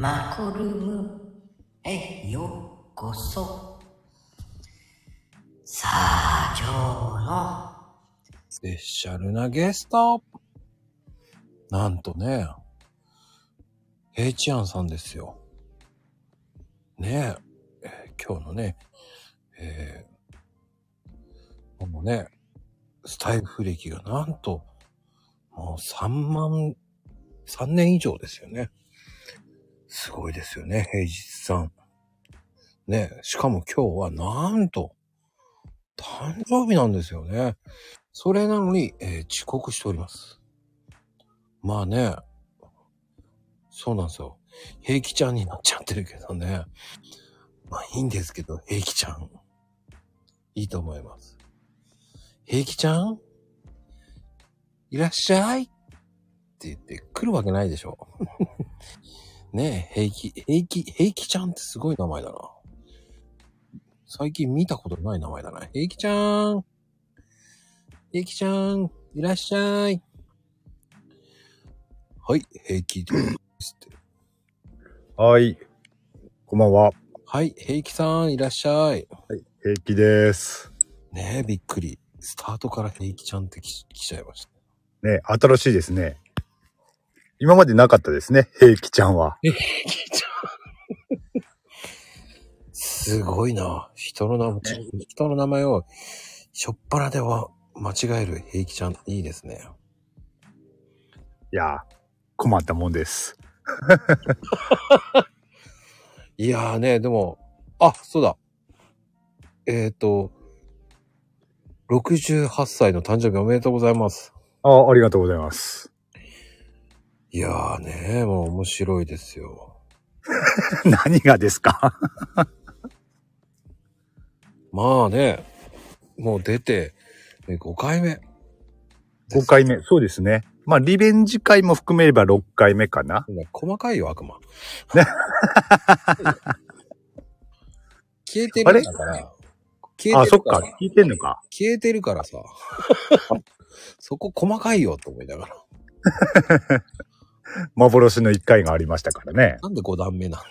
マコルームへようこそ。さあ、今日のスペシャルなゲストなんとね、ヘイチアンさんですよ。ねえ、えー今日のね、えー、もうね、スタイフ歴がなんと、もう3万、3年以上ですよね。すごいですよね、平日さん。ね、しかも今日はなんと、誕生日なんですよね。それなのに、えー遅刻しております。まあね、そうなんですよ。平気ちゃんになっちゃってるけどね。まあいいんですけど、平気ちゃん。いいと思います。平気ちゃん？いらっしゃい？って言って来るわけないでしょ。ねえ、平気、平気、平気ちゃんってすごい名前だな。最近見たことない名前だな。平気ちゃん。平気ちゃん、いらっしゃい。はい、平気ですって。はい。こんばんは。はい、平気さん、いらっしゃい。平気です。ねえ、びっくり。スタートから平気ちゃんってき来ちゃいました。ね、新しいですね。今までなかったですね、平気ちゃんは。平気ちゃん。すごいな。人の名前、人の名前を、しょっぱなでは間違える平気ちゃん、いいですね。いや、困ったもんです。いやーね、でも、あ、そうだ。えっ、ー、と、68歳の誕生日おめでとうございます。あありがとうございます。いやーね、もう面白いですよ。何がですか？まあね、もう出て、え5回目。?5 回目。そうですね。まあ、リベンジ回も含めれば6回目かな。細かいよ、悪魔。ね消えてるから。消えあ、てるから。。そっか聞いてんのか。消えてるからさ。そこ細かいよと思いながら。幻の1回がありましたからね。なんで5段目なんだ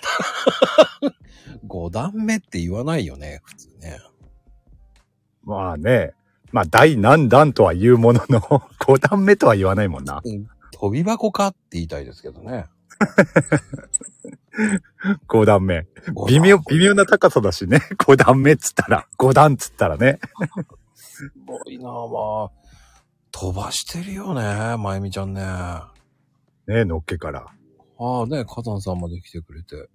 ?5 段目って言わないよね、普通ね。まあね。まあ、第何弾とは言うものの、5段目とは言わないもんな。飛び箱かって言いたいですけどね。5段目。5段微妙、微妙な高さだしね。5段目っつったら、5段っつったらね。すごいなまあ。飛ばしてるよね、まゆみちゃんね。あねのっけから。あね、火山さんまで来てくれて。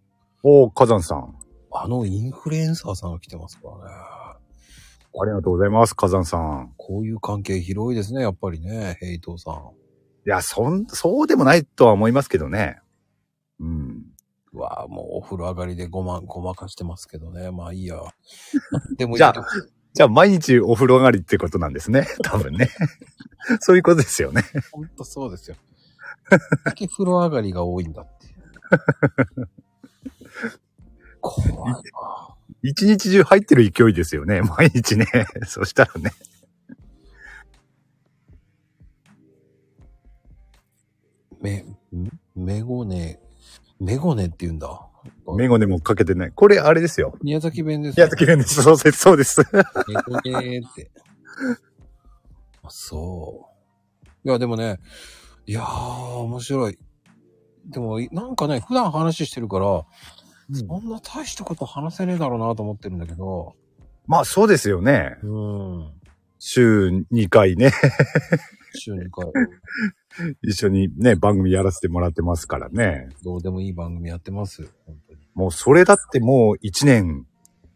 おー、火山さん。あのインフルエンサーさんが来てますからね。ありがとうございます、火山さん。こういう関係広いですね、やっぱりね、ヘイトさん。いや、そん、そうでもないとは思いますけどね。うん。うわあ、もうお風呂上がりでごま、ごまかしてますけどね。まあいいや。でもいいじゃあじゃあ、毎日お風呂上がりってことなんですね。多分ね。そういうことですよね。ほんとそうですよ。だけ風呂上がりが多いんだっていう。怖いわ。一日中入ってる勢いですよね。毎日ね。そしたらね。め、んメゴネ、メゴネって言うんだ。メガネもかけてない。これ、あれですよ。宮崎弁です宮崎弁です。そうです。そうです。メゴネって。あ、そう。いや、でもね、いやー、面白い。でも、なんかね、普段話してるから、そんな大したこと話せねえだろうなと思ってるんだけど、まあ、そうですよね。うん。週2回ね、週2回、一緒にね、番組やらせてもらってますからね。どうでもいい番組やってます。本当に。もう、それだってもう1年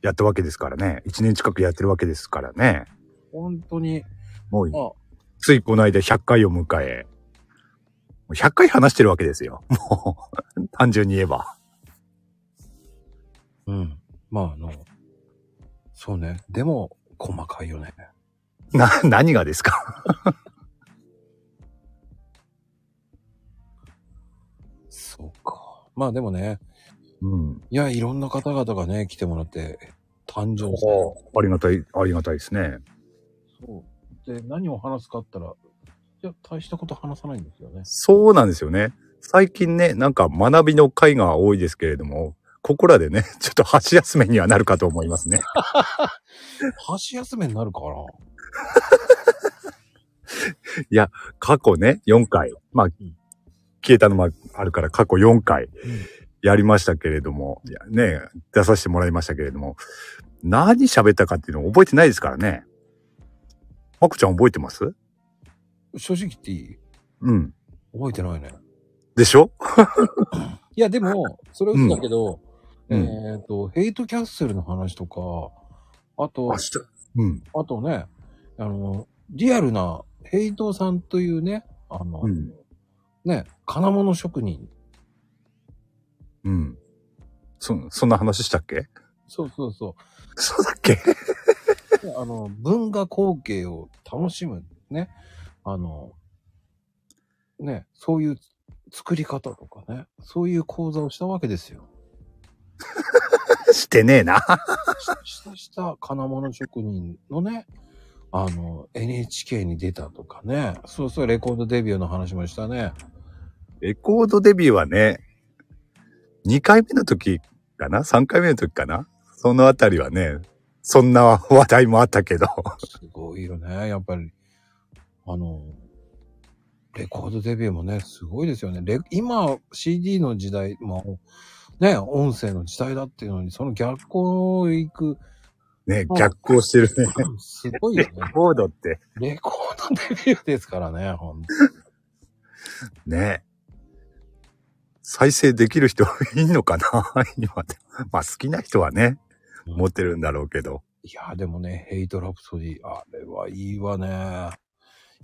やったわけですからね。1年近くやってるわけですからね。本当に、もう、あ、ついこの間100回を迎え、もう100回話してるわけですよ。もう、単純に言えば。うん。まあ、あの、そうね。でも、細かいよね。な、何がですか？そうか。まあでもね、うん。いや、いろんな方々がね、来てもらって、誕生日。ありがたい、ありがたいですね。そう。で、何を話すかったら、いや、大したこと話さないんですよね。そうなんですよね。最近ね、なんか学びの会が多いですけれども、ここらでね、ちょっと箸休めにはなるかと思いますね。箸休めになるかないや過去ね、4回。まあ、消えたのもあるから過去4回やりましたけれども、いやね、出させてもらいましたけれども、何喋ったかっていうのを覚えてないですからね。まこちゃん覚えてます正直言っていい？うん。覚えてないね。でしょ？いや、でも、それは嘘だけど、うんえっ、と、ヘイトキャッスルの話とか、あと。うん。あとね、あの、リアルなヘイトさんというね、あの、うん。ね、金物職人。うん。そ、そんな話したっけ？そうそうそそうだっけ？あの、文化光景を楽しむ、ね。あの、ね、そういう作り方とかね、そういう講座をしたわけですよ。してねえな。したした金物職人のね、あの、NHK に出たとかね、そうそう、レコードデビューの話もしたね。レコードデビューはね、2回目の時かな ?3 回目の時かな？そのあたりはね、そんな話題もあったけど。すごいよね、やっぱり。あの、レコードデビューもね、すごいですよね。レ今、CD の時代、まあ、ね、音声の時代だっていうのに、その逆光を行く、ね、逆行してるね。すごいよね。レコードって。レコードデビューですからね、ほんと。ね。再生できる人いんのかな？今で。まあ好きな人はね、うん持ってるんだろうけど。いや、でもね、ヘイトラプソディ、あれはいいわね。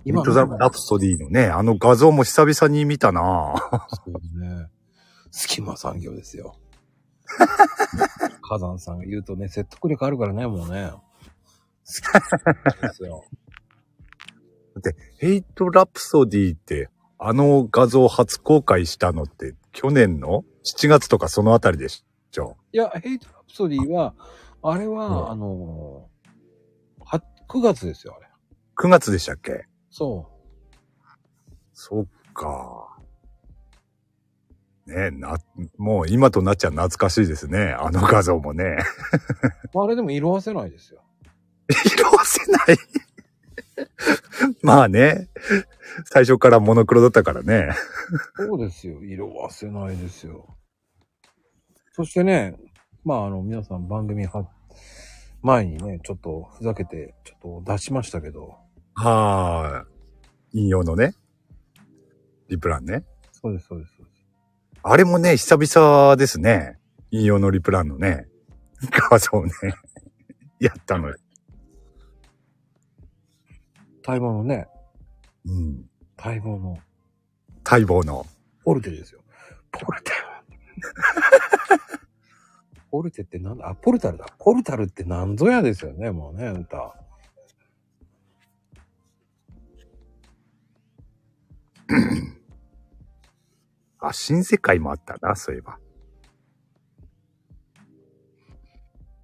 ミッドザ・ラプソディのね、あの画像も久々に見たなそうですね。隙間産業ですよ。火山さんが言うとね、説得力あるからね、もうね。好きですよ。ヘイトラプソディって、あの画像初公開したのって、去年の？7月とかそのあたりでしょ？いや、ヘイトラプソディは、あれは、うんあのは、9月ですよ、あれ。9月でしたっけ？そそっか。ねな、もう今となっちゃ懐かしいですね。あの画像もね。あれでも色褪せないですよ。色褪せない？まあね。最初からモノクロだったからね。そうですよ。色褪せないですよ。そしてね、まあ、あの、皆さん番組は、前にね、ちょっとふざけて、ちょっと出しましたけど、はい。引用のね。リプランね。そうです、そうです、そうです。あれもね、久々ですね。引用のリプランのね。画像ね。やったのよ。待望のね、うん。待望の待望の。ポルテですよ。ポルテは。ポルテってなんだ？あ、ポルタルだ。ポルタルって何ぞやですよね、もうね、歌。あ、新世界もあったな、そういえば。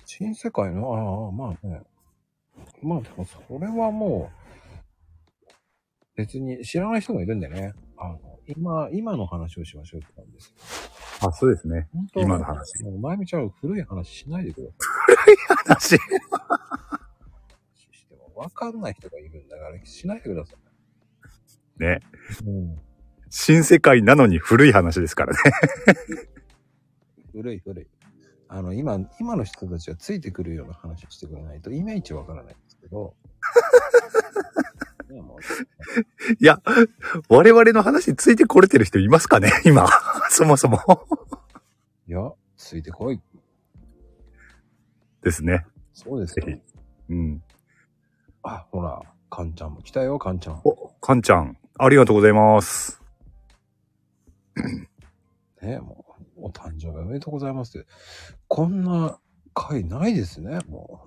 新世界の、ああ、まあね。まあでも、それはもう、別に知らない人がいるんでね。あの、今、今の話をしましょうって感じです。あ、そうですね。本当今の話。もう、まゆみちゃんは古い話しないでくだ話。さい。しても、わかんない人がいるんだから、しないでください。ね。うん。新世界なのに古い話ですからね。古い古い。あの、今、今の人たちはついてくるような話をしてくれないと、イメージわからないんですけど。いや、我々の話についてこれてる人いますかね？今。そもそも。いや、ついてこい。ですね。そうですよ。ぜうん。あ、ほら、カンちゃんも来たよ、カンちゃん。お、かんちゃん、ありがとうございます。ねもう、お誕生日おめでとうございますって。こんな回ないですね、も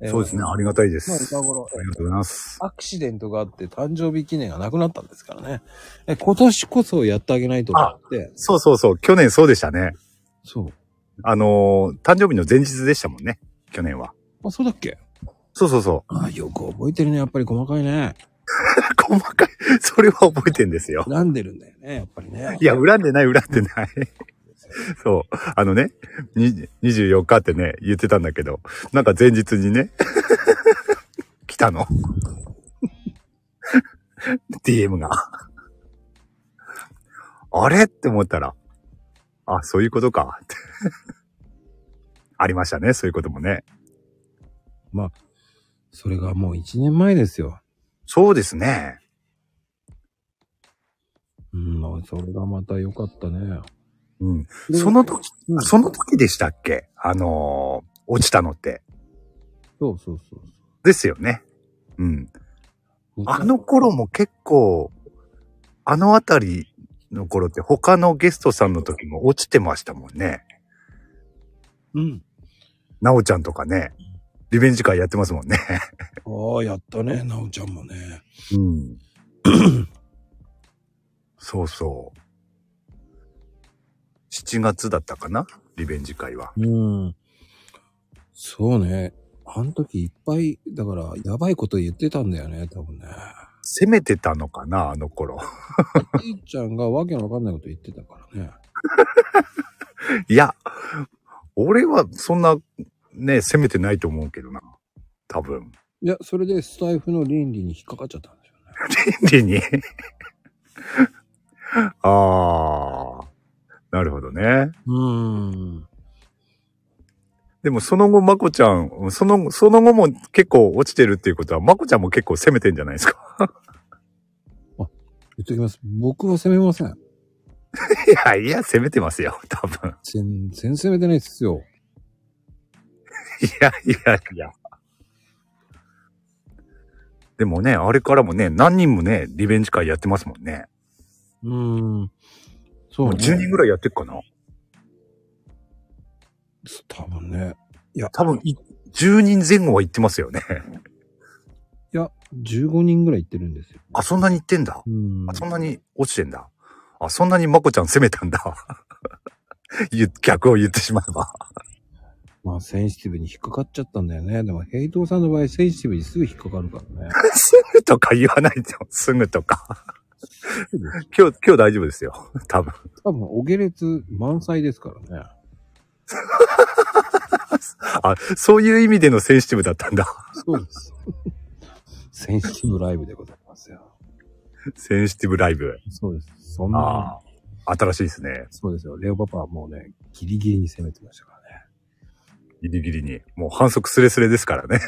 う、そうですね。ありがたいでまあ、す。今頃、ありがとうございます。アクシデントがあって誕生日記念がなくなったんですからね。え、今年こそやってあげないと思って。そうそうそう。去年そうでしたね。そう。あのー誕生日の前日でしたもんね。去年は。あ、そうだっけ？そうそうそあ、よく覚えてるね。やっぱり細かいね。細かい。それは覚えてんですよ。恨んでるんだよね、やっぱりね。いや、恨んでない、恨んでない。そう。あのね、に24日ってね、言ってたんだけど、なんか前日にね、来たの。DM が。あれ？って思ったら、あ、そういうことか。っ てありましたね、そういうこともね。まあ、それがもう1年前ですよ。そうですね。うん、それがまた良かったね。うん。その時、うんその時でしたっけ？あのー落ちたのって。そうそうそうですよね。うん。あの頃も結構、あのあたりの頃って他のゲストさんの時も落ちてましたもんね。うん。なおちゃんとかね。リベンジ会やってますもんね。ああ、やったね、なおちゃんもね。うん。そうそう。7月だったかな？リベンジ会は。うん。そうね。あの時いっぱい、だから、やばいこと言ってたんだよね、多分ね。攻めてたのかな？あの頃。いーちゃんがわけのわかんないこと言ってたからね。いや、俺はそんな、ね、攻めてないと思うけどな。多分。いや、それでスタイフの倫理に引っかかっちゃったんでしょうね。倫理に？ああ。なるほどね。うーん。でもその後、まこちゃん、その、その後も結構落ちてるっていうことは、まこちゃんも結構攻めてんじゃないですか？言っときます。僕は責めません。いやいや、攻めてますよ、多分。全然責めてないっすよ。いやいやいや。でもね、あれからもね、何人もね、リベンジ会やってますもんね。うーん。そうもうね。10人ぐらいやってっかな。多分ね。多分い、10人前後は行ってますよね。いや、15人ぐらい行ってるんですよ。あ、そんなに行ってんだ。うんあ、。そんなに落ちてんだ。あ、そんなにまこちゃん攻めたんだ。言う逆を言ってしまえば。まあ、センシティブに引っかかっちゃったんだよね。でも、ヘイトさんの場合、センシティブにすぐ引っかかるからね。すぐとか言わないでよ。すぐとか。今日、今日大丈夫ですよ。多分。多分、お下劣満載ですからね。あ、そういう意味でのセンシティブだったんだ。そうです。センシティブライブでございますよ。センシティブライブ。そうです。そんな。新しいですね。そうですよ。レオパパはもうね、ギリギリに攻めてましたからね。ギリギリに。もう反則スレスレですからね。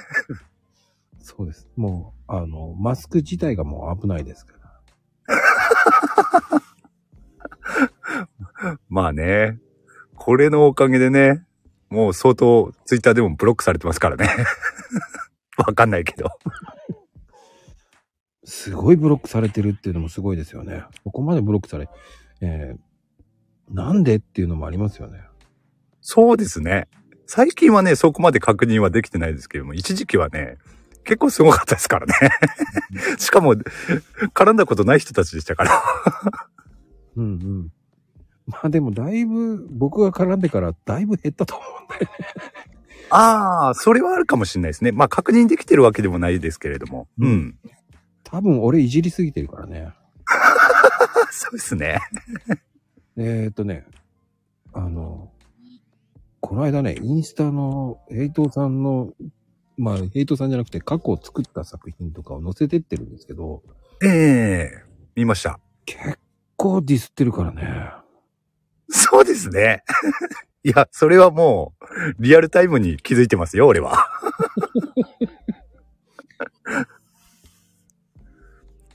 そうです。もう、あの、マスク自体がもう危ないですから。まあね。これのおかげでね、もう相当ツイッターでもブロックされてますからね。わかんないけど。すごいブロックされてるっていうのもすごいですよね。ここまでブロックされ、えー、なんでっていうのもありますよね。そうですね。最近はね、そこまで確認はできてないですけども、一時期はね、結構すごかったですからね。しかも、絡んだことない人たちでしたから。うんうん。まあでもだいぶ、僕が絡んでからだいぶ減ったと思うんで。ああ、それはあるかもしれないですね。まあ確認できてるわけでもないですけれども。ううんん。多分俺いじりすぎてるからね。そうですね。えー、っとね、あの、この間ね、インスタのヘイトさんの、まあ、ヘイトさんじゃなくて過去を作った作品とかを載せてってるんですけど、ええ見ました。結構ディスってるからね。そうですね。いや、それはもう、リアルタイムに気づいてますよ、俺は。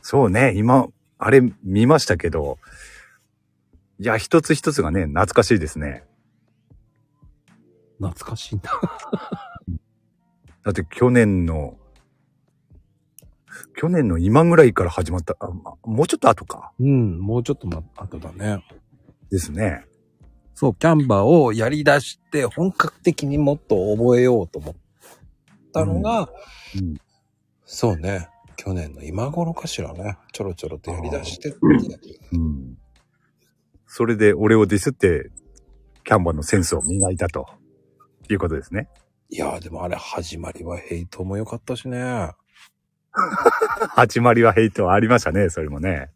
そうね、今、あれ見ましたけど、いや、一つ一つがね、懐かしいですね。懐かしいんだ。だって去年の、去年の今ぐらいから始まった、あまもうちょっと後か。うん、もうちょっとま、後だね。ですね。そう、キャンバーをやり出して、本格的にもっと覚えようと思ったのが、うん。そうね、去年の今頃かしらね、ちょろちょろとやり出してって、うん。それで俺をディスって、キャンバーのセンスを磨いたということですね。いやーでもあれ始まりはヘイトも良かったしね。始まりはヘイトありましたね、それもね。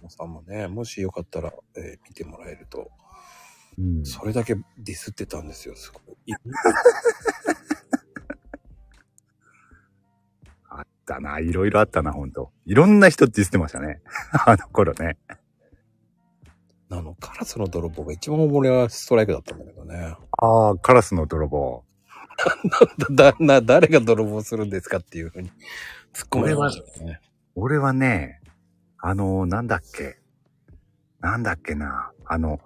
皆さんもね、もしよかったら、えー見てもらえると、うん。それだけディスってたんですよ、すごい。い あったな、いろいろあったな、ほんと。いろんな人ディスってましたね。あの頃ね。あの、カラスの泥棒が一番俺はストライクだったんだけどね。ああ、カラスの泥棒。だ、な、誰が泥棒するんですかっていうふうに突っ込まれましたね。俺はね、あの、なんだっけ？なんだっけな？あの、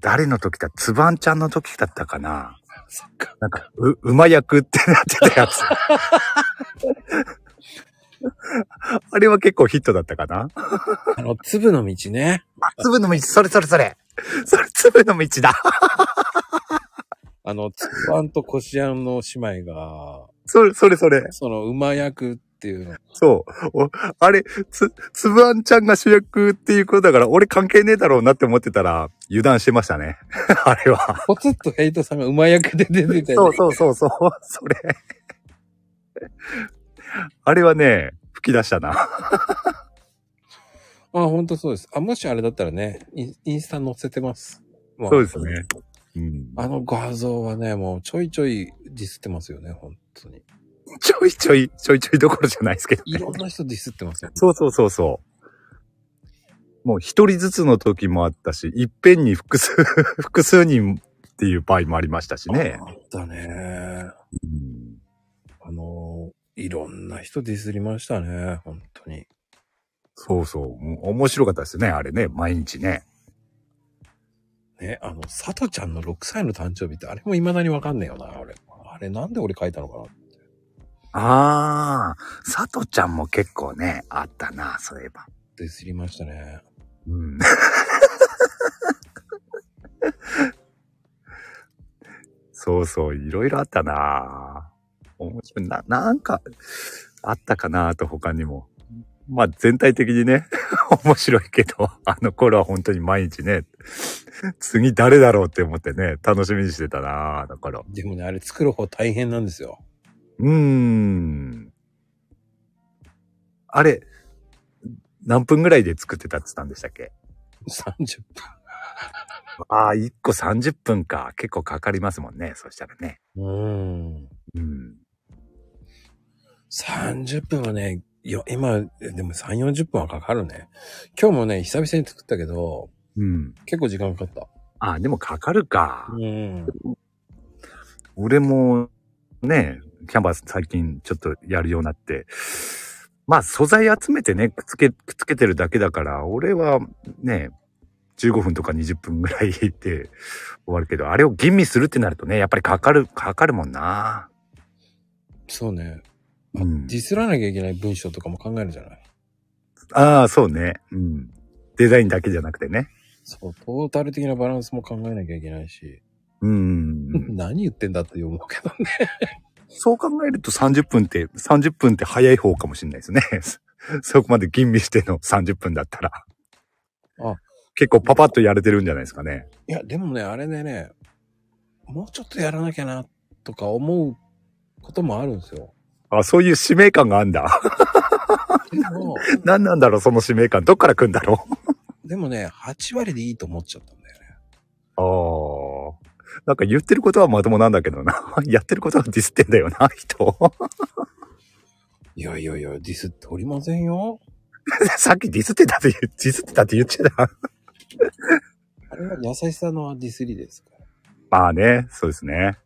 誰の時だ、つばんちゃんの時だったかな？そっか。なんか、う、馬役ってなってたやつ。あれは結構ヒットだったかな？あの、粒の道ね。粒の道、それそれそれ。それ粒の道だ。あの、つばんとこしあんの姉妹が、それ、それそれ。その馬役っていうの。そう。おあれ、つ、つぶあんちゃんが主役っていうことだから、俺関係ねえだろうなって思ってたら、油断してましたね。あれは。ポツッとヘイトさんが馬役で出てたそう。そうそうそう。それ。あれはね、吹き出したな。あ、ほんとそうです。あ、もしあれだったらね、インスタ載せてます。まあそうですね。うん。あの画像はね、もうちょいちょいディスってますよね、本当に。ちょいちょい、ちょいちょいどころじゃないですけど、いろんな人ディスってますよ。そうそうそうそう。もう一人ずつの時もあったし、いっぺんに複数、複数人っていう場合もありましたしね。あったね。うんあのーいろんな人ディスりましたね、本当に。そうそう。面白かったですね、あれね、毎日ね。ね、あの、さとちゃんの6歳の誕生日って、あれも未だにわかんねえよな、俺。あれなんで俺書いたのかなああ、さとちゃんも結構ね、あったな、そういえば。ディスりましたね。うん。そうそう、いろいろあったな。な、なんか、あったかなと他にも。まあ全体的にね、面白いけど、あの頃は本当に毎日ね、次誰だろうって思ってね、楽しみにしてたなだから。でもね、あれ作る方大変なんですよ。うーん。あれ、何分ぐらいで作ってたって言ったんでしたっけ？30分。ああ、1個30分か。結構かかりますもんね。そしたらね。うーん。うん。30分はね、よ、今、でも3、40分はかかるね。今日もね、久々に作ったけど、うん。結構時間かかった。ああ、でもかかるか。うん。俺も、ね、キャンバス最近ちょっとやるようになって、まあ素材集めてね、くっつけ、くっつけてるだけだから、俺はね、15分とか20分ぐらいで終わるけど、あれを吟味するってなるとね、やっぱりかかる、かかるもんな。そうね。うんディスらなきゃいけない文章とかも考えるじゃない。ああ、そうね。うん。デザインだけじゃなくてね。そう、トータル的なバランスも考えなきゃいけないし。うん。何言ってんだって思うけどね。そう考えると30分って、30分って早い方かもしれないですね。そこまで吟味しての30分だったら。あ結構パパッとやれてるんじゃないですかね。いや、でもね、あれでね、もうちょっとやらなきゃな、とか思うこともあるんですよ。あ、そういう使命感があんだ。何なんだろう、その使命感。どっから来んだろでもね、8割でいいと思っちゃったんだよね。う。ああ。なんか言ってることはまともなんだけどな。やってることはディスってんだよな、人。いやいやいや、ディスっておりませんよ。さっきディスってたって言う、ディスってたって言っちゃった。あれは優しさのディスりですか？ら。まあね、そうですね。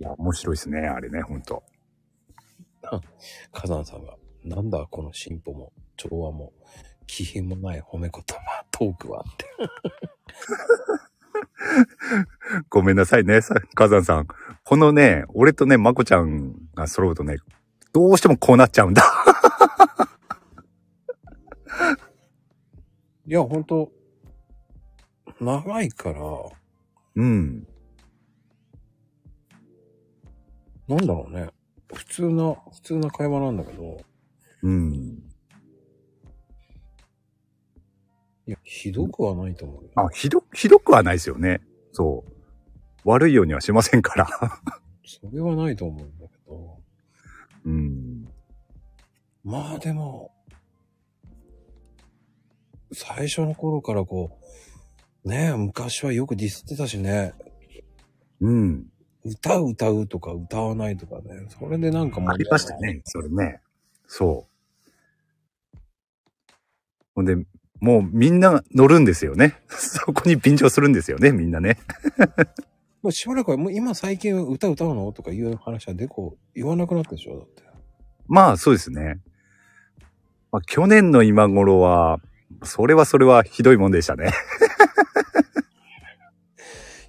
いや、面白いですね、あれね、ほんと。火山さんが、なんだこの進歩も、調和も、気品もない褒め言葉、トークはって。ごめんなさいね、さ火山さん。このね、俺とね、まこちゃんが揃うとね、どうしてもこうなっちゃうんだ。いや、ほんと、長いから、うん。なんだろうね。普通な、普通な会話なんだけど、うん。いや、ひどくはないと思うよ。あ、ひど、ひどくはないですよね。そう。悪いようにはしませんから。それはないと思うんだけど。うん。まあでも、最初の頃からこう、ねえ、昔はよくディスってたしね、うん。歌う歌うとか歌わないとかね、それでなんかもありましたね、それね。そう。ほんで、もうみんな乗るんですよね。そこに便乗するんですよね、みんなね。もうしばらくは、もう今最近歌歌うのとかいう話はでこう言わなくなったでしょだって。まあ、そうですね。まあ、去年の今頃は、それはそれはひどいもんでしたね。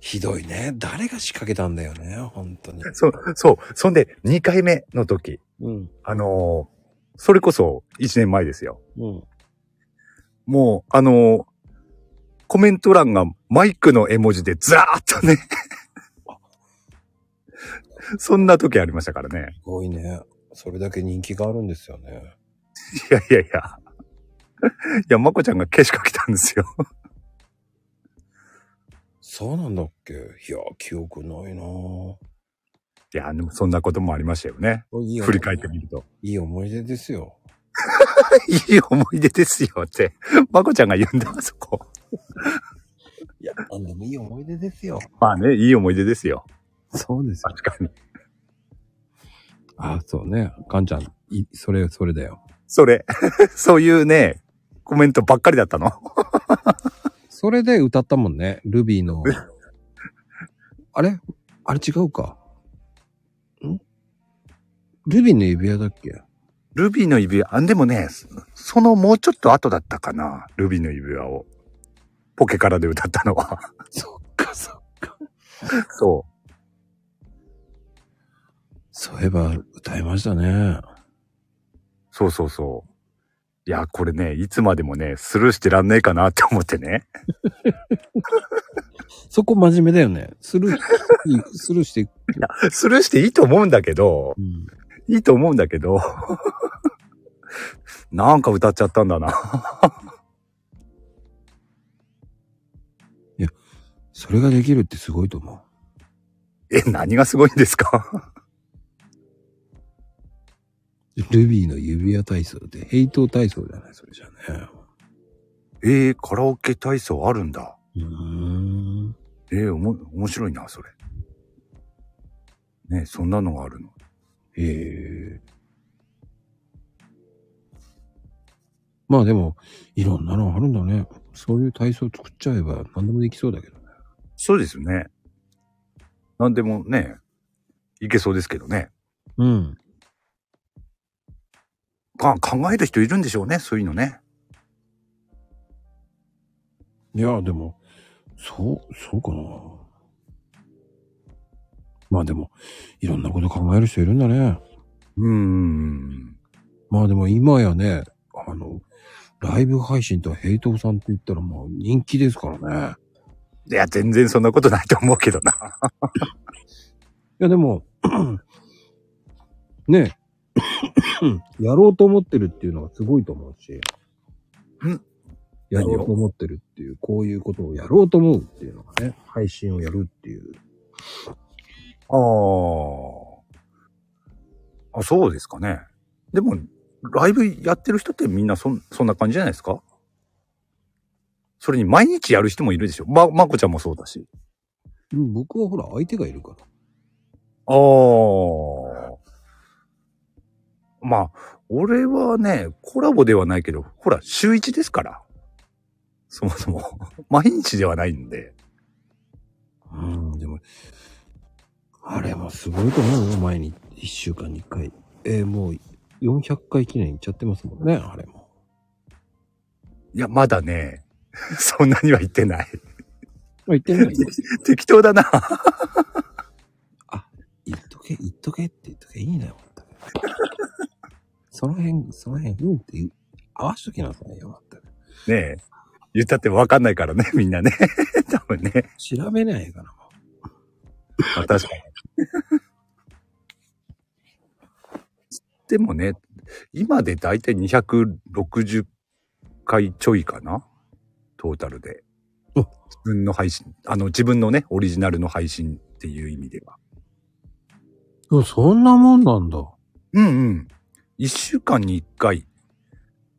ひどいね。誰が仕掛けたんだよね、本当に。そう、そう。そんで、2回目の時、うん。あのーそれこそ1年前ですよ。うん。もう、あのーコメント欄がマイクの絵文字でずらーっとね。そんな時ありましたからね。すごいね。それだけ人気があるんですよね。いやいやいや。いや、まこちゃんが消しかけたんですよ。そうなんだっけ？いや、記憶ないなぁ。いや、でもそんなこともありましたよね。いい振り返ってみると。いい思い出ですよ。いい思い出ですよって。まこちゃんが言うんだ、そこ。いや、なんでもいい思い出ですよ。まあね、いい思い出ですよ。そうですよ。確かに。あ、そうね。かんちゃん、い、それ、それだよ。それ、そういうね、コメントばっかりだったの。それで歌ったもんね。ルビーの。あれ？あれ違うか。ん？ルビーの指輪だっけ？ルビーの指輪、あ、でもね、そのもうちょっと後だったかな。ルビーの指輪を。ポケカラで歌ったのは。そっかそっか。そそういえば歌いましたね。う。そうそうそう。いや、これね、いつまでもね、スルーしてらんねえかなって思ってね。そこ真面目だよね。スルー、いいスルーしていく。スルーしていいと思うんだけど、うん。いいと思うんだけど、なんか歌っちゃったんだな。それができるってすごいと思う。え、何がすごいんですか？ルビーの指輪体操で、ヘイト体操じゃない、それじゃね。えー、カラオケ体操あるんだ。うーん。えー、おも、面白いな、それ。ねそんなのがあるの。へえ。まあでも、いろんなのあるんだね。そういう体操作っちゃえば何でもできそうだけどね。そうですよね。なんでもね、いけそうですけどね。うん。か考える人いるんでしょうね、そういうのね。いや、でも、そう、そうかな。まあでも、いろんなこと考える人いるんだね。うーん。まあでも今やね、あの、ライブ配信とヘイトさんって言ったらもう人気ですからね。いや、全然そんなことないと思うけどな。いやでも、ねやろうと思ってるっていうのはすごいと思うし。んやろうと思ってるっていう、こういうことをやろうと思うっていうのがね、配信をやるっていう。ああ。あ、そうですかね。でも、ライブやってる人ってみんなそん、そんな感じじゃないですか？それに毎日やる人もいるでしょ？ま、まこちゃんもそうだし。うん僕はほら、相手がいるから。ああ。まあ、俺はね、コラボではないけど、ほら、週一ですから。そもそも。毎日ではないんで。うん、でも、あれもすごいと思うよ、前に。一週間に一回。えーもう、400回記念いっちゃってますもんね、あれも。いや、まだね、そんなには言ってない。あ、言ってない適当だな。言っとけ、言っとけって言っとけ、いいね、ほんとにその辺、その辺、うんって合わしときなさいよ、まったくねえ。言ったってわかんないからね、みんなね。多分ね。調べないから、もまあ、確かに。でもね、今でだいたい260回ちょいかな？トータルで。自分の配信、あの、自分のね、オリジナルの配信っていう意味では。そんなもんなんだ。うんうん。一週間に一回。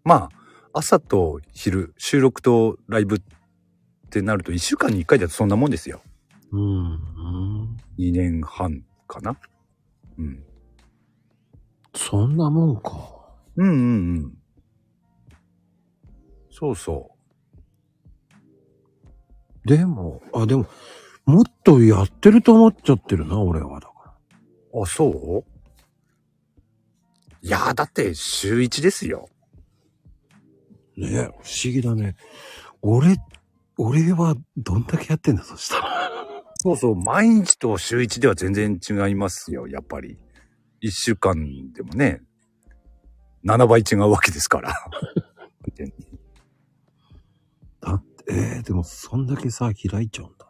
まあ、朝と昼、収録とライブってなると、一週間に一回だとそんなもんですよ。うん。2年半かな。うん。そんなもんか。うんうんうん。そうそでも、あ、でも、もっとやってると思っちゃってるな、俺は。だかう。あ、そう？いやー、だって週1ですよ。ら。ね不思議だね。俺、俺はどんだけやってんだ、そしたら。そうそう、毎日と週1では全然違いますよ、やっぱり。1週間でもね、7倍違うわけですから。だって、えー、でもそんだけさ、開いちゃうんだ。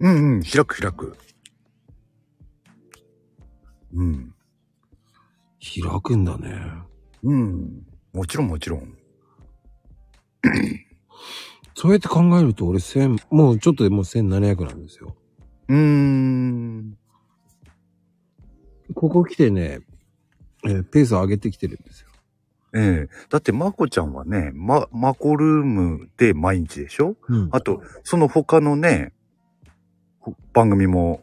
うんうん、開く開く。うん。開くんだね。うん。もちろんもちろん。そうやって考えると俺千、もうちょっとでもう1700なんですよ。うーん。ここ来てね、えーペース上げてきてるんですよ。ええだって、まこちゃんはね、ま、マコルームで毎日でしょ？うん。あと、その他のね、ほ番組も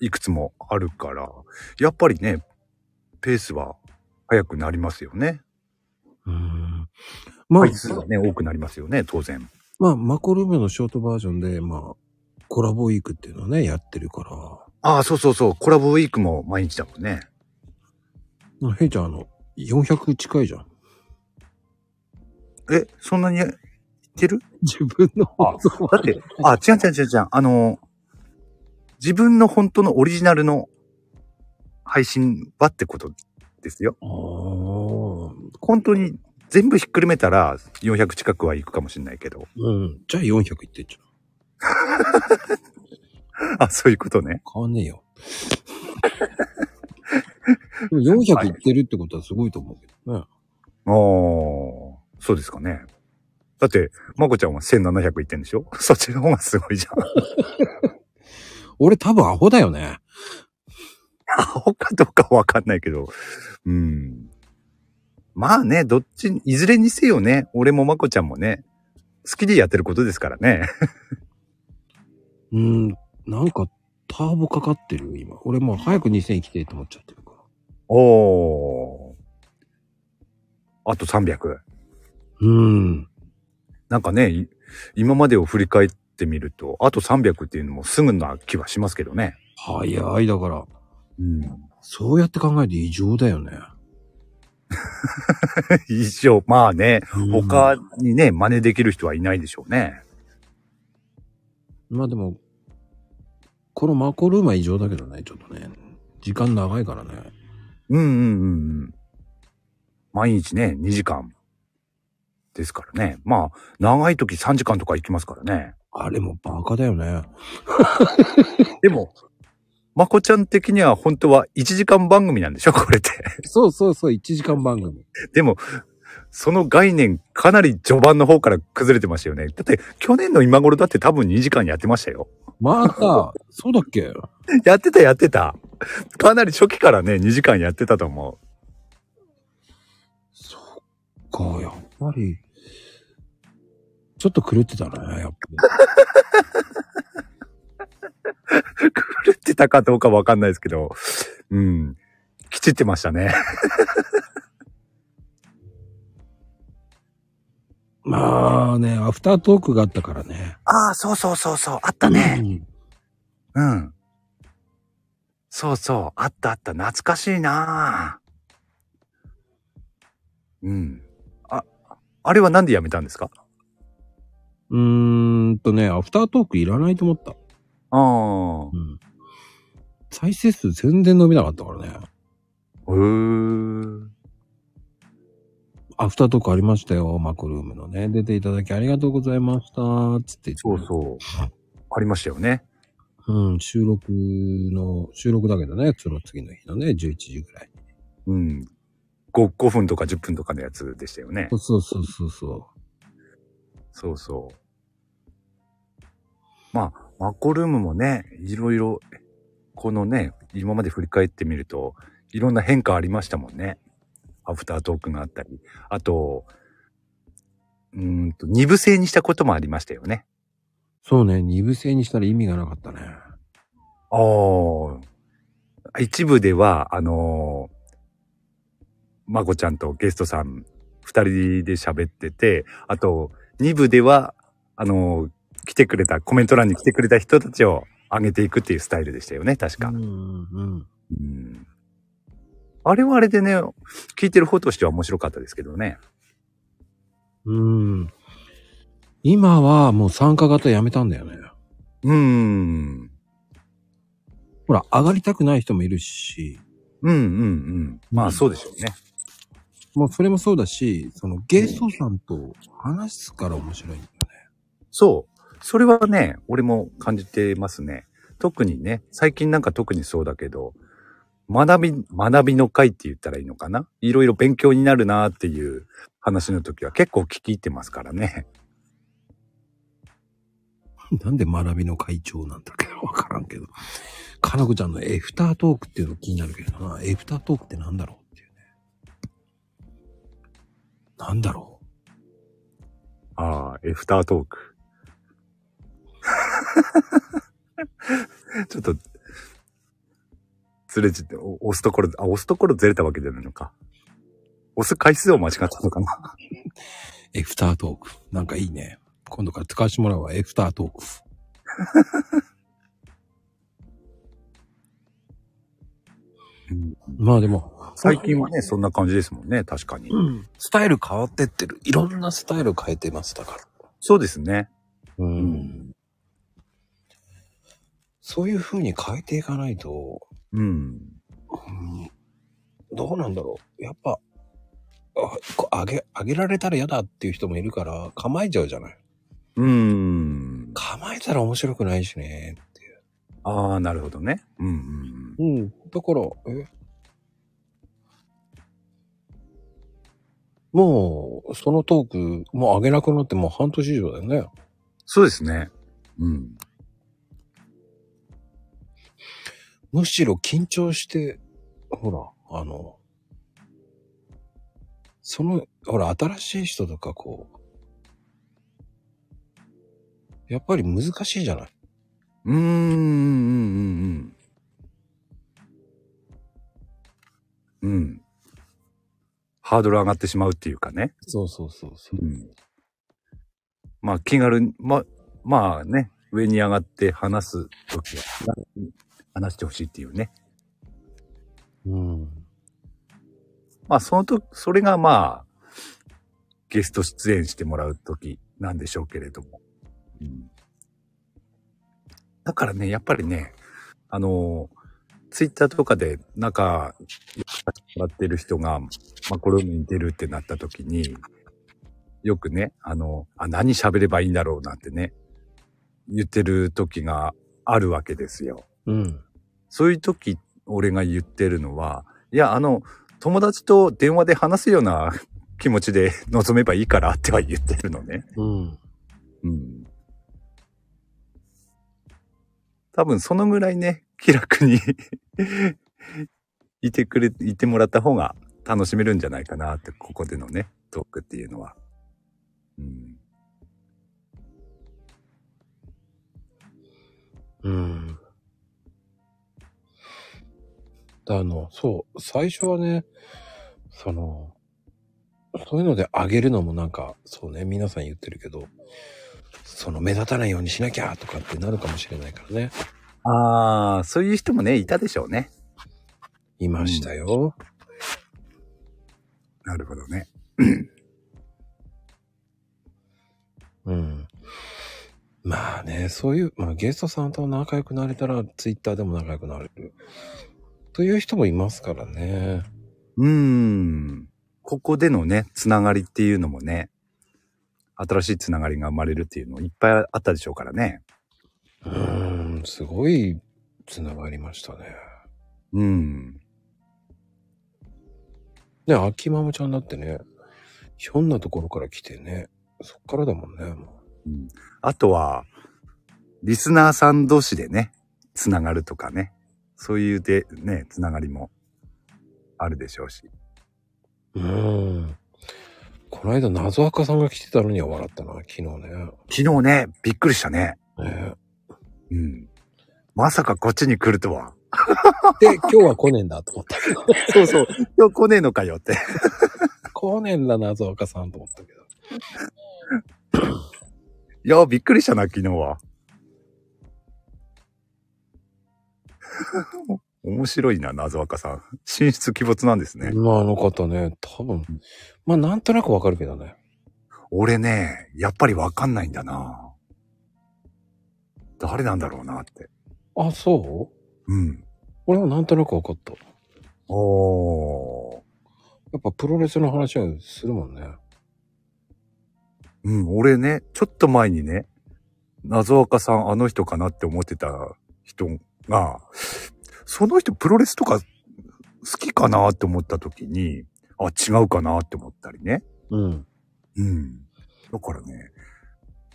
いくつもあるから、やっぱりね、ペースは早くなりますよね。うん。まあ、回数がね、多くなりますよね、当然。まあ、マコルームのショートバージョンで、まあ、コラボウィークっていうのをね、やってるから。ああ、そうそうそう、コラボウィークも毎日だもんね。まあヘイちゃん、あの、400近いじゃん。え、そんなに言ってる？自分の放送だって、あ、違う違う違う違う、あの、自分の本当のオリジナルの配信はってことですよ。本当に全部ひっくるめたら400近くはいくかもしれないけど。うん。じゃあ400いってんじゃん。あ、そういうことね。変わんねえよ。でも400いってるってことはすごいと思うけどね。ああ、そうですかね。だって、まこちゃんは1700いってんでしょ？そっちの方がすごいじゃん。俺多分アホだよね。アホかどうかわかんないけど。うん。まあね、どっちに、いずれにせよね、俺もまこちゃんもね、好きでやってることですからね。うん。なんか、ターボかかってる？よ、今。俺もう早く2000行きてえと思っちゃってるから。おー。あと300。うん。なんかね、い今までを振り返ってみると、あと300っていうのもすぐな気はしますけどね。早いだから。うん。そうやって考えると異常だよね。一生、まあね、うん他にね、真似できる人はいないでしょうね。まあでも、このマコルームは異常だけどね、ちょっとね。時間長いからね。うんうんうんうん。毎日ね、2時間。ですからね。まあ、長い時3時間とか行きますからね。あれもバカだよね。でも、まこちゃん的には本当は1時間番組なんでしょ？これって。そうそうそう、1時間番組。でも、その概念かなり序盤の方から崩れてましたよね。だって、去年の今頃だって多分2時間やってましたよ。また、そうだっけ？やってたやってた。かなり初期からね、2時間やってたと思そっか、やっぱり、ちょっと狂ってたね、やっぱり。う。狂ってたかどうかわかんないですけど、うん。きちってましたね。まあね、アフタートークがあったからね。ああ、そうそうそうそう、あったね。うん。そうそう、あったあった、懐かしいなうん。あ、あれはなんでやめたんですか？うーんとね、アフタートークいらないと思った。ああ。うん。再生数全然伸びなかったからね。へー。アフタートークありましたよ、マクルームのね。出ていただきありがとうございました。つって言ってそうそう。ありましたよね。うん、収録の、収録だけどね、その次の日のね、11時ぐらい。うん。5, 5分とか10分とかのやつでしたよね。そうそうそうそう。そうそう。まあ、マコルームもね、いろいろ、このね、今まで振り返ってみると、いろんな変化ありましたもんね。アフタートークがあったり。あと、うーんと、二部制にしたこともありましたよね。そうね、二部制にしたら意味がなかったね。ああ。一部では、あのー、まこちゃんとゲストさん二人で喋ってて、あと、二部では、あのー、来てくれた、コメント欄に来てくれた人たちを上げていくっていうスタイルでしたよね、確か。うん、うん。うんあれはあれでね、聞いてる方としては面白かったですけどね。うん。今はもう参加型やめたんだよね。うーん。ほら、上がりたくない人もいるし、うんうんうん。まあそうでしょうね。もうそれもそうだし、そのゲストさんと話すから面白いんだよね。そう。それはね、俺も感じてますね。特にね、最近なんか特にそうだけど、学び、学びの会って言ったらいいのかな？いろいろ勉強になるなっていう話の時は結構聞き入ってますからね。なんで学びの会長なんだっけど、わからんけど。かなこちゃんのエフタートークっていうの気になるけどな。エフタートークってなんだろうっていうね。なんだろああ、エフタートーク。ちょっと、ずれちって、お押すところ、あ、押すところずれたわけじゃないのか。押す回数を間違ったのかな。う。エフタートーク。なんかいいね。今度から使わせてもらうわ。エフタートーク。まあでも、最近はね、そんな感じですもんね、確かに。うん。スタイル変わってってる。いろんなスタイル変えてます、だから。そうですね。う。うんそういう風に変えていかないと、うん。うんどうなんだろう。やっぱ、あげ、上げられたら嫌だっていう人もいるから、構えちゃうじゃない。うん。構えたら面白くないしね、っていう。ああ、なるほどね。うんうんうん。だから、え？もう、そのトーク、もう上げなくなってもう半年以上だよね。そうですね。うん。むしろ緊張して、ほら、あの、その、ほら、新しい人とかこう、やっぱり難しいじゃない？うん、うん、うん、うん。うん。ハードル上がってしまうっていうかね。そうそうそうそう。うん。まあ気軽に、ま、まあね、上に上がって話すときは、話してほしいっていうね。うん。まあそのと、それがまあ、ゲスト出演してもらうときなんでしょうけれども。うん。だからね、やっぱりね、あの、ツイッターとかで仲良くさせてもらってる人が、まあ、これに出るってなったときに、よくね、あの、あ、何喋ればいいんだろうなんてね、言ってる時があるわけですよ。うん。そういう時、俺が言ってるのは、いや、あの、友達と電話で話すような 気持ちで臨めばいいからっては言ってるのね。うん。うん。多分そのぐらいね、気楽に いてくれ、いてもらった方が楽しめるんじゃないかなって、ここでのね、トークっていうのは。うん。うん。あの、そう、最初はね、その、そういうので上げるのもなんか、そうね、皆さん言ってるけど、その目立たないようにしなきゃとかってなるかもしれないからね。ああ、そういう人もね、いたでしょうね。いましたよ。なるほどね。うん。まあね、そういう、まあゲストさんと仲良くなれたら、ツイッターでも仲良くなれる。という人もいますからね。うーん。ここでのね、つながりっていうのもね、新しいつながりが生まれるっていうのいっぱいあったでしょうからね。うーん、すごい繋がりましたね。うん。ね、秋ママちゃんだってね、ひょんなところから来てね、そっからだもんね、もうんあとは、リスナーさん同士でね、つながるとかね、そういうで、ね、つながりもあるでしょうし。うーん。この間、謎赤さんが来てたのには笑ったな、昨日ね。昨日ね、びっくりしたね。ねうん。まさかこっちに来るとは。で、今日は来ねえんだと思ったけど。そうそう。今日来ねえのかよって。来ねえんだ、謎赤さんと思ったけど。いや、びっくりしたな、昨日は。面白いな、謎若さん。進出鬼没なんですね。まあ、あの方ね、多分、まあ、なんとなくわかるけどね。俺ね、やっぱりわかんないんだな。誰なんだろうなって。あ、そう？うん。俺はなんとなくわかった。おー。やっぱプロレスの話はするもんね。うん、俺ね、ちょっと前にね、謎若さんあの人かなって思ってた人が、その人プロレスとか好きかなって思った時に、あ、違うかなって思ったりね。うん。うん。だからね、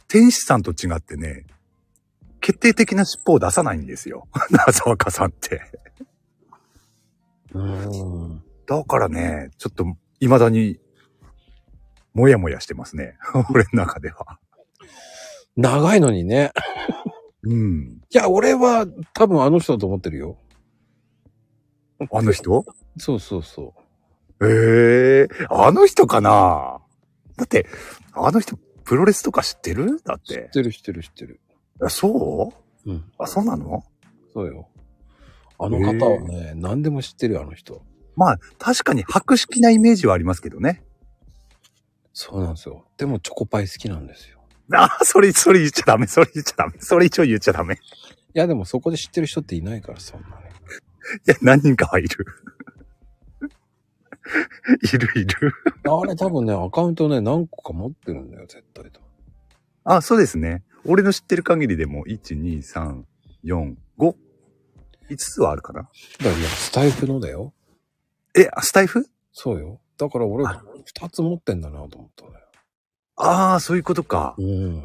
天使さんと違ってね、決定的な尻尾を出さないんですよ。謎若さんって。うーん。だからね、ちょっと未だに、もやもやしてますね。俺の中では。長いのにね。うん。いや、俺は多分あの人だと思ってるよ。あの人？そうそうそええあの人かな？だって、あの人、プロレスとか知ってる？だっ。う。知っててる知ってる知ってる。あそう？うん。あ、そうなの？そうよ。あの方はね、何でも知ってるよ、あの人。まあ、確かに博識なイメージはありますけどね。そうなんですよ。でもチョコパイ好きなんですよ。あ、それ、それ言っちゃダメ、それ言っちゃダメ。それ一応言っちゃダメ。いいや、でもそこで知ってる人っていないから、そんなね。や、何人かはいる。いるいる。あれ多分ね、アカウントね、何個か持ってるんだよ、絶対と。あ、そうですね。俺の知ってる限りでも、1、2、3、4、5。5つはあるかなだからいや、スタイフのだよ。え、スタイフ？そうよ。だから俺あ、二つ持ってんだなと思ったね。ああ、そういうことか。うん。っ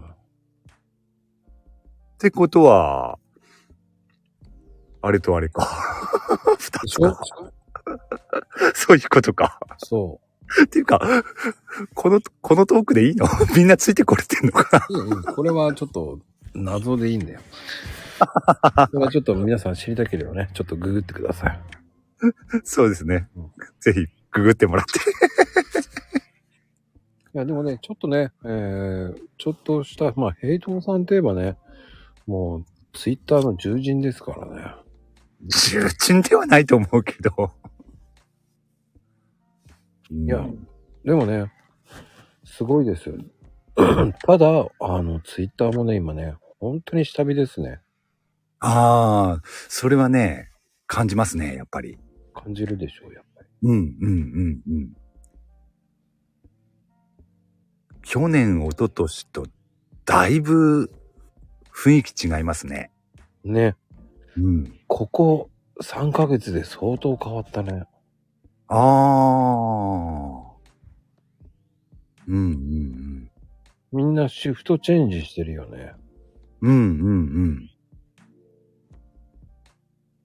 てことは、あれとあれか。二つか。そういうことか。そっていうか、この、このトークでいいの？みんなついてこれてんのかう。いいよいいよこれはちょっと謎でいいんだよ。これはちょっと皆さん知りたければね、ちょっとググってください。なそうですねうん。ぜひ、ググってもらって。いや、でもね、ちょっとね、えー、ちょっとした、まあ、ヘイトさんといえばね、もう、ツイッターの獣人ですからね。重鎮ではないと思うけど。いいやでもね、すごいですよ。ただ、あの、ツイッターもね、今ね、本当に下火ですね。ああ、それはね、感じますね、やっぱり。感じるでしょう、やっぱり。うん、うん、うん、うん。去年、一昨年と、だいぶ、雰囲気違いますね。ね、うん。ここ3ヶ月で相当変わったね。ああ。うん、うん、みんなシフトチェンジしてるよね。うん。うん、うん、うん。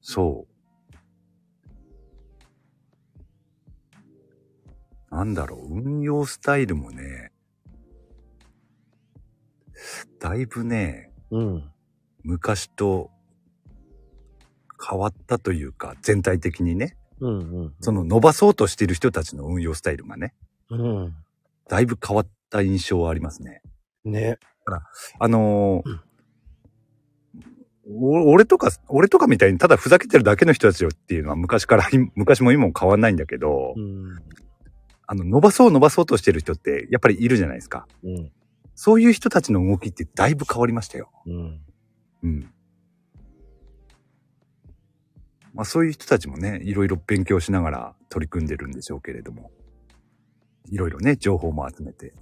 そう。なんだろう、運用スタイルもね、だいぶね、うん。昔と変わったというか、全体的にね、うんうん。その伸ばそうとしている人たちの運用スタイルがね、うん。だいぶ変わった印象はありますね。ね。あのーお俺とか、俺とかみたいにただふざけてるだけの人たちよっていうのは昔から、昔も今も変わんないんだけど、うん。あの、伸ばそう伸ばそうとしてる人ってやっぱりいるじゃないですか。うん。そういう人たちの動きってだいぶ変わりましたよ。うん。うん。まあそういう人たちもね、いろいろ勉強しながら取り組んでるんでしょうけれども。いろいろね、情報も集めて。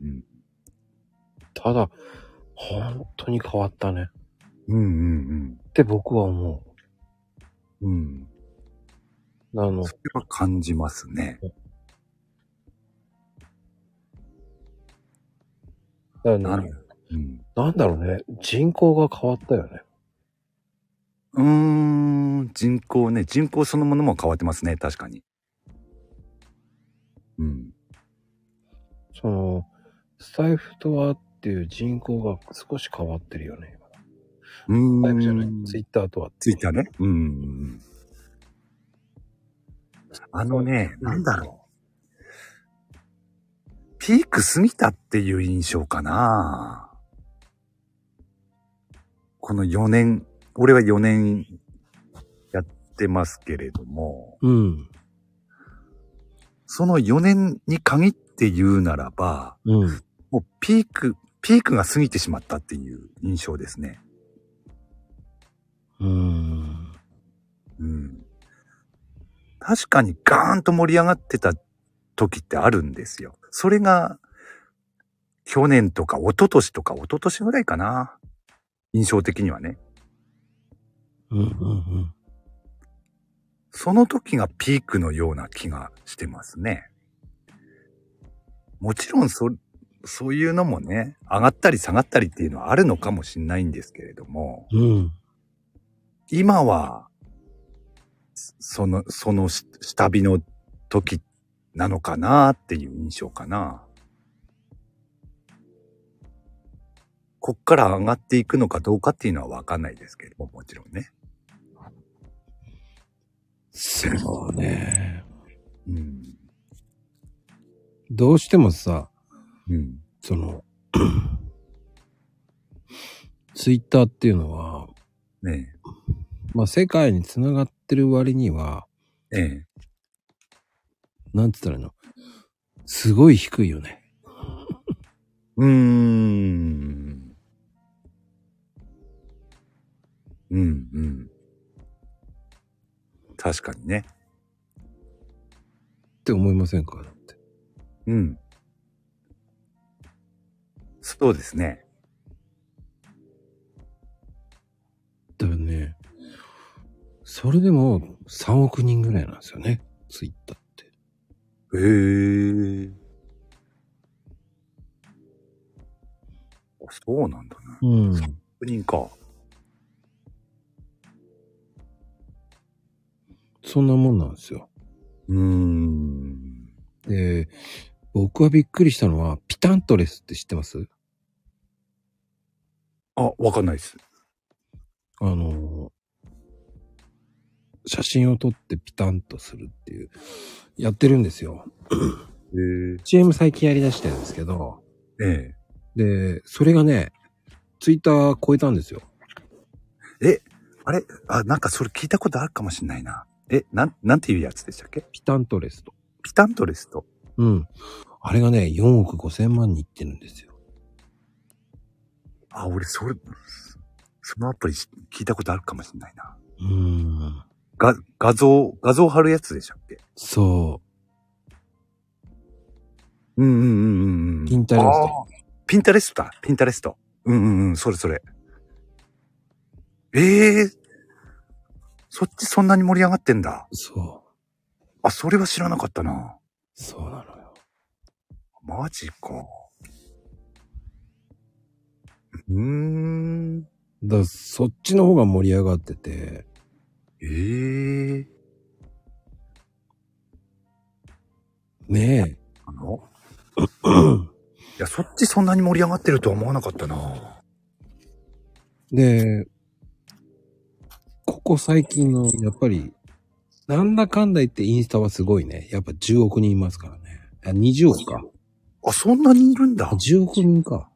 うん。ただ、本当に変わったね。うんうんって僕は思うん。うん。う。あの、それは感じますね。だなるうん。なんだろうね。人口が変わったよね。うーん、人口ね、人口そのものも変わってますね、確かに。うん。その、スタイフとはっていう人口が少し変わってるよね。うーん。スタイフじゃない。ツイッターとは。ツイッターね。うん。あのね、なんだろう。ピーク過ぎたっていう印象かな。この4年、俺は4年やってますけれども、うん。その4年に限って言うならば、うん。もうピーク、ピークが過ぎてしまったっていう印象ですね。うーん。うん。確かにガーンと盛り上がってた時ってあるんですよ。それが、去年とか一昨年とか一昨年ぐらいかな。印象的にはね。うんうんうん。その時がピークのような気がしてますね。もちろんそ、そういうのもね、上がったり下がったりっていうのはあるのかもしれないんですけれども、うん。今は、その、そのし下火の時なのかなっていう印象かな。こっから上がっていくのかどうかっていうのはわかんないですけれども、もちろんね。そうね。うん。どうしてもさ、うん。その、ツイッターっていうのは、ねまあ世界に繋がってる割には、え。ええ。なんつったらいいの？すごい低いよね。うーん。うん、うん。確かにね。って思いませんか？だって。うん。そうですね。だからね、それでも3億人ぐらいなんですよね。ツイッター。へえ。あそうなんだね。うん。確認か。そんなもんなんですよ。うーん。で、僕はびっくりしたのは、ピタントレスって知ってます？あ、わかんないです。あの、写真を撮ってピタンとするっていう、やってるんですよ。へ CM 最近やり出してるんですけど、え。えで、それがね、ツイッター超えたんですよ。え。え、あれ？あ、なんかそれ聞いたことあるかもしんないな。え、なん、なんていうやつでしたっけ？ピタントレスと。ピタントレスト。うん。あれがね、4億5千万にいってるんですよ。あ、俺、それ、そのアプリし聞いたことあるかもしんないな。うーん。が、画像、画像貼るやつでしたっけ？そうんうんうんうんうん。ピンタレスト。ピンタレストだ。ピンタレスト。うんうんうん。それそれ。ええー、そっちそんなに盛り上がってんだ。う。そう。あ、それは知らなかったな。そうなのよ。マジか。うーん。だそっちの方が盛り上がってて、ええー。ねあの？え。いや、そっちそんなに盛り上がってるとは思わなかったな。で、ここ最近の、やっぱり、なんだかんだ言ってインスタはすごいね。やっぱ10億人いますからね。あ、20億か。あ、そんなにいるんだ。あ、10億人か。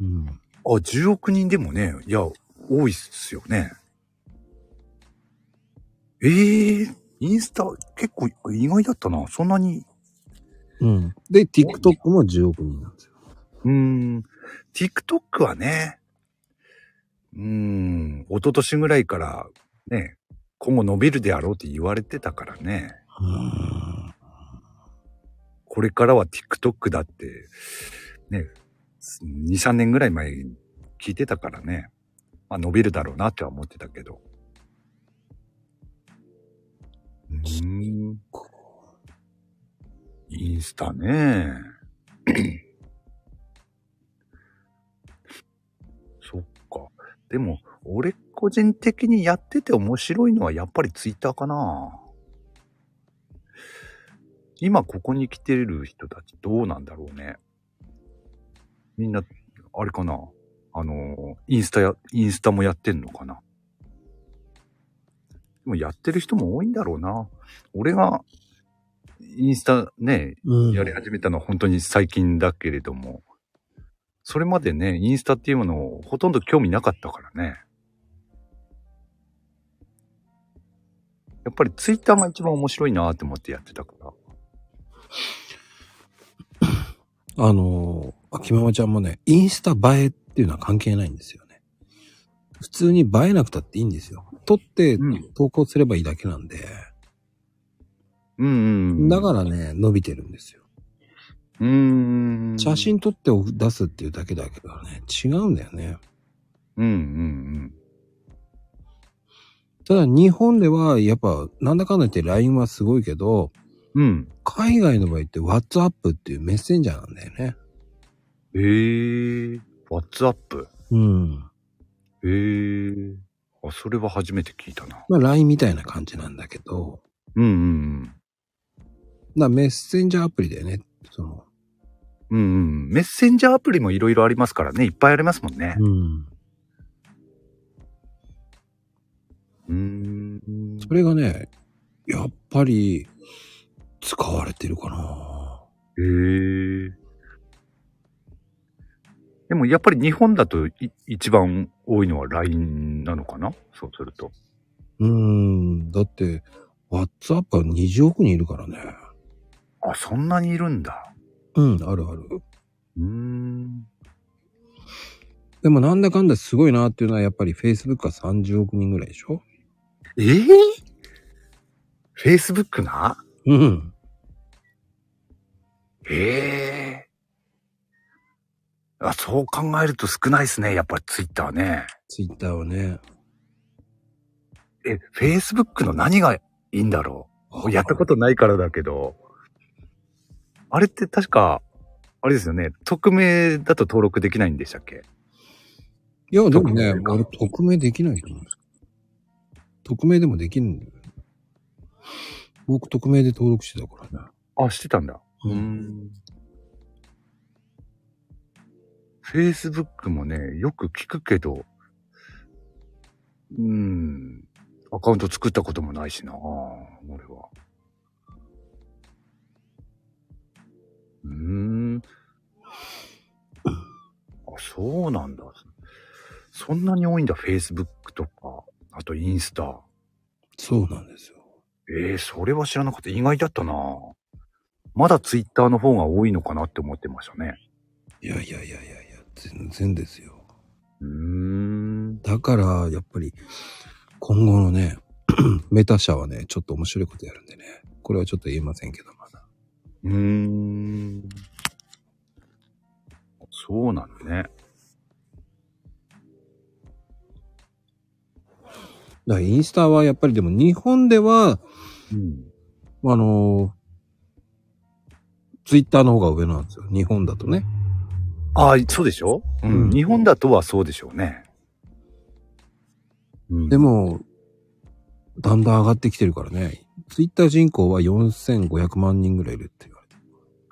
うん。あ、10億人でもね、いや、多いっすよね。ええインスタ結構意外だったな。そんなに。うん。で、TikTok も10億人なんですよ。うーん。TikTok はね、うーん、一昨年ぐらいからね、今後伸びるであろうって言われてたからね。これからは TikTok だって、ね、2、3年ぐらい前に聞いてたからね。まあ伸びるだろうなっては思ってたけど。インスタね。でも、俺個人的にやってて面白いのはやっぱりツイッターかな。今ここに来てる人たちどうなんだろうね。みんな、あれかな。あの、インスタや、インスタもやってんのかな。でもやってる人も多いんだろうな。俺が、インスタね、うん。やり始めたのは本当に最近だけれども、それまでね、インスタっていうものをほとんど興味なかったからね。やっぱりツイッターが一番面白いなって思ってやってたから。あのー、秋ママちゃんもね、インスタ映えっていうのは関係ないんですよね。普通に映えなくたっていいんですよ。撮ってうん投稿すればいいだけなんで。うんうんうん。だからね、伸びてるんですよ。うーん。写真撮って出すっていうだけだけどね、違うんだよね。うんうんただ日本ではやっぱなんだかんだ言って LINE はすごいけど、うん。うん。海外の場合って WhatsApp っていうメッセンジャーなんだよね。えー、WhatsApp？うん。えー。あ、それは初めて聞いたな。まあ LINE みたいな感じなんだけど、うんうんだからメッセンジャーアプリだよね。その、うん。うんうん。メッセンジャーアプリもいろいろありますからね。いっぱいありますもんね。うん。うーん。それがね、やっぱり使われてるかな。へえ。でもやっぱり日本だとい一番多いのは LINE なのかな？そうすると。うーん。だって、WhatsApp は20億人いるからね。あ、そんなにいるんだ。うん、あるある。うーん。でもなんだかんだすごいなっていうのはやっぱり Facebook は30億人ぐらいでしょ？ええ ?Facebook がうん。ええあ、そう考えると少ないですね。やっぱり Twitter ね。Twitter はね。え、Facebook の何がいいんだろうやったことないからだけど。あれって確か、あれですよね。匿名だと登録できないんでしたっけ？いや、でもね、匿名か俺匿名できないと思う。匿名でもできるんだよ。僕匿名で登録してたからね。あ、してたんだ。うん。Facebook もね、よく聞くけど、うーん、アカウント作ったこともないしな、俺は。うーん。あ、そうなんだ。そんなに多いんだ、Facebook とか、あとインスタ。そうなんですよ。ええそれは知らなかった。意外だったなまだツイッターの方が多いのかなって思ってましたね。いやいやいやいやいや、全然ですよ。うーん。だから、やっぱり、今後のね、メタ社はね、ちょっと面白いことやるんでね。これはちょっと言えませんけど、まだ。うーん。そうなのね。だからインスタはやっぱりでも日本では、うん。あのツイッターの方が上なんですよ。日本だとね。ああ、そうでしょ？ううんん。日本だとはそうでしょうね。うん。でも、だんだん上がってきてるからね。ツイッター人口は4500万人ぐらいいるって。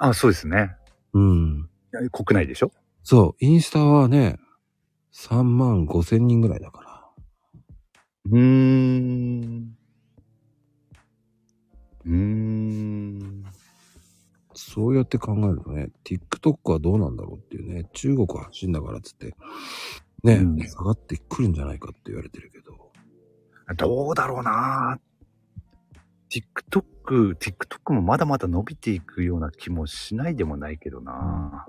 あそうですね。うん。国内でしょ？そう、インスタはね、3万5千人ぐらいだから。うーん。うーん。そうやって考えるとね、TikTok はどうなんだろうっていうね、中国は発信だからっつって、ね、うん下がってくるんじゃないかって言われてるけど。どうだろうな TikTok、TikTok もまだまだ伸びていくような気もしないでもないけどな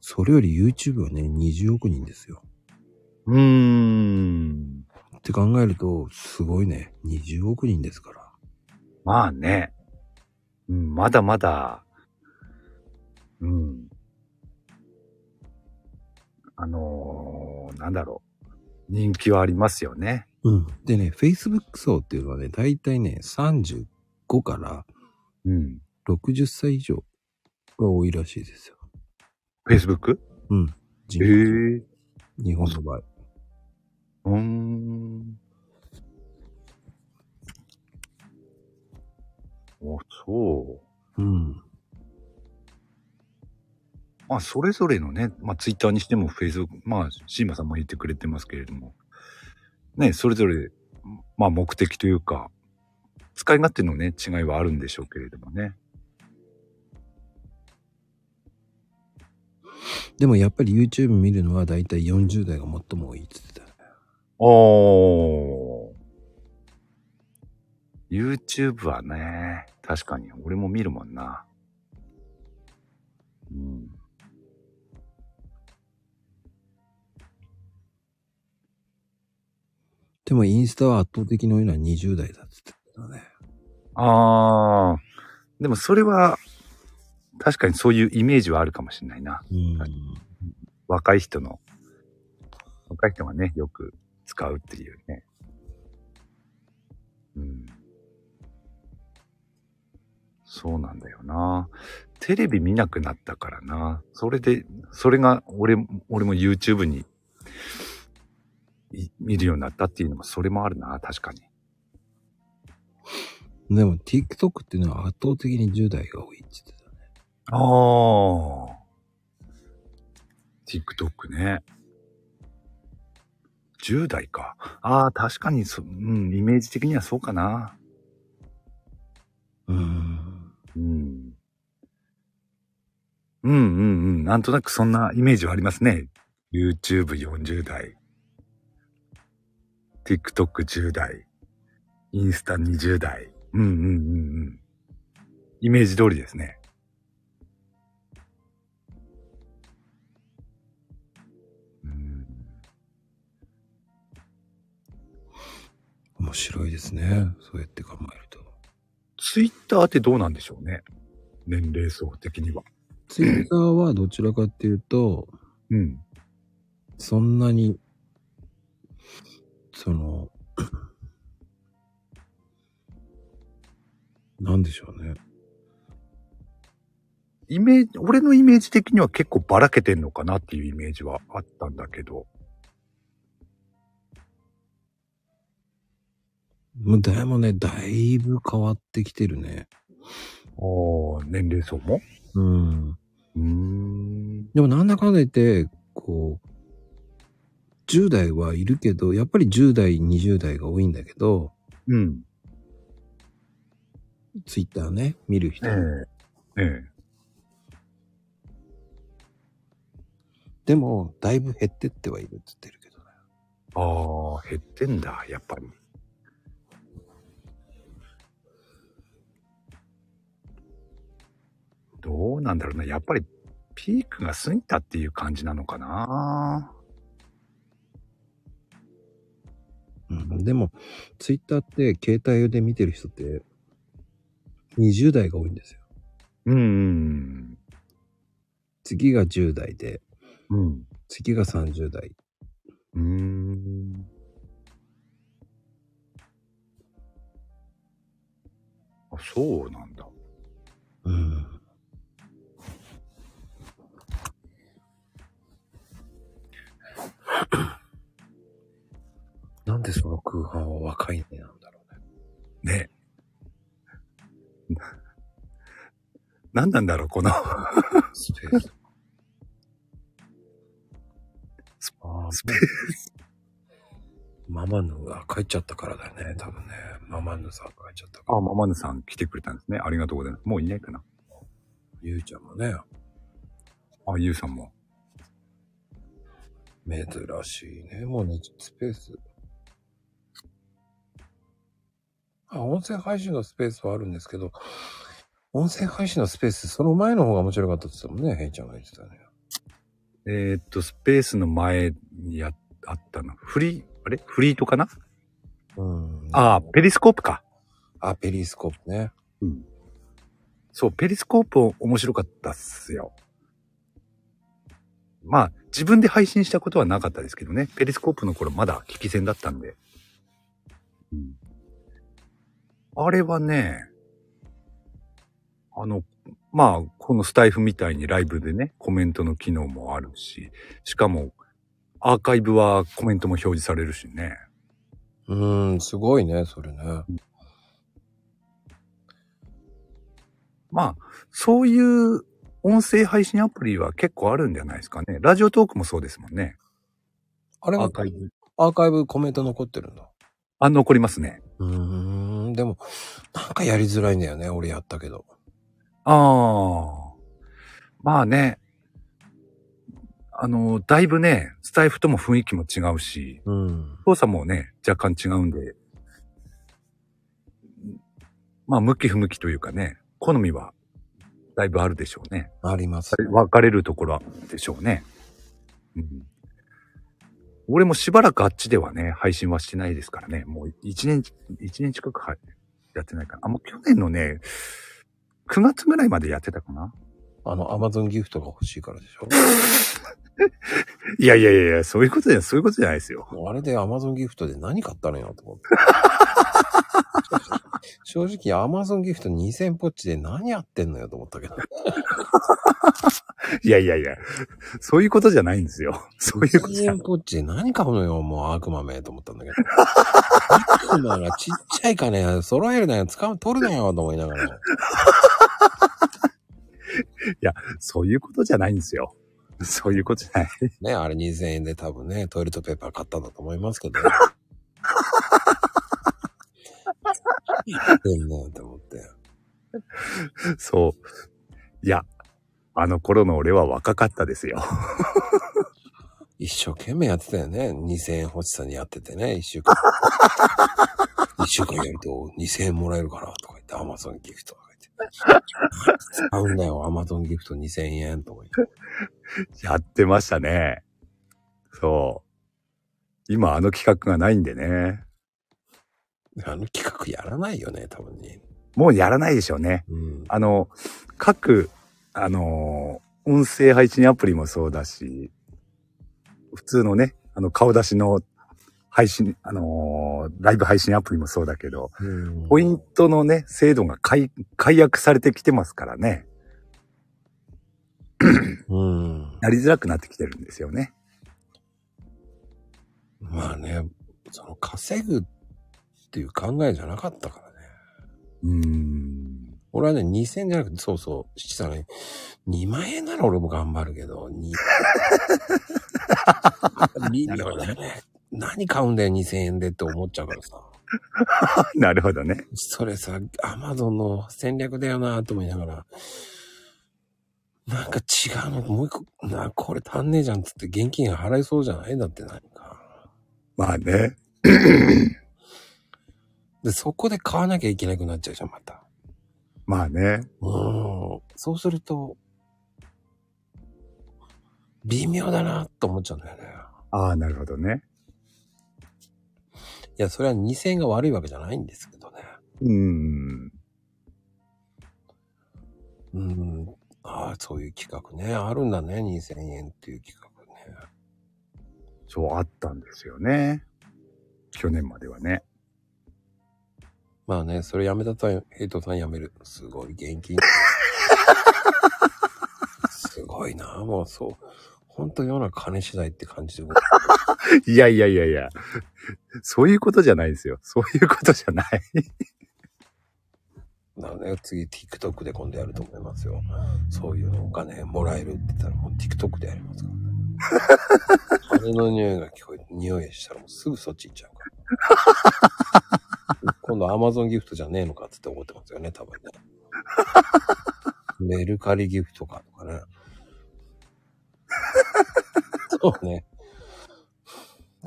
それより YouTube はね、20億人ですよ。うーん。って考えると、すごいね、20億人ですから。まあね。うん、まだまだ、うん。あのーなんだろう。人気はありますよね。うん。でね、Facebook 層っていうのはね、だいたいね、35からうん。60歳以上が多いらしいですよ。Facebook? うん。へ人口え。日本の場合。うーん。お、そう。うん。まあ、それぞれのね、まあ、ツイッターにしても、フェイスブック、まあ、シーマさんも言ってくれてますけれども、ね、それぞれ、まあ、目的というか、使い勝手のね、違いはあるんでしょうけれどもね。でもやっぱり YouTube 見るのはだいたい40代が最も多いって言ってたね。おー。YouTube はね、確かに、俺も見るもんな。うん。でもインスタは圧倒的に多いのは20代だって言ってたね。あー。でもそれは、確かにそういうイメージはあるかもしれないな。うん。若い人の、若い人がね、よく使うっていうね。うん。そうなんだよな。テレビ見なくなったからな。それで、それが俺、俺も YouTube にい見るようになったっていうのも、それもあるな、確かに。でも TikTok っていうのは圧倒的に10代が多いって言ってたね。ああ。TikTok ね。10代か。ああ、確かにそ、うん、イメージ的にはそうかな。うん。うん。うんうんうん。なんとなくそんなイメージはありますね。YouTube40 代。TikTok10 代。インスタ20代。うんうんうんうん。イメージ通りですね。うん面白いですね。そうやって考えると。Twitter ってどうなんでしょうね。年齢層的には。Twitter はどちらかっていうと、うん。そんなに、その、なんでしょうね。イメージ、俺のイメージ的には結構ばらけてんのかなっていうイメージはあったんだけど。もうでもね、だいぶ変わってきてるね。ああ、年齢層も？うん。うーん。でもなんだかんだ言って、こう、10代はいるけど、やっぱり10代、20代が多いんだけど、うん。ツイッターね、見る人。ええ。ええ。でも、だいぶ減ってってはいるって言ってるけどね。ああ、減ってんだ、やっぱり。どうなんだろうな。やっぱりピークが過ぎたっていう感じなのかな。うん、でも、ツイッターって携帯で見てる人って、20代が多いんですよ。うん。次が10代で、うん。次が30代。うーん。あ、そうなんだ。うん。なんでその空間は若いねなんだろうね。ね。何なんだろう、この。スペース。スああ、スペーママヌが帰っちゃったからだよね、多分ね。ママヌさんが帰っちゃったから。あ、ママヌさん来てくれたんですね。ありがとうございます。もういないかな。ゆうちゃんもね、あ、ゆうさんも。珍しいね。もうね、スペース。あ、音声配信のスペースはあるんですけど、音声配信のスペース、その前の方が面白かったって言ってたもんね、ヘイちゃんが言ってたね。えーっと、スペースの前にや、あったな。フリー、あれ？フリートかな？うん。ああ、ペリスコープか。あ、ペリスコープね。うん。そう、ペリスコープ面白かったっすよ。まあ、自分で配信したことはなかったですけどね。ペリスコープの頃まだ聞き戦だったんで。うん。あれはね、あの、まあ、このスタイフみたいにライブでね、コメントの機能もあるし、しかも、アーカイブはコメントも表示されるしね。うーん、すごいね、それね。まあ、そういう音声配信アプリは結構あるんじゃないですかね。ラジオトークもそうですもんね。あれはアーカイブ。アーカイブコメント残ってるんだ。あ、残りますね。うーん、でも、なんかやりづらいんだよね、俺やったけど。ああ。まあね。あの、だいぶね、スタイフとも雰囲気も違うし、うん。操作もね、若干違うんで、まあ、向き不向きというかね、好みは、だいぶあるでしょうね。あります。分かれるところでしょうね。うん。俺もしばらくあっちではね、配信はしてないですからね。もう一年、一年近くはやってないから。あ、もう去年のね、9月ぐらいまでやってたかな？あの、アマゾンギフトが欲しいからでしょ？いやいやいやいや、そういうことじゃない、そういうことじゃないですよ。あれでアマゾンギフトで何買ったのよと思って。正直アマゾンギフト2000ポッチで何やってんのよと思ったけど。いやいやいや、そういうことじゃないんですよ。そういうことじゃ2000ポッチで何買うのよもう悪魔めと思ったんだけど。悪魔がちっちゃい金揃えるなよ、使う、取るなよと思いながら。そういうことじゃないんですよ。そういうことじゃない。ね、あれ2000円で多分ね、トイレットペーパー買ったんだと思いますけど。何や ってんのよって思って。そう。いや、あの頃の俺は若かったですよ。一生懸命やってたよね。2000円欲しさにやっててね、一週間。一週間やると2000円もらえるからとか言って、アマゾンギフトとか言って。使うんだよ、アマゾンギフト2000円とか言って。やってましたね。そう。今あの企画がないんでね。あの企画やらないよね、多分に。もうやらないでしょうね。うん。あの、各、あのー音声配信アプリもそうだし、普通のね、あの、顔出しの配信、あのーライブ配信アプリもそうだけど、うんポイントのね、制度が解解約されてきてますからね、うん。やりづらくなってきてるんですよね。まあね、その稼ぐっていう考えじゃなかったからね。うーん。俺はね、2000円じゃなくて、そうそう、七さんね、2万円なら俺も頑張るけど、2微妙だよね。何買うんだよ、2000円でって思っちゃうからさ。なるほどね。それさ、アマゾンの戦略だよなと思いながら、なんか違うの、もう一個、な、これ足んねえじゃんっつって現金払いそうじゃない？だって何か。まあね。で、そこで買わなきゃいけなくなっちゃうじゃん、また。まあね。うん。そうすると、微妙だなと思っちゃうんだよね。ああ、なるほどね。いや、それは2000円が悪いわけじゃないんですけどね。うーん。うん。ああ、そういう企画ね。あるんだね、2000円っていう企画ね。そうあったんですよね。去年まではね。まあね、それやめたとヘイトさんやめる。すごい、現金。すごいな、もうそう。ほんと世の中金次第って感じで。いやいやいやいや。そういうことじゃないですよ。そういうことじゃない。なので、次 TikTok で今度やると思いますよ。そういうのお金もらえるって言ったらもう TikTok でやりますからね。金の匂いが聞こえて、匂いしたらもうすぐそっち行っちゃうから。今度 Amazon ギフトじゃねえのかって思ってますよね、多分ね。メルカリギフトかとかね。そうね。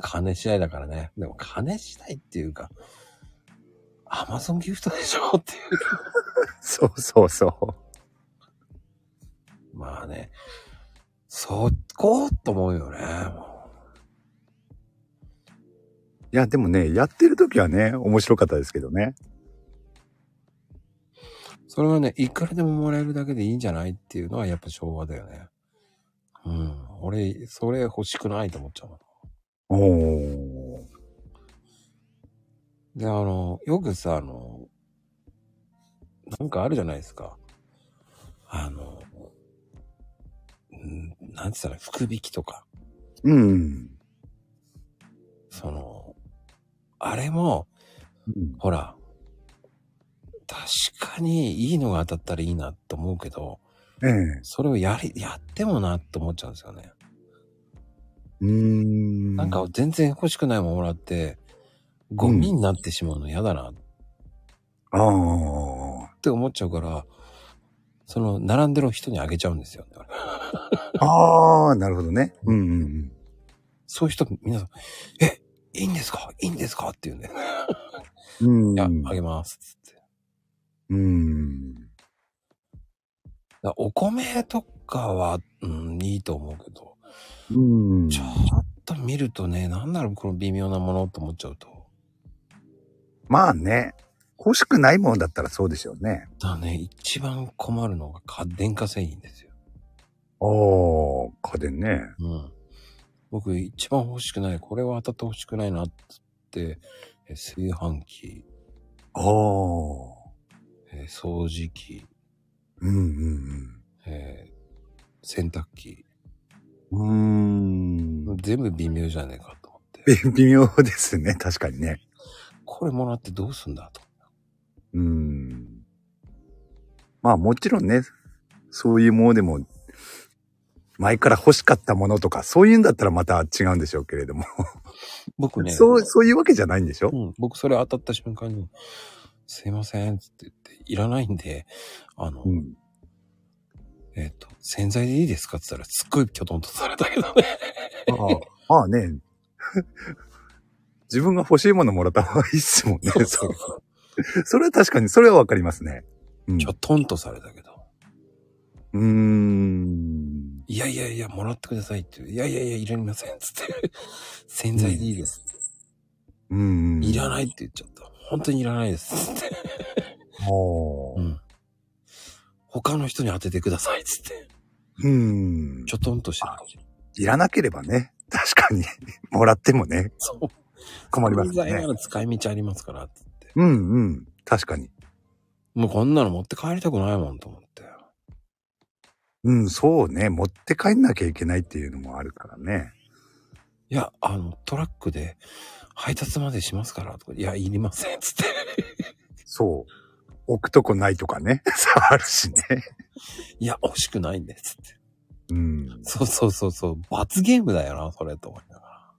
金次第だからね。でも金次第っていうか、Amazon ギフトでしょっていう。そうそうそう。まあね、そこ、と思うよね。もいや、でもね、やってる時はね、面白かったですけどね。うそれはね、いくらでももらえるだけでいいんじゃないっていうのはやっぱ昭和だよね。うん。俺、それ欲しくないと思っちゃうの。おー。で、あの、よくさ、あの、なんかあるじゃないですか。あの、うん、なんて言ったら、福引きとか。うん。その、あれも、うん。ほら、確かにいいのが当たったらいいなと思うけど、ええそれをやり、やってもなって思っちゃうんですよね。うーん。なんか全然欲しくないものもらって、ゴミになってしまうの嫌だなっああ。て思っちゃうから、その、並んでる人にあげちゃうんですよね。俺ああ、なるほどね。うんうんうん。そういう人、皆さん、え、いいんですか？いいんですか？って言うんで。うん。いや、あげます。つって。うん。お米とかは、うん、いいと思うけど、うん。ちょっと見るとね、なんだろう、この微妙なものと思っちゃうと。まあね。欲しくないものだったらそうでしょうね。だね、一番困るのが家電化製品ですよ。ああ、家電ね。うん。僕一番欲しくない、これは当たって欲しくないなって、え炊飯器、ああ。えー掃除機、うんうんえー洗濯機、うん。うーん。全部微妙じゃねえかと思って。び 微妙ですね。確かにね。これもらってどうすんだ？と。うん。まあもちろんね、そういうものでも、前から欲しかったものとか、そういうんだったらまた違うんでしょうけれども。僕ね、そう、そういうわけじゃないんでしょ？うん、僕それ当たった瞬間に、すいません、つって言って、いらないんで、あの、うん。えっ、と、洗剤でいいですかって言ったら、すっごいキョトンとされたけどね。ああ、まあね。自分が欲しいものもらった方がいいっすもんね。そうそそうう。それは確かに、それはわかりますね。うんキョトンとされたけど。うーん。いやいやいや、もらってくださいって。いやいやいや、いらません。つって。洗剤でいいです。うん。いらないって言っちゃった。本当にいらないです。つって。もうん。他の人に当ててください。つって。う。うん。ちょとんとしてる。いらなければね。確かに。もらってもね。そう。困りますね洗剤な。ら使い道ありますから。つって。うんうん。確かに。もうこんなの持って帰りたくないもんと思って。うん、そうね。持って帰んなきゃいけないっていうのもあるからね。いや、あの、トラックで配達までしますから。とかいや、いりません。つって。そう。置くとこないとかね。さあるしね。いや、欲しくないんです。つって。うん。そうそうそうそう。罰ゲームだよな、それと思いなが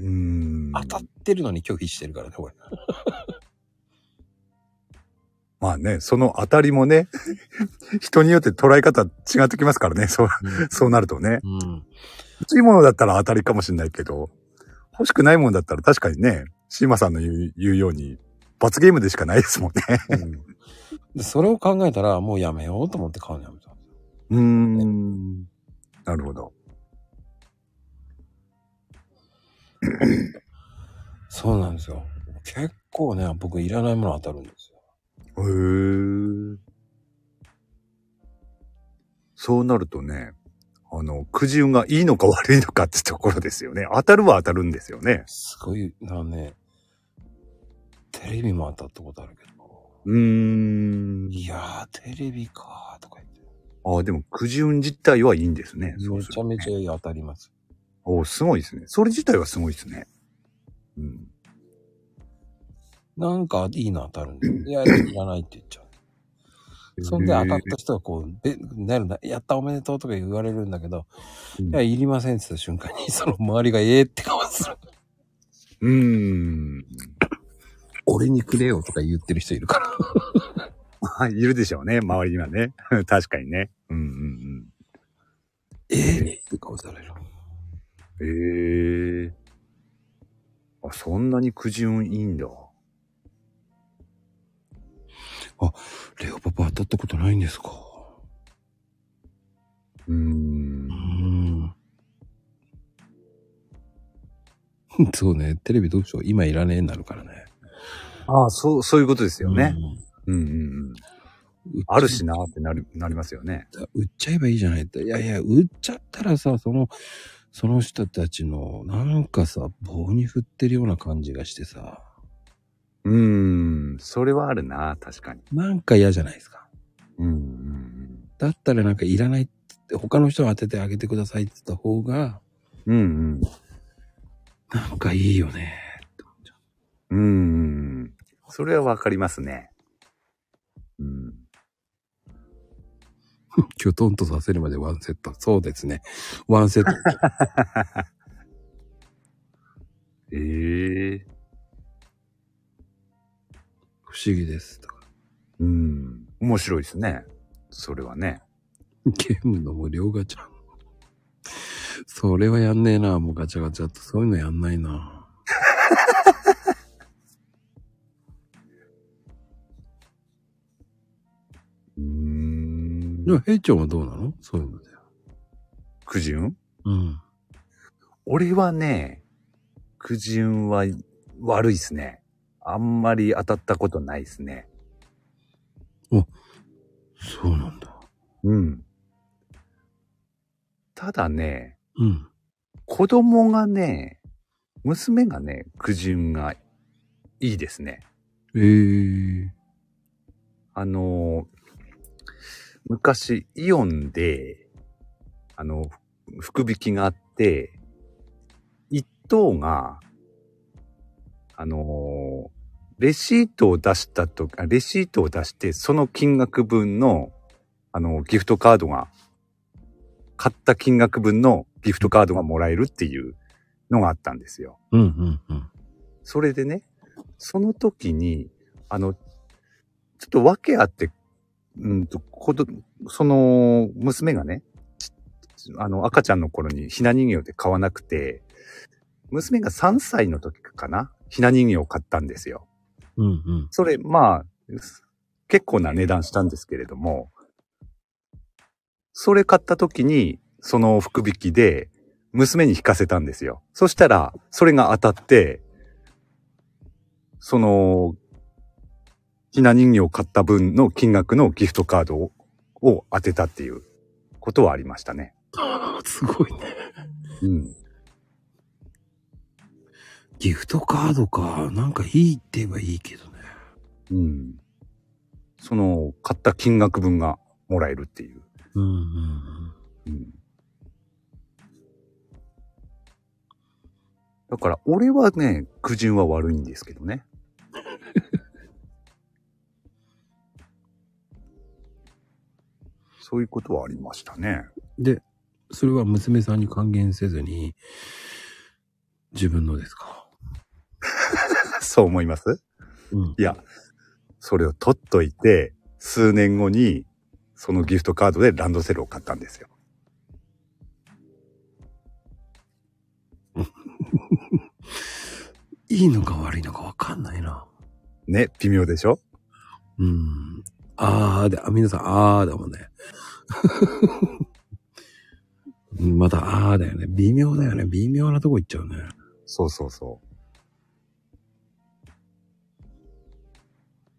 うん。ら。当たってるのに拒否してるからね、これ。まあね、その当たりもね、人によって捉え方違ってきますからね。そう、そうなるとね。うん。欲しいものだったら当たりかもしれないけど、欲しくないものだったら確かにね、シーマさんの言う言うように、罰ゲームでしかないですもんね。うんでそれを考えたら、もうやめようと思って買うのやめた。うーん。なるほど。そうなんですよ。結構ね、僕いらないもの当たるんで。へーそうなるとね、あの、くじ運がいいのか悪いのかってところですよね。当たるは当たるんですよね。すごい、なね、テレビも当たったことあるけど。うーん。いやー、テレビかーとか言って。ああ、でもくじ運自体はいいんですね。そうめちゃするとねめちゃ当たります。おすごいですね。それ自体はすごいですね。うん。なんかいいの当たるんで。いや、いらないって言っちゃう。そんで当たった人はこう、べなるな、やったおめでとうとか言われるんだけど、うんいや、いりませんって言った瞬間に、その周りがええって顔する。うーん。俺にくれよとか言ってる人いるから。はい、いるでしょうね。周りにはね。確かにね。うんうんええって顔される。うん。ええあ、そんなにくじ運いいんだ。レオパパ当たったことないんですかうーんう。ん。そうね、テレビどうしよう。今いらねえになるからね。ああ、そう、そういうことですよね。うん。うんうんうん。あるしなってなる、なりますよね。売っちゃえばいいじゃないって。いやいや、売っちゃったらさ、その、その人たちの、なんかさ、棒に振ってるような感じがしてさ、うーん。それはあるな、確かに。なんか嫌じゃないですか。うんうんだったらなんかいらないって言って、他の人に当ててあげてくださいって言った方が、うん。うんうん。なんかいいよねうーん。それはわかりますね。うん。きょとんとさせるまでワンセット。そうですね。ワンセット。ええ不思議です。とかうん。面白いですね。それはね。ゲームの無料ガチャ。それはやんねえな、もうガチャガチャって。そういうのやんないな。うーんで。も、ヘイちゃんはどうなの？そういうので。くじ運うん。俺はね、くじ運は悪いっすね。あんまり当たったことないっすね。そうなんだ。うん。ただね、うん。子供がね、娘がね、くじ運がいいですね。ええー。あの、昔、イオンで、あの、福引きがあって、一等が、あの、レシートを出したと、あレシートを出して、その金額分の、あの、ギフトカードが、買った金額分のギフトカードがもらえるっていうのがあったんですよ。うんうんうん。それでね、その時に、あの、ちょっと訳あって、うんと、こど、その、娘がね、ちあの、赤ちゃんの頃にひな人形で買わなくて、娘が3歳の時かなひな人形を買ったんですよ。うんうん。それ、まあ、結構な値段したんですけれども、それ買った時に、その福引きで、娘に引かせたんですよ。そしたら、それが当たって、その、ひな人形を買った分の金額のギフトカードをを当てたっていうことはありましたね。ああ、すごいね。うん。ギフトカードか。なんかいいって言えばいいけどね。うん。その、買った金額分がもらえるっていう。うんうんうんだから、俺はね、苦順は悪いんですけどね。そういうことはありましたね。うん。で、それは娘さんに還元せずに、自分のですか？そう思います？うん。いや、それを取っといて、数年後に、そのギフトカードでランドセルを買ったんですよ。いいのか悪いのかわかんないな。ね、微妙でしょ？うん。あーで、あ、皆さん、あーだもんね。う んまた、あーだよね。微妙だよね。微妙なとこ行っちゃうね。そうそうそ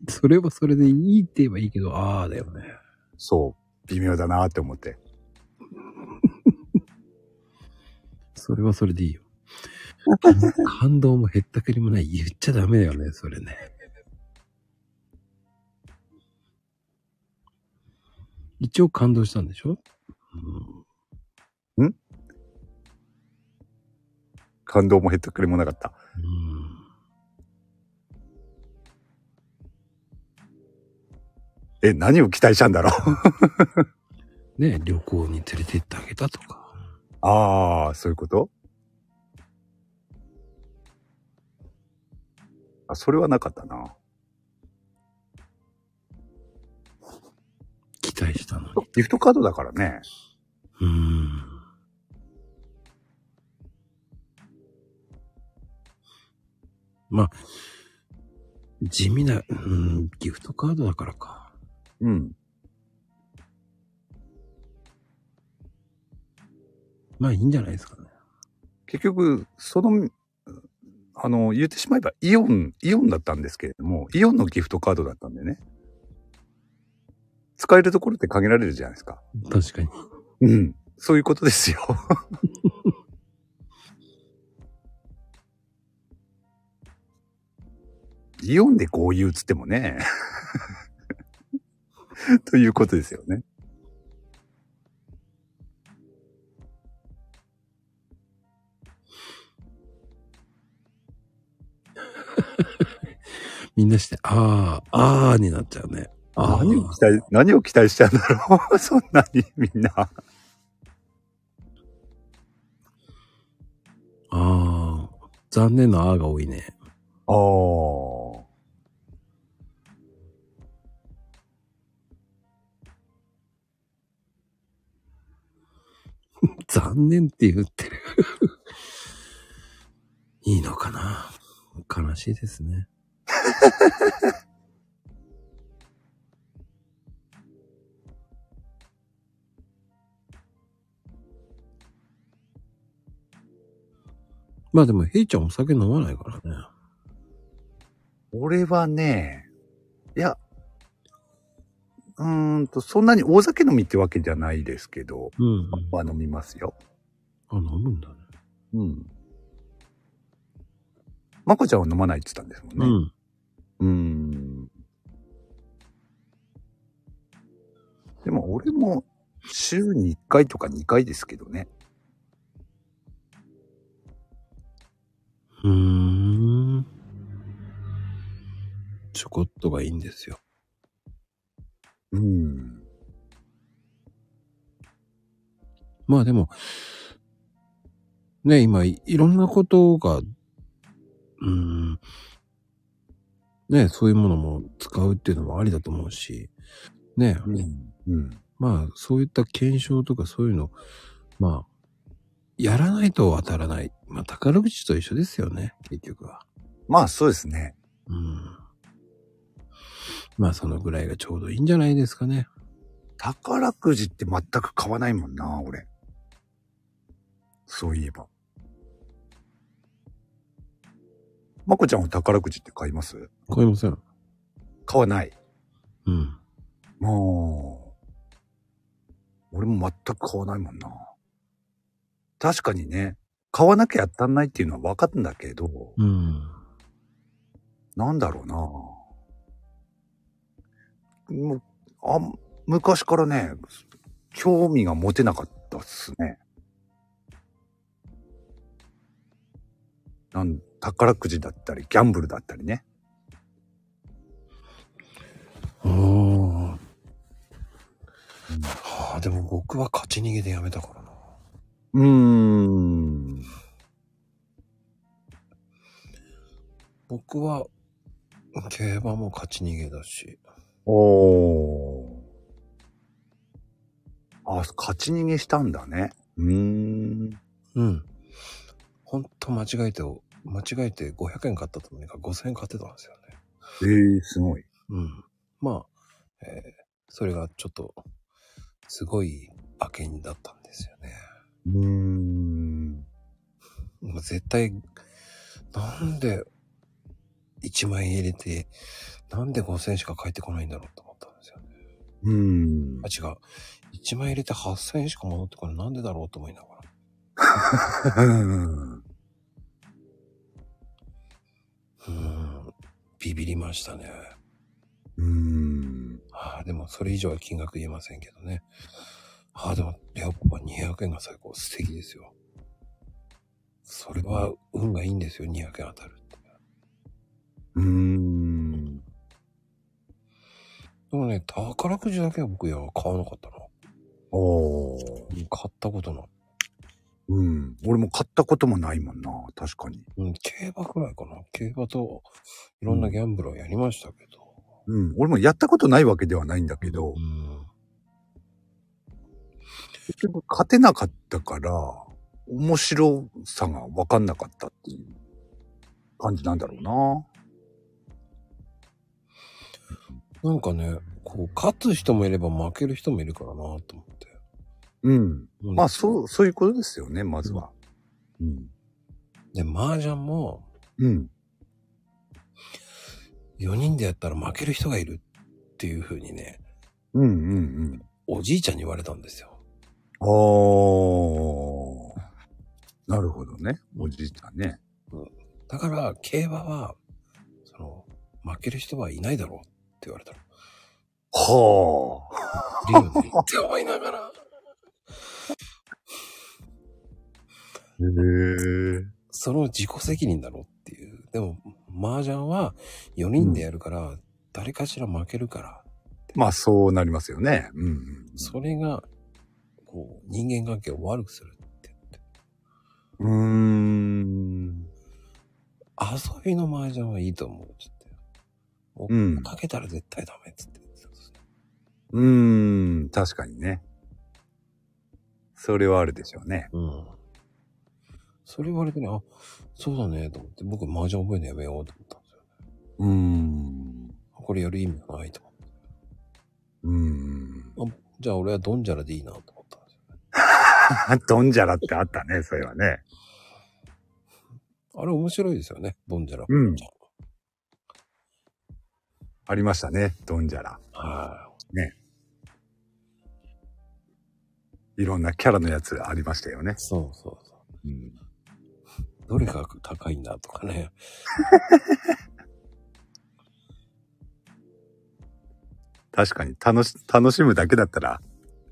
それはそれでいいって言えばいいけど、あーだよね。う。そう。微妙だなって思って。それはそれでいいよ。感動もへったくりもない。言っちゃダメだよね、それね。一応感動したんでしょ、うん、感動もへったくれもなかった。うんえ、何を期待したんだろう？ね旅行に連れて行ってあげたとか。ああ、そういうこと？あ、それはなかったな。期待したのに。ギフトカードだからね。うーん。まあ、地味な、うん、ギフトカードだからか。うん。まあいいんじゃないですかね。結局、その、あの、言ってしまえばイオン、イオンだったんですけれども、イオンのギフトカードだったんでね。使えるところって限られるじゃないですか。確かに。うん。そういうことですよ。イオンでこう言うつってもね。ということですよね。みんなして、あー、あーになっちゃうね。あー何を期待、何を期待しちゃうんだろう そんなにみんな。あー、残念なあーが多いね。ああ。残念って言ってる。いいのかな？悲しいですね。まあでも、ヘイちゃんお酒飲まないからね。俺はね、いや、うーんと、そんなに大酒飲みってわけじゃないですけど、うん。まあ飲みますよ。あ、飲むんだね。うん。まこちゃんは飲まないって言ったんですもんね。うん。うーん。でも俺も週に1回とか2回ですけどね。うーん。ちょこっとがいいんですよ。うん。まあでも、ね、今い、いろんなことが、うーん、ね、そういうものも使うっていうのもありだと思うし、ね、うん。うん。まあそういった検証とかそういうの、まあ、やらないと当たらない。まあ宝くじと一緒ですよね、結局は。まあそうですね。うん。まあそのぐらいがちょうどいいんじゃないですかね。宝くじって全く買わないもんな、俺。そういえば。まこちゃんは宝くじって買います？買いません。買わない。うん。もう、俺も全く買わないもんな。確かにね、買わなきゃやったんないっていうのは分かるんだけど、うん。なんだろうな。もう、あん、昔からね、興味が持てなかったっすね。なん、宝くじだったり、ギャンブルだったりね。おー。はあ、でも僕は勝ち逃げでやめたからな。うーん。僕は、競馬も勝ち逃げだし。おー。あ、勝ち逃げしたんだね。うーん。うん。ほんと間違えて、間違えて500円買ったと思うか5000円買ってたんですよね。ええすごい。うん。まあ、えーそれがちょっと、すごい馬券だったんですよね。うーん。もう絶対、なんで1万円入れて、なんで5000円しか返ってこないんだろうと思ったんですよね。うーんあ、。違う。1万円入れて8000円しか戻ってこない。なんでだろうと思いながら。うんうーん。ビビりましたね。うーん。ああ、でもそれ以上は金額言えませんけどね。ああ、でも、レオポは200円が最高素敵ですよ。それは運がいいんですよ、200円当たる。うーん。でもね、宝くじだけは僕いや買わなかったな。おー。買ったことない。うん。俺も買ったこともないもんな。確かに。うん、競馬くらいかな。競馬といろんなギャンブルをやりましたけど。うん。俺もやったことないわけではないんだけど、うん。結局勝てなかったから、面白さが分かんなかったっていう感じなんだろうな。なんかね、こう、勝つ人もいれば負ける人もいるからなと思って。うん。うんまあ、そう、そういうことですよね、まずは。うん。で、麻雀もうん。4人でやったら負ける人がいるっていう風にね、うんうんうん。おじいちゃんに言われたんですよ。あー。なるほどね。おじいちゃんね。だから、競馬は、その、負ける人はいないだろう言われたの。はリアルにって思いながら。あ。へえ。その自己責任だろうっていうでも、麻雀は4人でやるから、誰かしら負けるから、まあそうなりますよね。うんうん。それが、こう、人間関係を悪くするって言って。うーん。遊びの麻雀はいいと思ううんかけたら絶対ダメっつって言ってたんですね。うーん。確かにね。それはあるでしょうね。うん。それ言われてね、あ、そうだね、と思って、僕麻雀覚えるのやめようと思ったんですよ。うーん。これやる意味がないと思って。うーん。じゃあ俺はドンジャラでいいなと思ったんですよね。ドンジャラってあったね、それはね。あれ面白いですよね、ドンジャラ。うんありましたね、ドンジャラ。はいろんなキャラのやつありましたよねい。。そうそうそう。うん。どれが高いんだとかね。確かに楽し、楽しむだけだったら、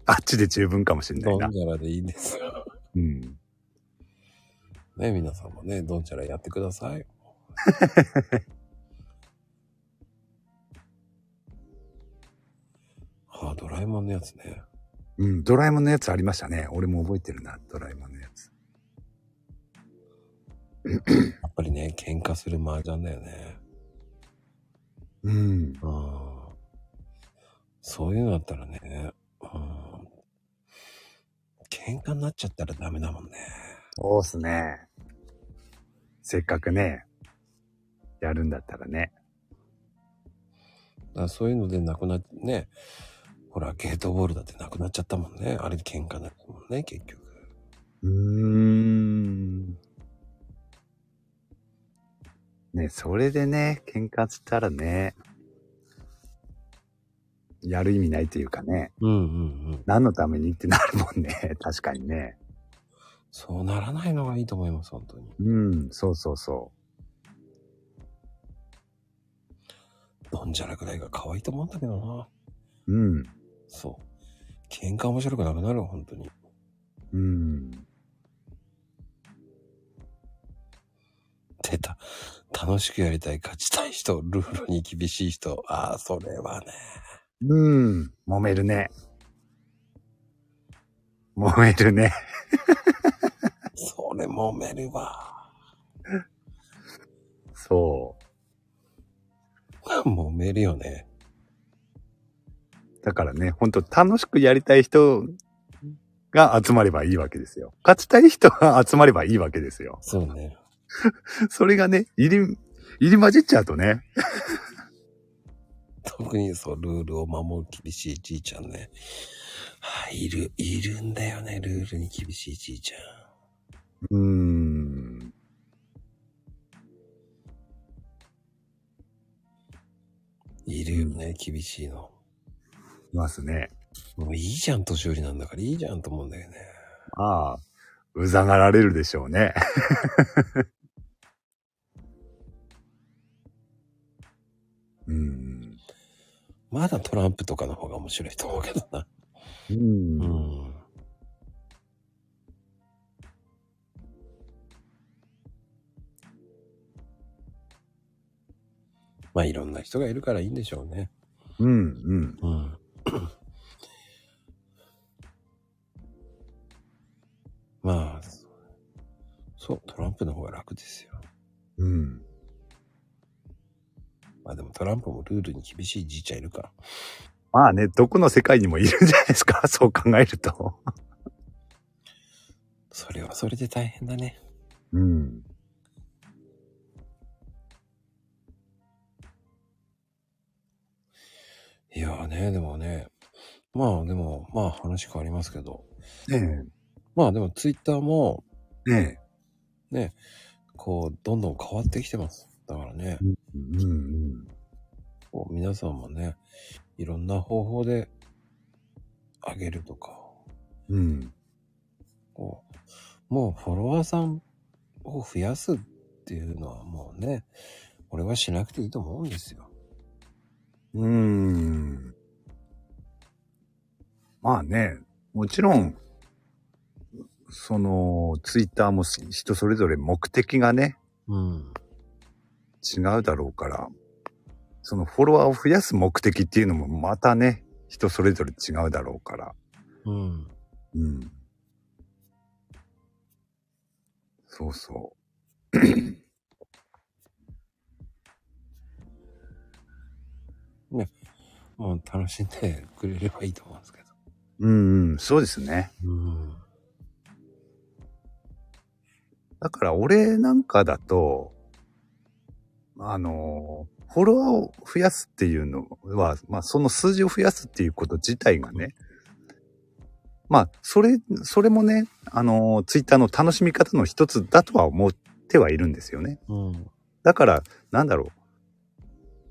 あっちで十分かもしれないなドン。ジャラでいいんですよ。うん。ね、皆さんもね、ドンジャラやってください。えもんのやつね。うん、ドラえもんのやつありましたね。俺も覚えてるな、ドラえもんのやつ。やっぱりね、喧嘩する麻雀だよね。うん。うん。そういうのだったらね、うん。喧嘩になっちゃったらダメだもんね。そうっすね。せっかくね、やるんだったらね。だそういうのでなくなってね、ほら、ゲートボールだってなくなっちゃったもんね。あれで喧嘩になったもんね、結局。うーん。ね、それでね、喧嘩したらね、やる意味ないというかね、うんうんうん。何のためにってなるもんね。確かにね。そうならないのがいいと思います、本当に。うん、そうそうそドンジャラぐらいが可愛いと思うんだけどな。う。うん。そう。喧嘩面白くなくなるよ、本当に。うん。出た。楽しくやりたい、勝ちたい人、ルールに厳しい人。ああ、それはね。うん。揉めるね。揉めるね。それ揉めるわ。そ 揉めるよね。う。だからね、ほんと楽しくやりたい人が集まればいいわけですよ。勝ちたい人が集まればいいわけですよ。そうね。それがね、入り、入り混じっちゃうとね。特にそう、ルールを守る厳しいじいちゃんね。はあ、いる、いるんだよね、ルールに厳しいじいちゃん。うーん。いるよね、厳しいの。いますね。もういいじゃん、年寄りなんだからいいじゃんと思うんだよね。ああ、うざがられるでしょうね。うん。まだトランプとかの方が面白いと思うけどな。うんうん。まあいろんな人がいるからいいんでしょうね。うん、うん。うん。まあ、そう、トランプの方が楽ですよ。うん。まあでもトランプもルールに厳しいじいちゃんいるから。まあね、どこの世界にもいるんじゃないですか？そう考えると。それはそれで大変だね。うん。いやーね、でもね、まあでも、まあ話変わりますけど、ねまあでもツイッターもえ。ねね、こう、どんどん変わってきてます。だからねえ。、うん、うん。こう皆さんもね、いろんな方法であげるとか、うん。こうもうフォロワーさんを増やすっていうのはもうね、俺はしなくていいと思うんですよ。うーん。まあね、もちろん、その、ツイッターも人それぞれ目的がね、うん。違うだろうから、そのフォロワーを増やす目的っていうのもまたね、人それぞれ違うだろうから。うん。うん。そうそもう楽しんでくれればいいと思うんですけど。う。うんうん、そうですね。うん。だから俺なんかだと、あの、フォロワーを増やすっていうのは、まあその数字を増やすっていうこと自体がね、まあそれ、それもね、あの、ツイッターの楽しみ方の一つだとは思ってはいるんですよね。うん。だから、なんだろ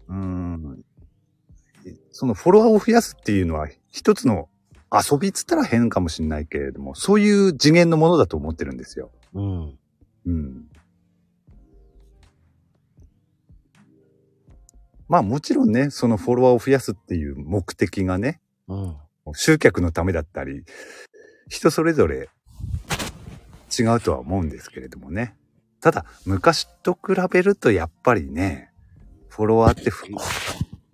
う。うーん。そのフォロワーを増やすっていうのは一つの遊びっつったら変かもしれないけれども、そういう次元のものだと思ってるんですよ。うん。うん。まあもちろんね、そのフォロワーを増やすっていう目的がね、うん。集客のためだったり、人それぞれ違うとは思うんですけれどもね。ただ、昔と比べるとやっぱりね、フォロワーって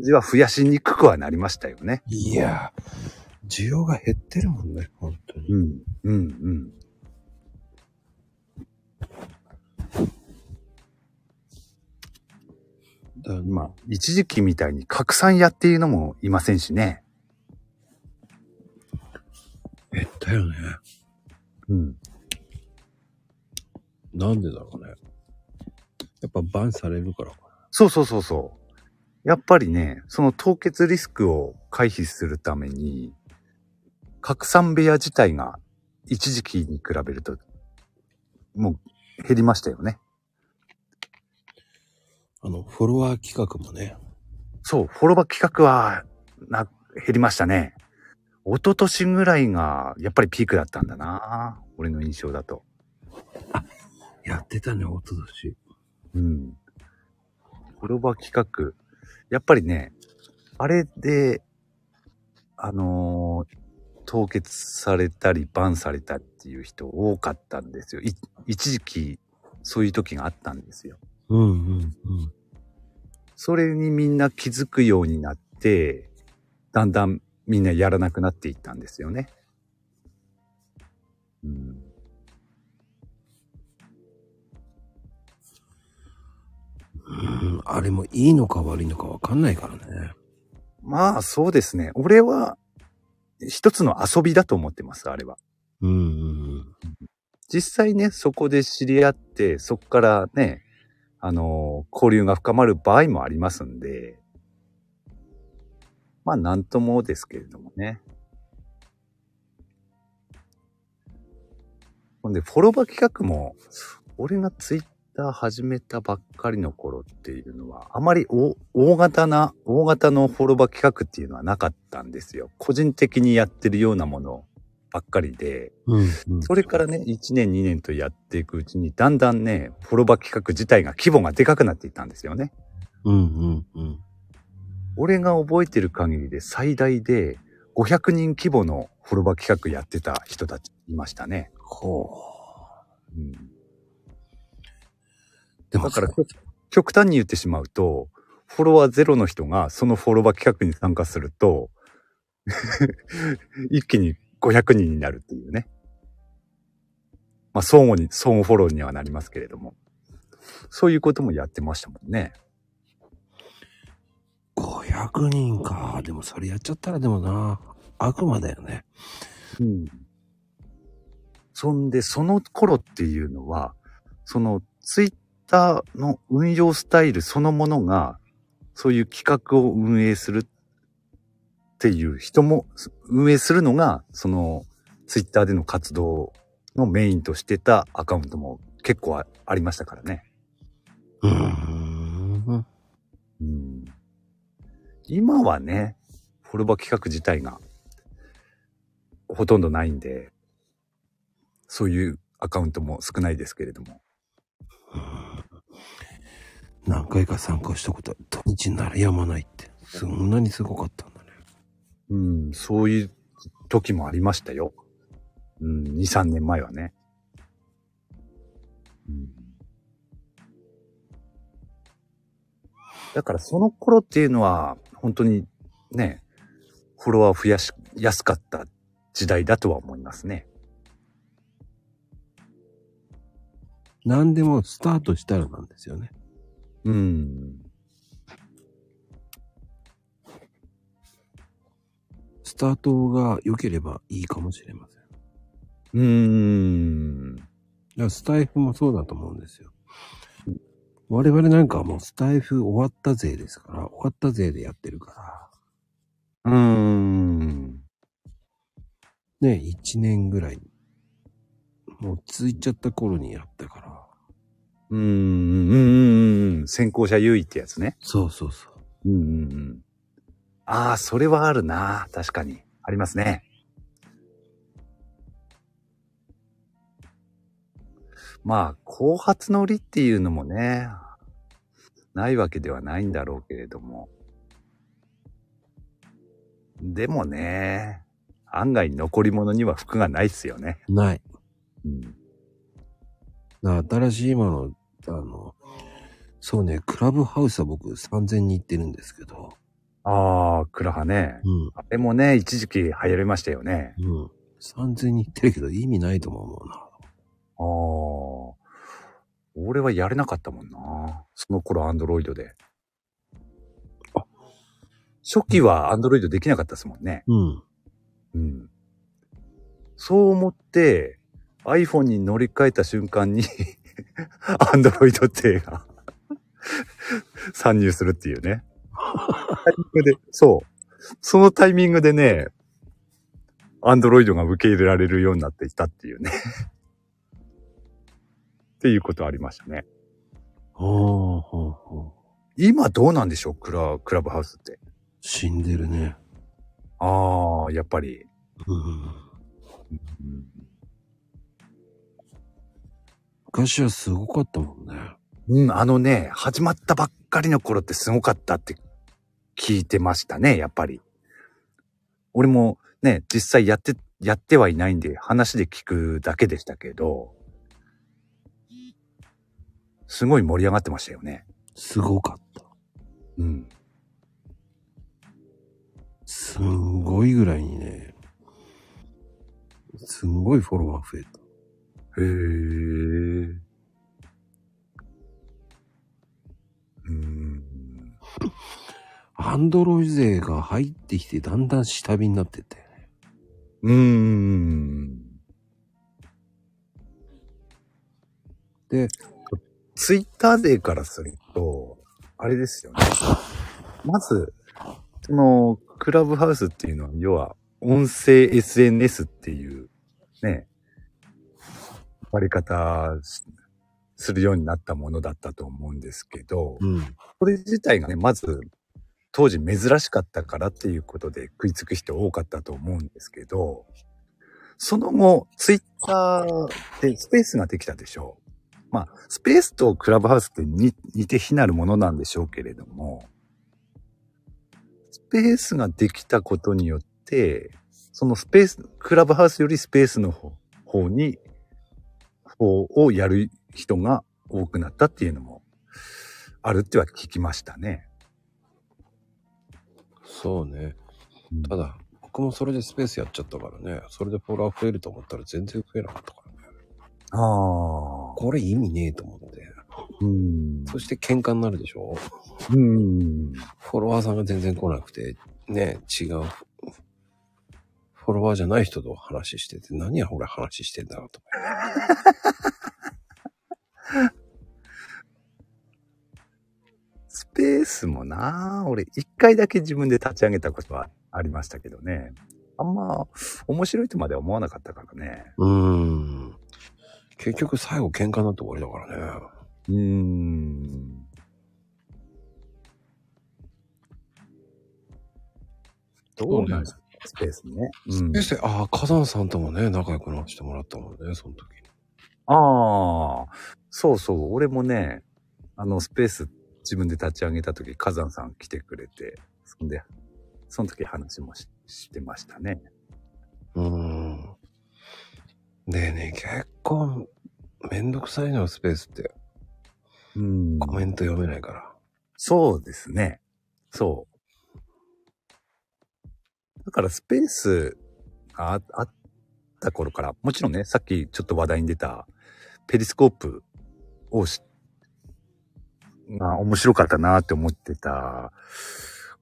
ふ、字は増やしにくくはなりましたよね。いやー、需要が減ってるもんね、本当に。うん、うん、うん。だまあ、一時期みたいに拡散屋っていうのもいませんしね。減ったよね。うん。なんでだろうね。やっぱバンされるからかそうそうそうそう。やっぱりね、その凍結リスクを回避するために、拡散部屋自体が一時期に比べると、もう減りましたよね。な。あの、フォロワー企画もね。そう、フォロバ企画は、な、減りましたね。一昨年ぐらいが、やっぱりピークだったんだな俺の印象だと。やってたね、おととし。うん。フォロバ企画。やっぱりね、あれで、あのー凍結されたり、バンされたっていう人多かったんですよ。い一時期、そういう時があったんですよ。うんうんうん。それにみんな気づくようになって、だんだんみんなやらなくなっていったんですよね。うん。うん、あれもいいのか悪いのかわかんないからね。まあ、そうですね。俺は、一つの遊びだと思ってます、あれは。うんうん実際ね、そこで知り合って、そこからね、あのー交流が深まる場合もありますんで、まあ、なんともですけれどもね。ほんで、フォロバ企画も、俺がツイッター始めたばっかりの頃っていうのは、あまり大大型な、大型のフォロバ企画っていうのはなかったんですよ。個人的にやってるようなものばっかりで、うん。うんそれからね、1年2年とやっていくうちに、だんだんね、フォロバ企画自体が規模がでかくなっていったんですよね。うんうんうん。俺が覚えてる限りで最大で500人規模のフォロバ企画やってた人たちいましたね。ほうん、う。でもだから極極端に言ってしまうと、フォロワーゼロの人がそのフォロバ企画に参加すると、一気に500人になるっていうね。まあ相互に、相互フォローにはなりますけれども。そういうこともやってましたもんね。500人か。でもそれやっちゃったらでもな、悪魔だよね。うん。そんで、その頃っていうのは、そのツイッターの運用スタイルそのものが、そういう企画を運営するっていう人も、運営するのが、そのツイッターでの活動のメインとしてたアカウントも結構あありましたからね。うーん。うん。今はね、フォロバ企画自体がほとんどないんで、そういうアカウントも少ないですけれども。何回か参加したこと、土日鳴りやまないって。そんなにすごかったんだね。うん、そういう時もありましたよ。うん、2、3年前はね。うん、だからその頃っていうのは、本当にね、フォロワー増やしやすかった時代だとは思いますね。何でもスタートしたらなんですよね。うん。スタートが良ければいいかもしれません。うーん。だからスタイフもそうだと思うんですよ。我々なんかはもうスタイフ終わった勢ですから、終わった勢でやってるから、うーん。ね、一年ぐらい、もう続いちゃった頃にやったから。うーん。うんうんうん。先行者優位ってやつね。そうそうそう。うんうんうん。ああ、それはあるな。確かに。ありますね。まあ、後発の売りっていうのもね、ないわけではないんだろうけれども。でもね、案外残り物には服がないっすよね。ない。うん。だから新しい今の、あの、そうね、クラブハウスは僕3000人行ってるんですけど、ああ、クラハね。うん、あれもね、一時期流行りましたよね。うん。3000人行ってるけど意味ないとも思うな。ああ。俺はやれなかったもんな。その頃アンドロイドで。あ初期はアンドロイドできなかったですもんね。うん。うん。そう思って、iPhone に乗り換えた瞬間に、アンドロイドってが参入するっていうね。タイミングで、そう。そのタイミングでね、アンドロイドが受け入れられるようになっていたっていうね。っていうことありましたね。ほうほうほう。今どうなんでしょう？クラ、クラブハウスって。死んでるね。ああ、やっぱり。うん。うん昔はすごかったもんね。うん、あのね、始まったばっかりの頃ってすごかったって聞いてましたね、やっぱり。俺もね、実際やって、やってはいないんで、話で聞くだけでしたけど、すごい盛り上がってましたよね。すごかった。うん。すんごいぐらいにね、すんごいフォロワー増えた。へえ。うん。アンドロイド勢が入ってきてだんだん下火になってって。うーん。で、ツイッターデーからすると、あれですよね。まず、その、クラブハウスっていうのは、要は、音声 SNS っていう、ね、割り方しするようになったものだったと思うんですけど、うん。これ自体がね、まず、当時珍しかったからっていうことで食いつく人多かったと思うんですけど、その後、ツイッターでスペースができたでしょう。まあ、スペースとクラブハウスって似似て非なるものなんでしょうけれども、スペースができたことによって、そのスペース、クラブハウスよりスペースの方方に、方をやる人が多くなったっていうのもあるっては聞きましたね。そうね。ただ、僕もそれでスペースやっちゃったからね。それでフォロワー増えると思ったら全然増えなかったからね。ああ。これ意味ねえと思って。うん。そして喧嘩になるでしょ？うん。フォロワーさんが全然来なくて、ね、違う。フォロワーじゃない人と話してて、何や俺話してんだろうと思 スペースもな俺一回だけ自分で立ち上げたことはありましたけどね。あんま面白いとまでは思わなかったからね。う。うーん。結局最後喧嘩になって終わりだからね。うーん。どうなんですか？スペースね。うんスペースで、ああ、火山さんともね、仲良くなしてもらったもんね、その時に。ああ、そうそう。俺もね、あの、スペース自分で立ち上げた時、火山さん来てくれて、そんで、その時話もししてましたね。うーん。でね、結構、めんどくさいのよ、スペースって。うんコメント読めないから。そうですね。そう。だからスペースがああった頃から、もちろんね、さっきちょっと話題に出たペリスコープをし、まあ面白かったなって思ってた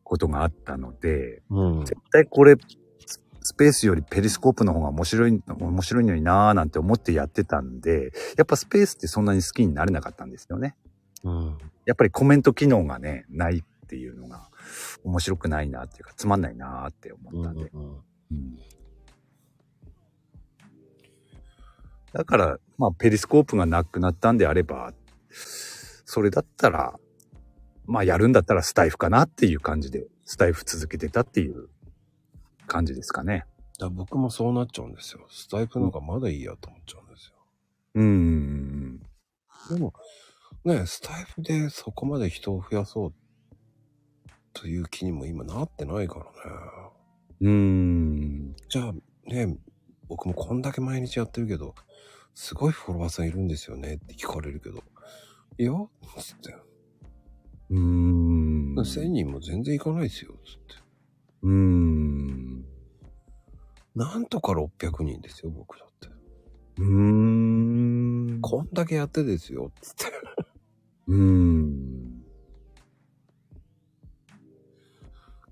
ことがあったので、うん。絶対これ、ススペースよりペリスコープの方が面白い、面白いのになーなんて思ってやってたんで、やっぱスペースってそんなに好きになれなかったんですよね。うん。やっぱりコメント機能がね、ないっていうのが面白くないなっていうか、つまんないなーって思ったんで。うんうんだから、まあ、ペリスコープがなくなったんであれば、それだったら、まあ、やるんだったらスタイフかなっていう感じで、スタイフ続けてたっていう感じですかね。だ僕もそうなっちゃうんですよ。スタイプの方がまだいいやと思っちゃうんですよ。うーん。でも、ね、スタイフでそこまで人を増やそうという気にも今なってないからね。うーん。じゃあね、僕もこんだけ毎日やってるけど、すごいフォロワーさんいるんですよねって聞かれるけど、いや、つって。うーん。1000人も全然いかないですよ、つって。うーん。なんとか600人ですよ、僕だって。うーん。こんだけやってですよ、つって。うーん。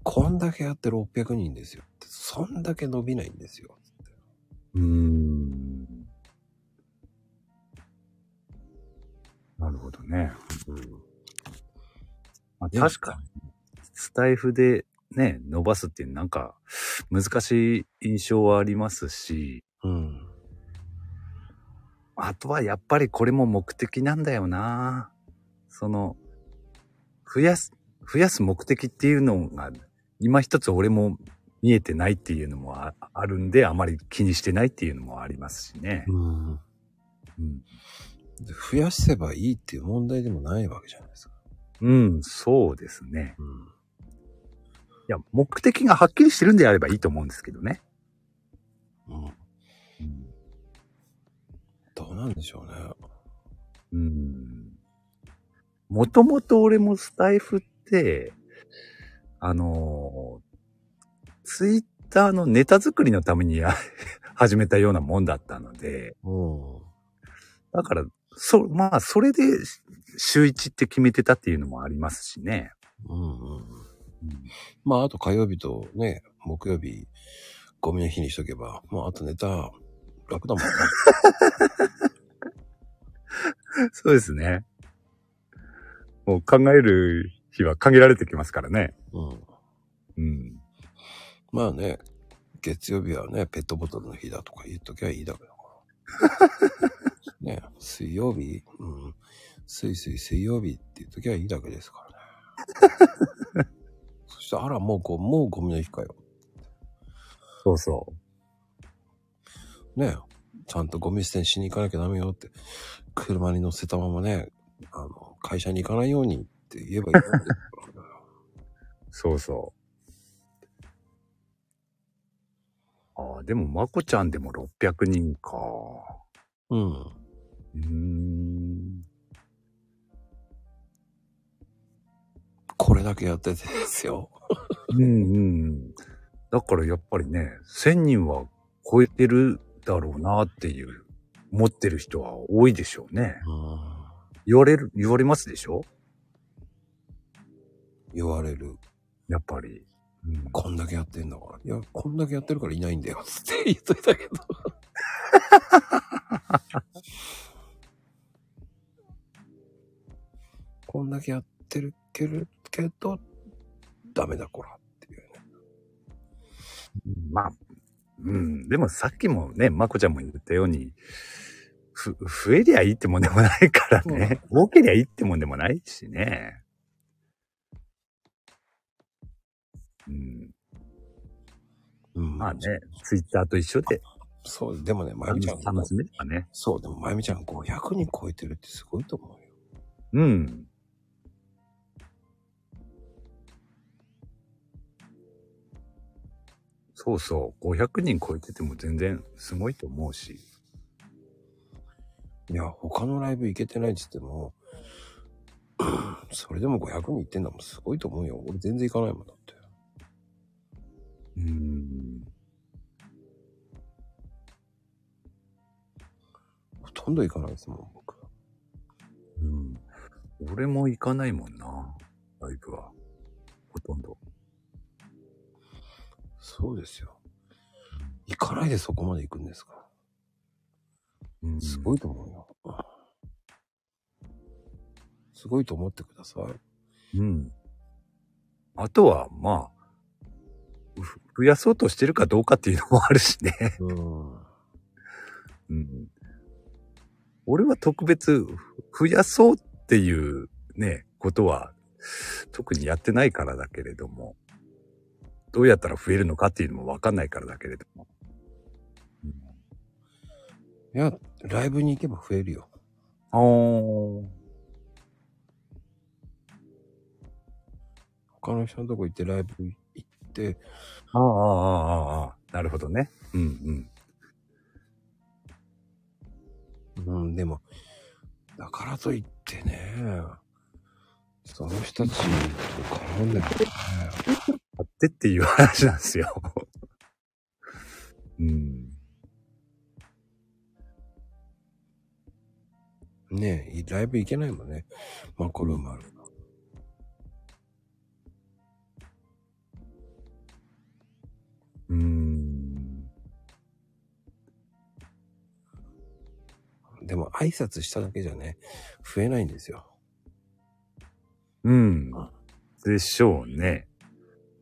こんだけやって600人ですよって。そんだけ伸びないんですよ、つって。うーん。なるほどね。うん。まあ、ね確かに、スタイフでね、伸ばすっていうなんか難しい印象はありますし、うん。あとはやっぱりこれも目的なんだよな。その、増やす、増やす目的っていうのが、今一つ俺も見えてないっていうのもああるんで、あまり気にしてないっていうのもありますしね。うん。うん。で増やせばいいっていう問題でもないわけじゃないですか。うん、そうですね。うん。いや、目的がはっきりしてるんであればいいと思うんですけどね。うん。うん。どうなんでしょうね。うん。もともと俺もスタイフって、あのーツイッターのネタ作りのためにや 始めたようなもんだったので、うん。だから、そ、まあ、それで週一って決めてたっていうのもありますしね。うんうん。うんまあ、あと火曜日とね、木曜日、ゴミの日にしとけば、まあ、あとネタ、楽だもんね。そうですね。もう考える日は限られてきますからね。うん。うん。まあね、月曜日はね、ペットボトルの日だとか言っときゃいいだけだから。ね、水曜日、うん、水水水曜日って言っときゃいいだけですからね。そして、あら、もうご、もうゴミの日かよ。そうそね、ちゃんとゴミ捨てにしに行かなきゃダメよって、車に乗せたままね、あの、会社に行かないようにって言えばいいんです。そうそう。ああ、でも、まこちゃんでも600人か。うん。うーん。これだけやっててですよ。うんうん。だからやっぱりね、1000人は超えてるだろうなっていう、思ってる人は多いでしょうね。うん。言われる、言われますでしょ？言われる。やっぱり。うんこんだけやってんだから。いや、こんだけやってるからいないんだよ。つ って言っといたけど。こんだけやってるけるけど、ダメだこらっていうね。まあ、うん。でもさっきもね、まこちゃんも言ったように、ふ、増えりゃいいってもんでもないからね。多けりゃいいってもんでもないしね。うん。うん。まあね、ツイッターと一緒で、そう、でもね、まゆみちゃん、楽しめればね。そう、でもまゆみちゃん500人超えてるってすごいと思うよ。うん。そうそう。500人超えてても全然すごいと思うし。いや、他のライブ行けてないって言っても、それでも500人いってんだもん、すごいと思うよ。俺全然行かないもんだって。うーん。ほとんど行かないですもん、僕。うん。俺も行かないもんな。ライブは。ほとんど。そうですよ。行かないでそこまで行くんですかうんすごいと思うよ。すごいと思ってください。うん。あとは、まあ、ふ増やそうとしてるかどうかっていうのもあるしね。うん。うん。俺は特別増やそうっていうね、ことは特にやってないからだけれども、どうやったら増えるのかっていうのもわかんないからだけれども。うん、いや、ライブに行けば増えるよ。あー他の人のとこ行ってライブ行ああ、ああ、ああ、なるほどね。うんうん。うん、でも、だからといってね、その人たちと絡んでるね。あってっていう話なんですよ。うん。ねえ、ライブ行けないもんね。マコルームある。うーん。でも挨拶しただけじゃね、増えないんですよ。うん。でしょうね。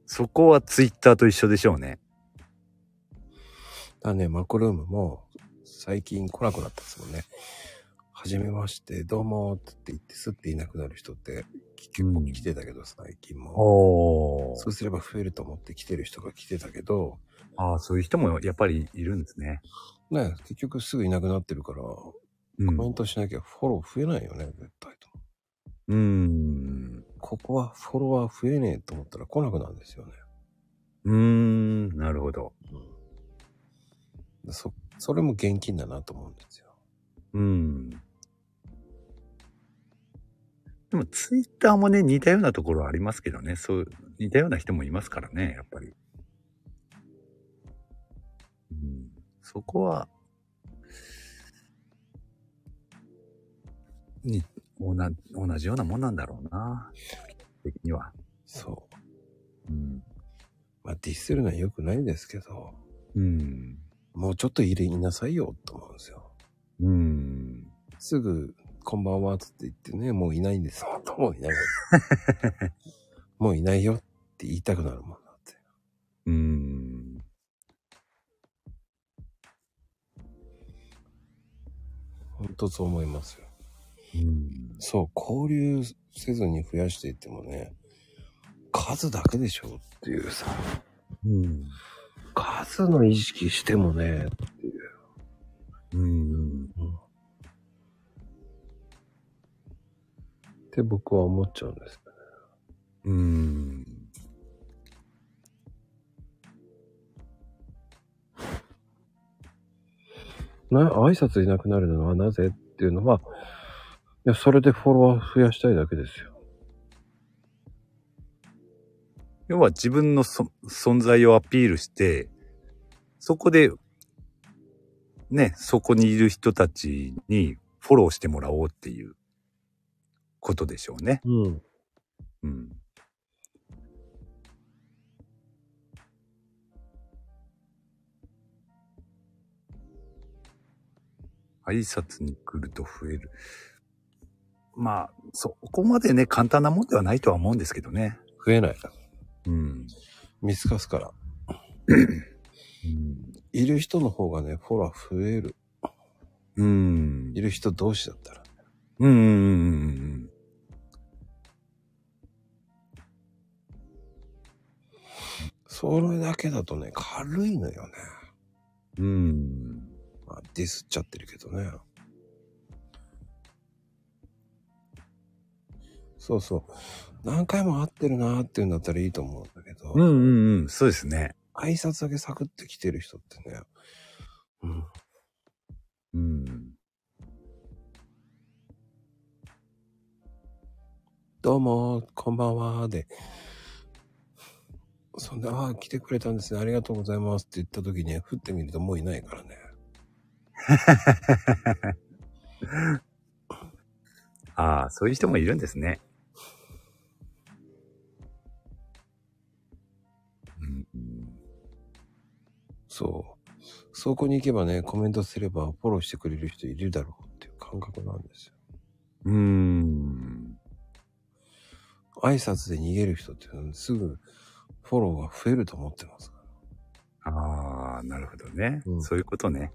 そこはツイッターと一緒でしょうね。だからね、マコルームも最近来なくなったですもんね。はじめまして、どうもって言ってスッていなくなる人って結構来てたけど、最近も。おそうすれば増えると思って来てる人が来てたけど、ああ、そういう人もやっぱりいるんですね。ね、結局すぐいなくなってるから、うコメントしなきゃフォロー増えないよね、絶対と。うーん。ここはフォロワー増えねえと思ったら来なくなるんですよね。うーん。なるほど。うん、そ、それも現金だなと思うんですよ。うん。でもツイッターもね、似たようなところありますけどね。そう、似たような人もいますからね、やっぱり。うん。そこは、に、同同じようなもんなんだろうな。的には。そう。うん。まあディスるのは良くないですけど、うん。もうちょっと入れいなさいよと思うんですよ。うん。すぐ、こんばんはって言ってね、もういないんですよ。もういないよ。もういないよって言いたくなるもんだって。うん。ほんとそう思いますよ。うん。そう、交流せずに増やしていってもね、数だけでしょっていうさ、うん。数の意識してもね、っていう。うん。って僕は思っちゃうんです。うん。な、挨拶いなくなるのはなぜっていうのは、いや、それでフォロワー増やしたいだけですよ。要は自分のそ存在をアピールして、そこで、ね、そこにいる人たちにフォローしてもらおうっていうことでしょうね。うん。うん。挨拶に来ると増える。まあ、そこまでね、簡単なもんではないとは思うんですけどね。増えない。うん。見透かすから。うん。いる人の方がね、フォロワー増える。うんい。る人同士だったら。うんそれだけだとね、軽いのよね。うん。うん。まあ、ディスっちゃってるけどね。そうそう。何回も会ってるなーっていうんだったらいいと思うんだけど、うんうんうん。そうですね。挨拶だけサクって来てる人ってね、うん、うん。どうも、こんばんは、で、そんで、ああ、来てくれたんですね、ありがとうございますって言った時に、振ってみるともういないからね。ああ、そういう人もいるんですね。うんうんそう。そこに行けばね、コメントすればフォローしてくれる人いるだろうっていう感覚なんですよ。うーん。挨拶で逃げる人っていうのはすぐフォローが増えると思ってます。ああ、なるほどね、うんそういうことね。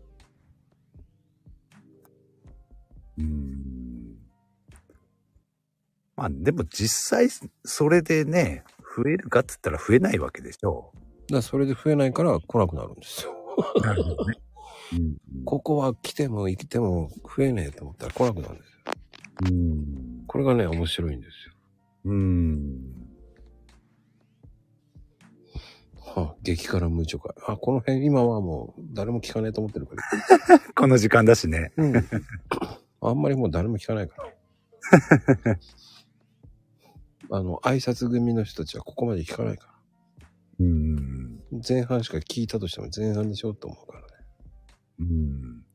うーん。まあでも実際それでね、増えるかって言ったら増えないわけでしょだからそれで増えないから来なくなるんですよ。う。なるほどね。うんここは来ても生きても増えねえと思ったら来なくなるんですよ。うん。これがね、面白いんですよ。うん。はあ、激辛無助会。あ、この辺今はもう誰も聞かないと思ってるから。この時間だしね。うん。あんまりもう誰も聞かないから。あの、挨拶組の人たちはここまで聞かないから。うん。前半しか聞いたとしても前半でしょって思うからね。うん。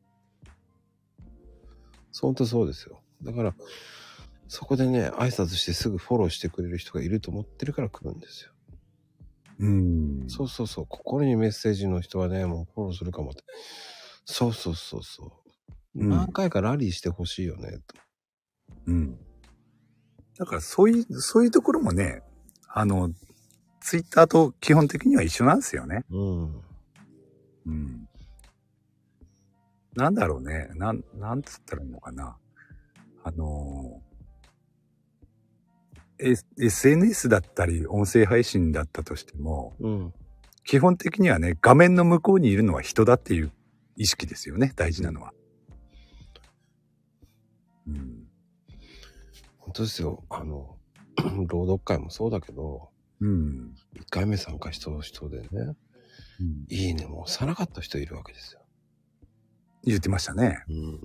ほんとそうですよ。だから、そこでね、挨拶してすぐフォローしてくれる人がいると思ってるから来るんですよ。うん。そうそうそう。心にメッセージの人はね、もうフォローするかもって。そうそうそうそう。うん何回かラリーしてほしいよね、と。うん。だからそういう、そういうところもね、あの、ツイッターと基本的には一緒なんですよね。うん。うん。なんだろうね。なん、なんつったらいいのかな。あの SNS だったり、音声配信だったとしても、うん。基本的にはね、画面の向こうにいるのは人だっていう意識ですよね。大事なのは。うん。本当ですよ。あの、朗読会もそうだけど、うん。1回目参加した人でね、うんいいねも押さなかった人いるわけですよ。言ってましたね。うん、う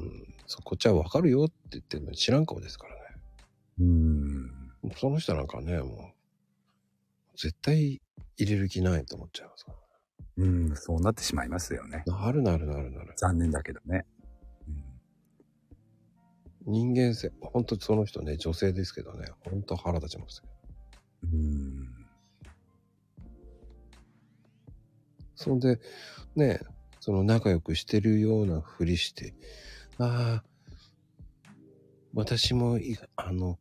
こっちはわかるよって言ってるのに知らん顔ですからね。うん。その人なんかね、もう、絶対入れる気ないと思っちゃいますかうん、そうなってしまいますよね。ら。なるなるなるなる。残念だけどね。人間性、本当その人ね、女性ですけどね、本当腹立ちますよ。うん。そんで、ね、その仲良くしてるようなふりして、ああ、私もい、あの、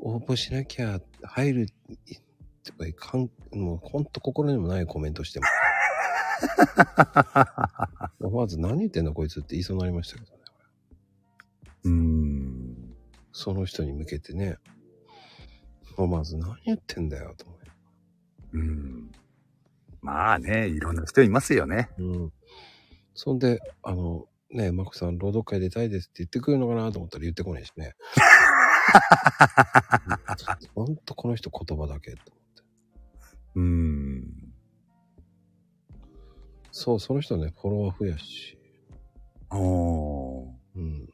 応募しなきゃ入る、とかかん、もうほんと心にもないコメントしても。まず何言ってんだこいつって言いそうになりましたけどね。うん。その人に向けてね。もうまず何言ってんだよと思うん。まあね、いろんな人いますよね。う。うん。そんで、あの、ねマコさん、朗読会出たいですって言ってくるのかなと思ったら言ってこないしね。ほんとこの人言葉だけと思って。うん。そう、その人ね、フォロワー増やし。おー。うん。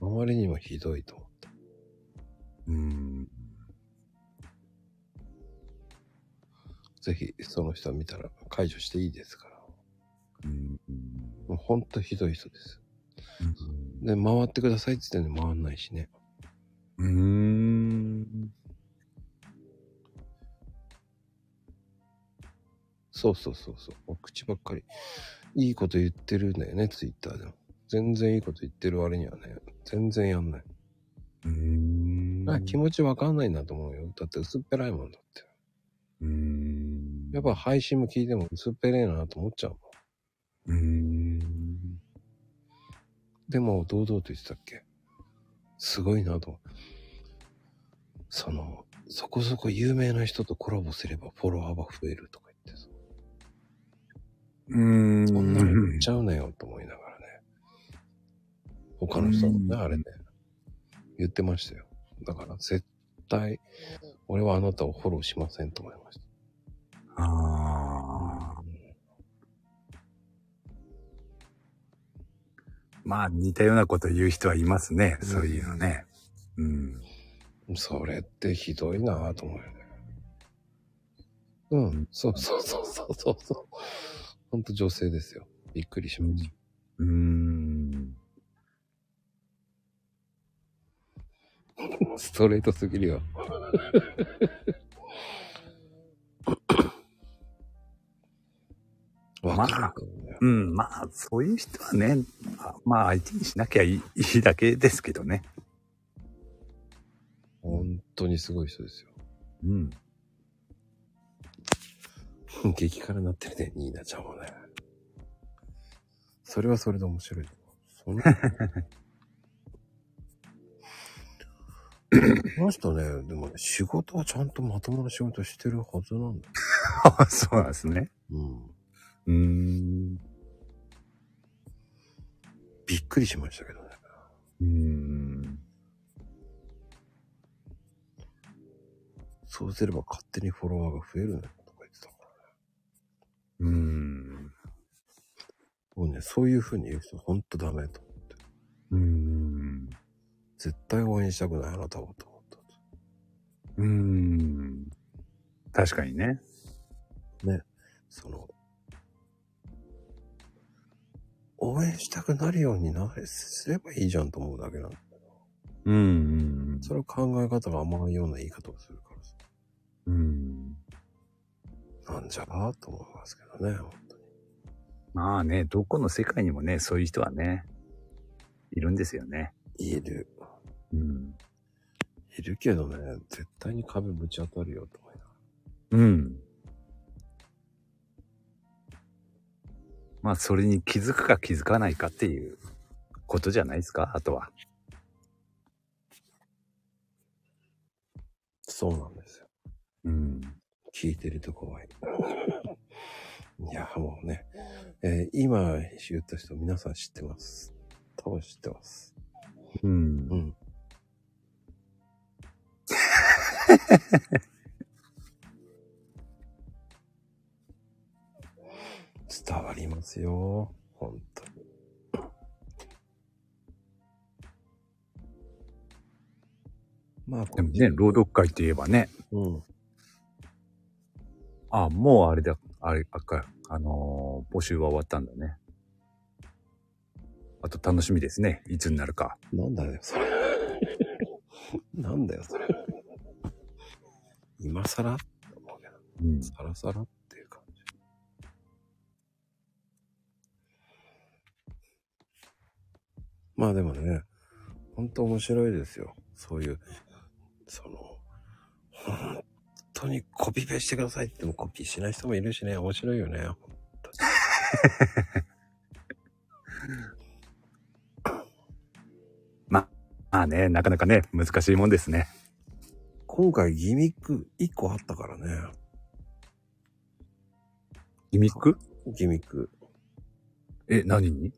あまりにもひどいと思って。うん。ぜひ、その人見たら解除していいですから。うん。もうほんとひどい人です。で、回ってくださいって言ってんのに回んないしね。うん。そうそうそうそう。もう口ばっかり。いいこと言ってるんだよね、ツイッターでも。全然いいこと言ってる割にはね、全然やんない。うん。あ気持ちわかんないなと思うよ。だって薄っぺらいもんだって。うん。やっぱ配信も聞いても薄っぺれえなと思っちゃうもん。うん。でも、堂々と言ってたっけ？すごいなと。その、そこそこ有名な人とコラボすればフォロワーが増えるとか言ってさ。うん。そんなの言っちゃうなよと思いながらね。他の人もね、うんあれね、言ってましたよ。だから絶対、俺はあなたをフォローしませんと思いました。ああ。まあ似たようなこと言う人はいますね。そういうのね。うん。それってひどいなぁと思うよね。うん、そうそうそうそうそうそう。ほんと女性ですよ。びっくりしました。うーん。ストレートすぎるよ。わかるかもね。うん、まあ、そういう人はね、あまあ、相手にしなきゃいいいいだけですけどね。本当にすごい人ですよ。うん。激辛になってるね、ニーナちゃんもね。それはそれで面白い。そんな。この人ね、でもね、仕事はちゃんとまともな仕事してるはずなんだ そうなんですね。うん。うーん。びっくりしましたけどね。うーん。そうすれば勝手にフォロワーが増えるね、とか言ってたからね。うーん。もうね、そういう風に言う人ほんとダメと思って。うーん。絶対応援したくないあなたをと思った。うーん。確かにね。その、応援したくなるようになれ、すればいいじゃんと思うだけなんだけど。うんうんそれは考え方が甘いような言い方をするからさ。うん。なんじゃあと思いますけどね、本当に。まあね、どこの世界にもね、そういう人はね、いるんですよね。いる。うん。いるけどね、絶対に壁ぶち当たるよと思いながうん。まあ、それに気づくか気づかないかっていうことじゃないですか、あとは。そうなんですよ。うん。聞いてると怖い。いや、もうね、えー今言った人皆さん知ってます。多分知ってます。うんう。ん。伝わりますよ。本当に。まあ、でもね、朗読会って言えばね、うん。あ、もうあれだ、あれ、あか、あのー募集は終わったんだね。あと楽しみですね。いつになるか。なんだよ、それ。なんだよ、それ。今更？って思うけど、うん。さらさらっまあでもね、ほんと面白いですよ。そういう、その、本当にコピペしてくださいってもコピーしない人もいるしね、面白いよね。本当にまあね、なかなかね、難しいもんですね。今回ギミック1個あったからね。ギミック？ギミック。え、何に？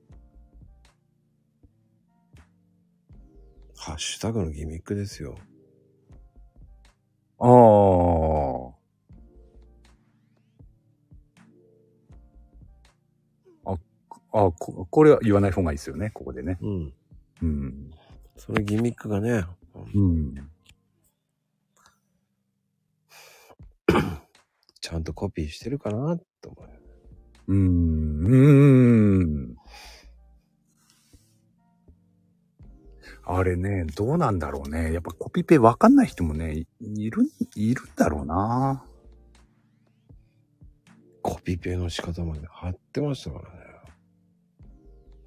ハッシュタグのギミックですよ。ああ。あ、あこ、これは言わない方がいいですよね、ここでね。うん。うん。そのギミックがね、うん。ちゃんとコピーしてるかなって思う。うーん。うーん。あれね、どうなんだろうね。やっぱコピペわかんない人もね、いいる、いるんだろうな。コピペの仕方まで貼ってましたからね。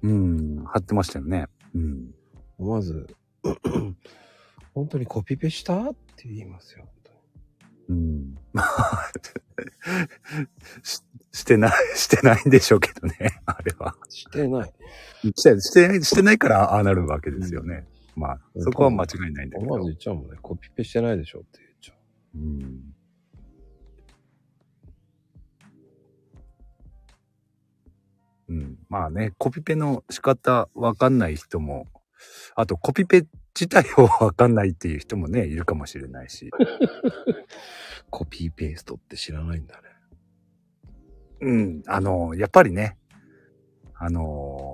うん。貼ってましたよね。うん。まず、本当にコピペしたって言いますよ。本当にうん。まあ、し、してない、してないんでしょうけどね。あれは。してない。して、して、してないからああなるわけですよね。まあ、そこは間違いないんだけど思わず。言っちゃうもんね。コピペしてないでしょって言っちゃう。うん。うん。まあね、コピペの仕方わかんない人も、あとコピペ自体をわかんないっていう人もね、いるかもしれないし。コピーペーストって知らないんだね。うん。あの、やっぱりね、あの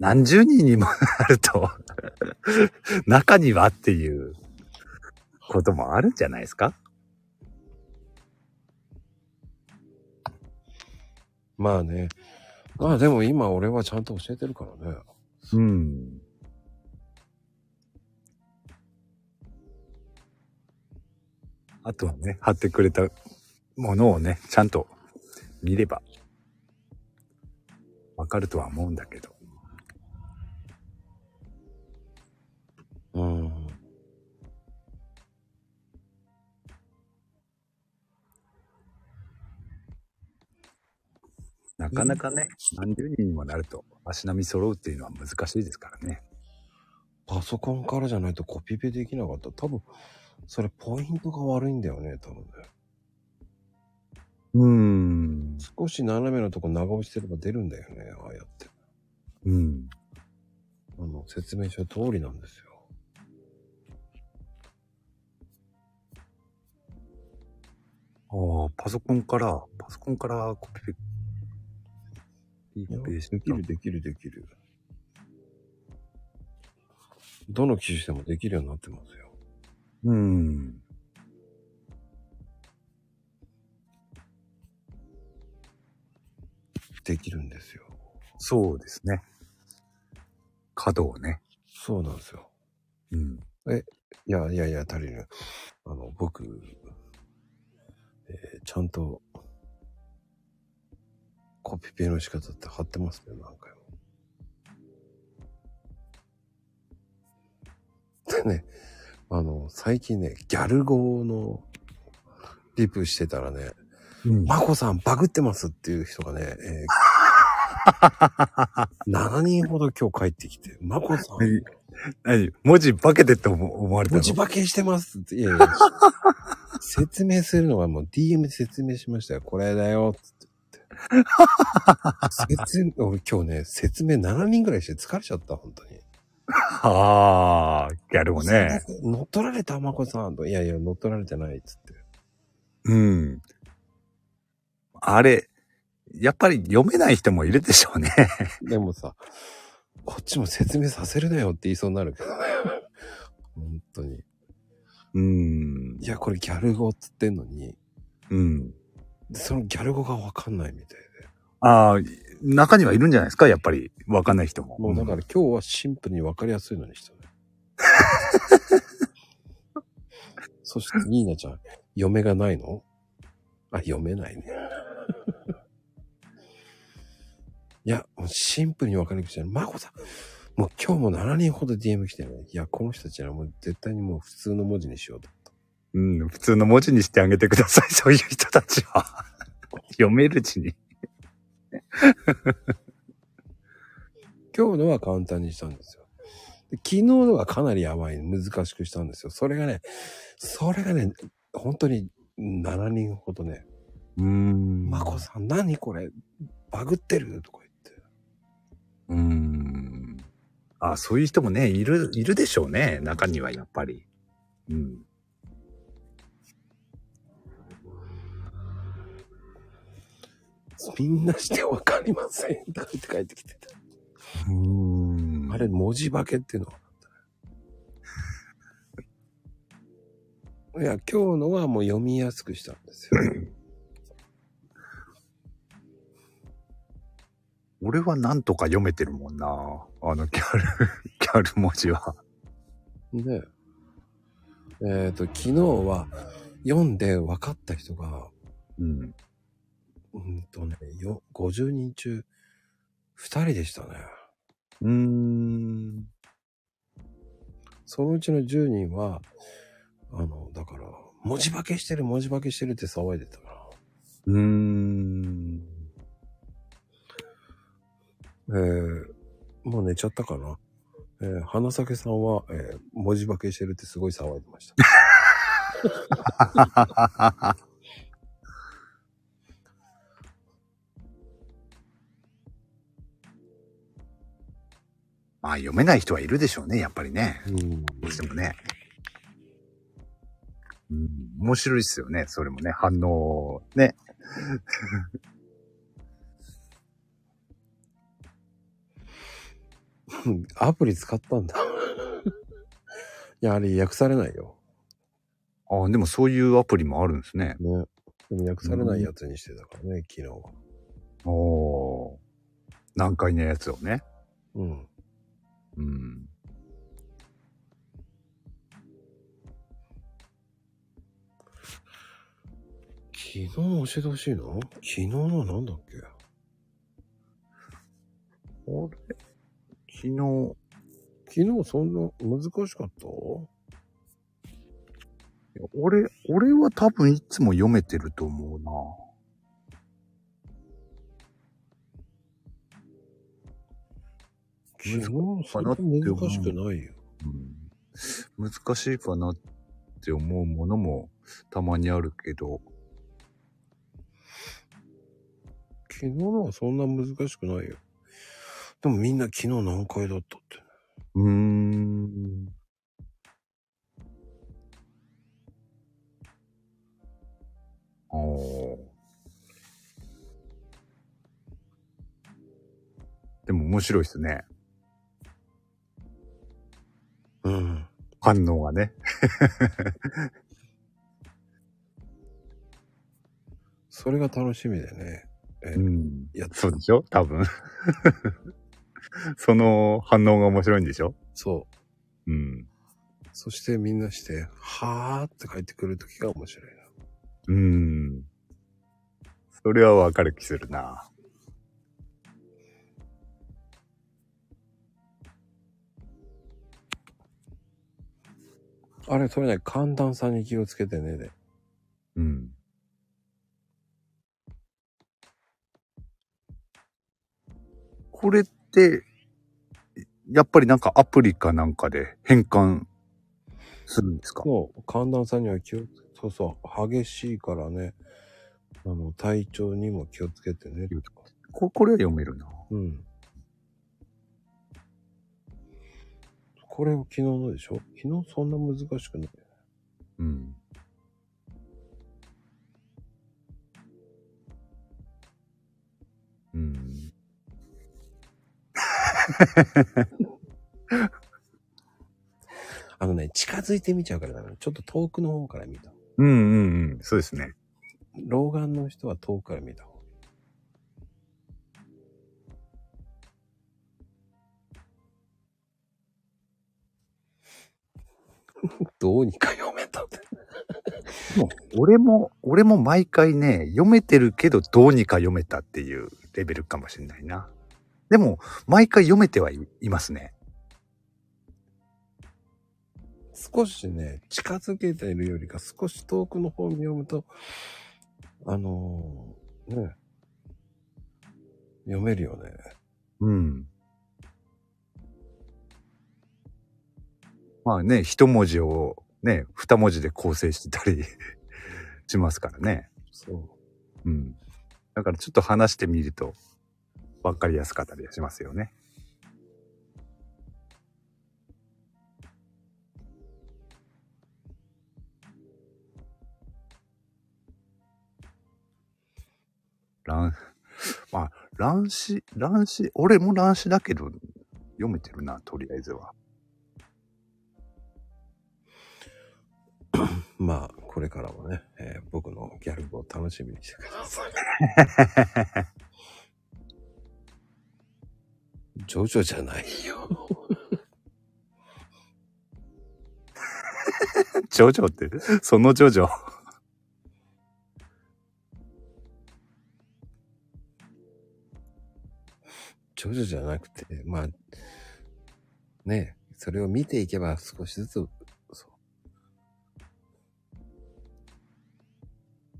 何十人にもなると、中にはっていうこともあるんじゃないですか？まあね。まあでも今俺はちゃんと教えてるからね。うん。あとはね、貼ってくれたものをね、ちゃんと見れば、わかるとは思うんだけど。うん。なかなかね、何十人にもなると、足並み揃うっていうのは難しいですからね。パソコンからじゃないとコピペできなかった。多分、それポイントが悪いんだよね、多分ね。うーん。少し斜めのとこ長押ししてれば出るんだよね、ああやって。うん。あの、説明書通りなんですよ。ああ、パソコンから、パソコンからコピペ、できる、できる、できる。どの機種でもできるようになってますよ。うん。できるんですよ。そうですね。角をね。そうなんですよ。うん。いやいやいや、足りる。あの、僕、えーちゃんと、コピペの仕方って貼ってますね、何回も。でね、あの、最近ね、ギャル語のリプしてたらね、うんマコさんバグってますっていう人がね、えー 7人ほど今日帰ってきて、マコさん、何？何文字化けてって思思われたの？文字化けしてますって。いやいや、説明するのはもう DM で説明しましたよ。これだよ、つって言って。説 今日ね、説明7人ぐらいして疲れちゃった、本当に。ああ、ギャルもね。乗っ取られた、まこさんと。いやいや、乗っ取られてない、つって。うん。あれ、やっぱり読めない人もいるでしょうね。でもさ、こっちも説明させるなよって言いそうになるけどね。本当に。うん。いや、これギャル語っつってんのに、うん。でそのギャル語がわかんないみたいで。ああ、中にはいるんじゃないですか？やっぱり。わかんない人も。もうだから今日はシンプルにわかりやすいのにしたね。そして、ニーナちゃん、嫁がないの？あ、読めないね。いや、もうシンプルにわかりにくいじゃん。マコさん、もう今日も7人ほど DM 来てるね。いや、この人たちはもう絶対にもう普通の文字にしようと。うん、普通の文字にしてあげてください。そういう人たちは。読める字に。今日のは簡単にしたんですよ。で昨日のはかなりやばい、難しくしたんですよ。それがね、それがね、本当に7人ほどね、うーん。マコさん何これ？バグってる？とか。うーん。あ、そういう人もね、いる、いるでしょうね。中にはやっぱり。うん。みんなしてわかりませんとか言って帰ってきてた。うーんあれ、文字化けっていうのはいや、今日のはもう読みやすくしたんですよ。俺はなんとか読めてるもんな。あの、ギャル、ギャル文字は。で、えっ、と、昨日は読んで分かった人が、うん。うんとね、よ、50人中2人でしたね。うーん。そのうちの10人は、あの、だから、文字化けしてる、文字化けしてるって騒いでたから。うーん。えー、もう寝ちゃったかな？えー、花咲さんは、えー、文字化けしてるってすごい騒いでました。まあ読めない人はいるでしょうね、やっぱりね。うん。どうしてもね。うん、面白いっすよね、それもね、反応、ね。アプリ使ったんだ。い や、あれ訳されないよ。ああ、でもそういうアプリもあるんですね。ね。でも訳されないやつにしてたからね、昨日は。おお。難解なやつをね。うん。うん。昨日の教えてほしいの？昨日のなんだっけ？あ れ昨日、昨日そんな難しかった？俺、俺は多分いつも読めてると思うな。昨日そんな難しくないよ。うん、難しいかなって思うものもたまにあるけど、昨日のはそんな難しくないよ。でもみんな昨日何回だったって。うーん。あーでも面白いですね。うん。反応がね。それが楽しみでね。えうん。やそうでしょ？多分。その反応が面白いんでしょ？そう。うん。そしてみんなして、はーって帰ってくるときが面白いな。うん。それはわかる気するな。あれ、それね、寒暖差に気をつけてねで。これって、やっぱりなんかアプリかなんかで変換するんですか？そう、寒暖差には気をつそうそう、激しいからね、あの、体調にも気をつけてね。ここれは読めるな。うん。これを昨日のでしょ？昨日そんな難しくない。うん。うん。あのね、近づいてみちゃうから。ちょっと遠くの方から見た。うんうんうん。そうですね。老眼の人は遠くから見た方が。どうにか読めたって。もう俺も、俺も毎回ね、読めてるけどどうにか読めたっていうレベルかもしれないな。でも、毎回読めてはい、いますね。少しね、近づけているよりか少し遠くの方に読むと、あのーね、読めるよね。うん。まあね、一文字をね、二文字で構成してたり しますからね。そう。うん。だからちょっと話してみると、わかりやすかったりしますよね。乱、まあ、乱視、乱視、俺も乱視だけど、読めてるな、とりあえずは。まあ、これからもね、えー僕のギャルを楽しみにしてください。ジョジョじゃないよ。ジョジョって、そのジョジョ？ジョジョじゃなくて、まあ、ね、それを見ていけば少しずつ、そ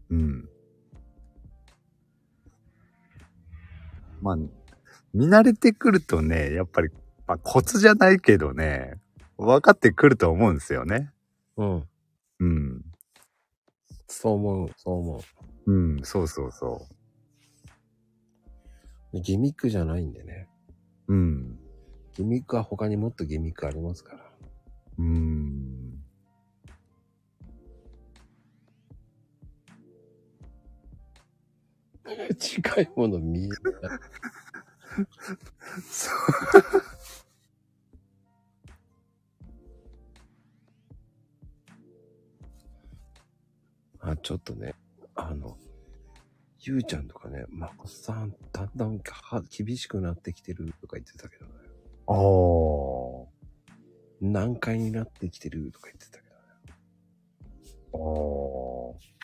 う。うん。まあ、見慣れてくるとね、やっぱり、まあ、コツじゃないけどね、分かってくると思うんですよね。うん。うん。そう思う、そう思うん、そうそうそう。ギミックじゃないんでね。うん。ギミックは他にもっとギミックありますから。うーん。近いもの見えない。そう。あ、ちょっとね、あの、ゆうちゃんとかね、まこさん、だんだんは厳しくなってきてるとか言ってたけどね。ああ。難解になってきてるとか言ってたけどね。ああ。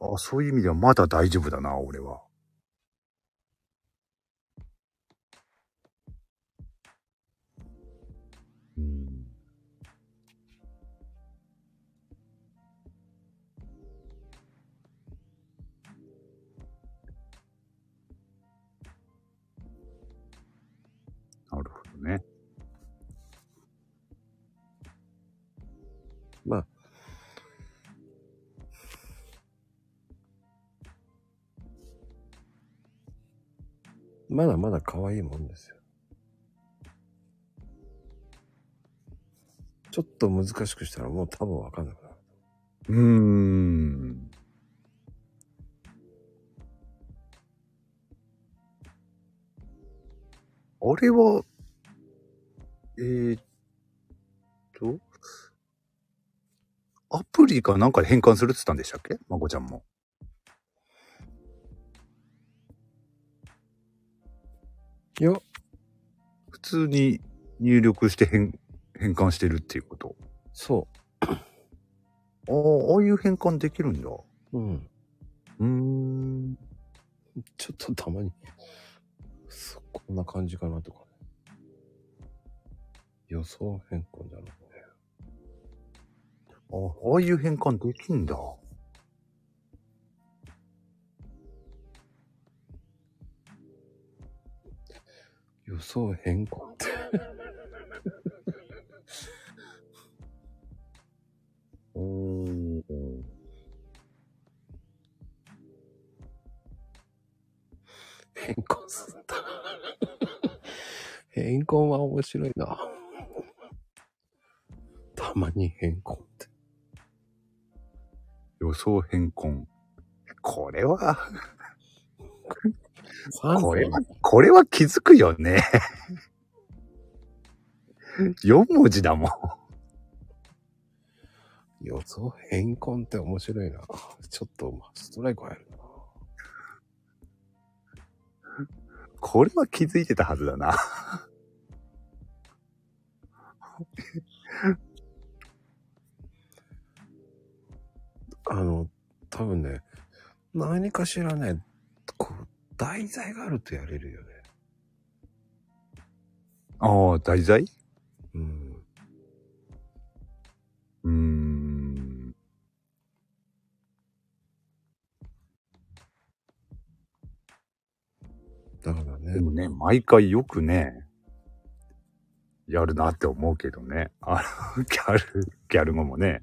あそういう意味ではまだ大丈夫だな、俺は。まだまだ可愛いもんですよ。ちょっと難しくしたらもう多分わかんなくなる。うーん。あれは、えー、っと、アプリかなんかで変換するって言ったんでしたっけ？まこちゃんも。いや、普通に入力して変、変換してるっていうこと。そああ、ああいう変換できるんだ。う。うん。うーん。ちょっとたまに、そこんな感じかなとかね。予想変更だろうね。あああいう変換できんだ。予想変更って。お ー。変更すんだ。変更は面白いな。たまに変更って。予想変換。これは、これは、これは気づくよね。4文字だもん。予想変更って面白いな。ちょっとストライク入るな。これは気づいてたはずだな。あの、多分ね、何かしらね、こう、題材があるとやれるよね。ああ、題材？うん。うーん。だからねで、もね、毎回よくね、やるなって思うけどね。あの、ギャル、ギャル語もね。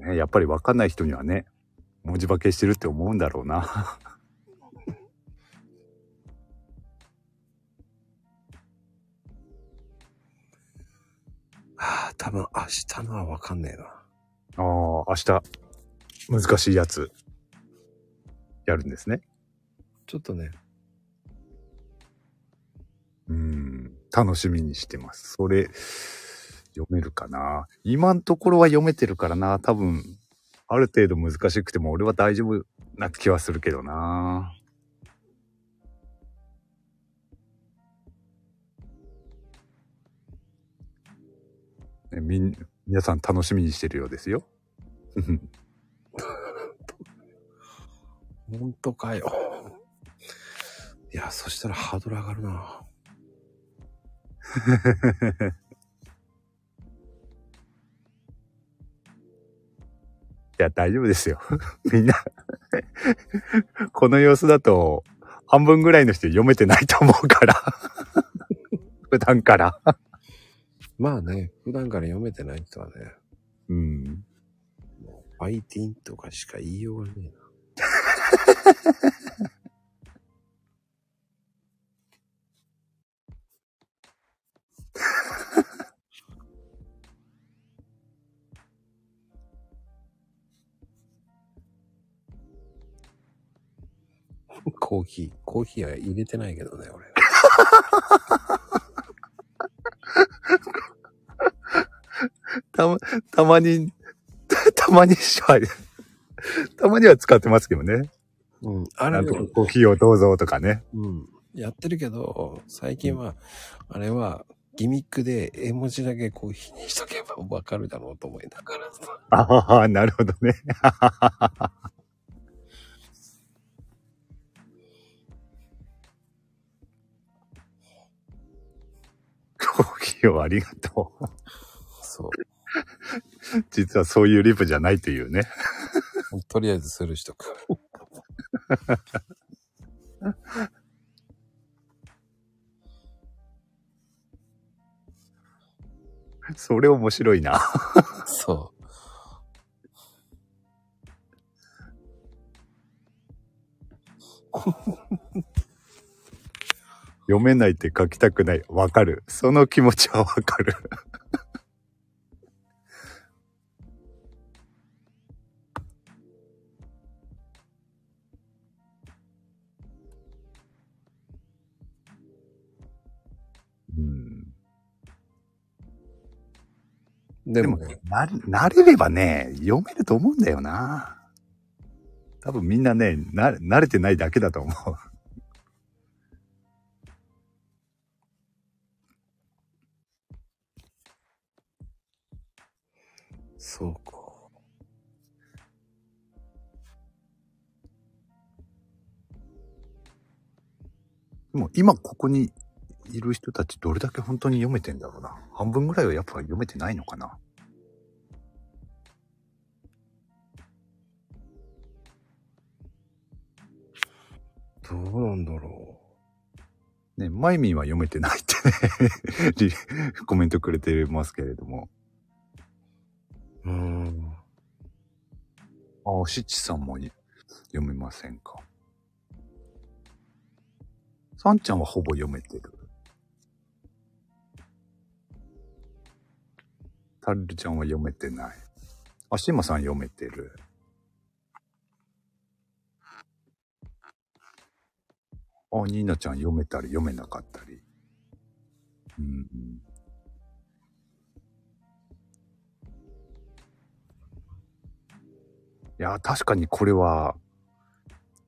ね、やっぱりわかんない人にはね、文字化けしてるって思うんだろうな。ああ、多分明日のはわかんねえな。ああ、明日、難しいやつ、やるんですね。ちょっとね、うん、楽しみにしてます。それ、読めるかな今のところは読めてるからな。多分、ある程度難しくても俺は大丈夫な気はするけどな。ねみん、皆さん楽しみにしてるようですよ。本当かよ。いや、そしたらハードル上がるな。いや、大丈夫ですよ。みんな、この様子だと、半分ぐらいの人読めてないと思うから。普段から。まあね、普段から読めてない人はね、うん。もうファイティンとかしか言いようがねえな。コーヒー。コーヒーは入れてないけどね、俺。たま、たまに、たまにしは、たまには使ってますけどね。うん。あれなんとかコーヒーをどうぞとかね。うん。やってるけど、最近は、あれは、ギミックで絵文字だけコーヒーにしとけばわかるだろうと思いながらさ。ああ、なるほどね。コーヒーをありがとう。そう。実はそういうリプじゃないというね。とりあえずするしとく。それ面白いな。そ 読めないって書きたくない。わかる。その気持ちはわかる。うんう。ででもなれ、慣れればね、読めると思うんだよな。多分みんなね、な、慣れてないだけだと思う。そうか。でも今ここにいる人たちどれだけ本当に読めてんだろうな。半分ぐらいはやっぱ読めてないのかな。どうなんだろうね、マイミンは読めてないってね、コメントくれてますけれども。う。ん。ああ、シチさんも読めませんか？サンちゃんはほぼ読めてる。タルルちゃんは読めてない。あ、シマさん読めてる。あ、ニーナちゃん読めたり読めなかったり。うんいや、確かにこれは、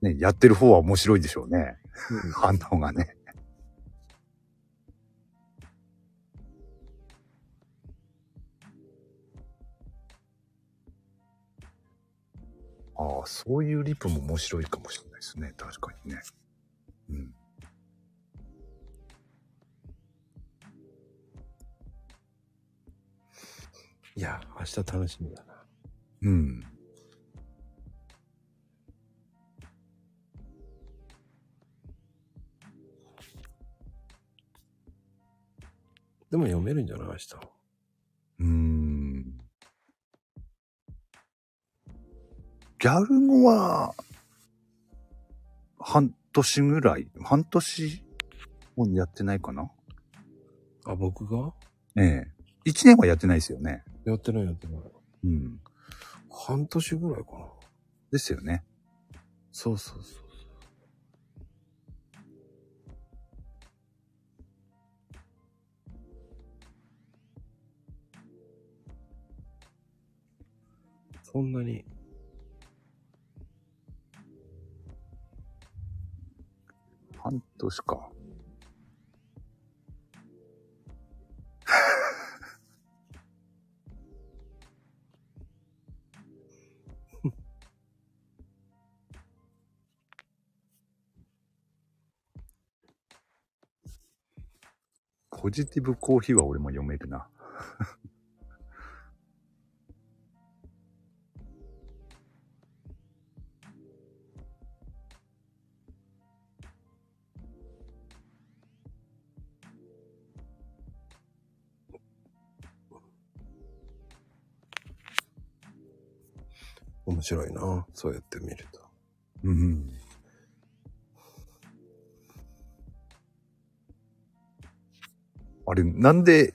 ね、やってる方は面白いでしょうね。反応がね。ああ、そういうリプも面白いかもしれないですね。確かにね。うん。いや、明日楽しみだな。うん。でも読めるんじゃない？明日。うーん。ギャル語は、半年ぐらい、半年もやってないかな？あ、僕が？ええ。一年はやってないですよね。やってないやってない。うん。半年ぐらいかな。ですよね。そうそうそう。そんなに。半年か。ポジティブコーヒーは俺も読めるな。面白いな。そうやって見ると。うん。あれ、なんで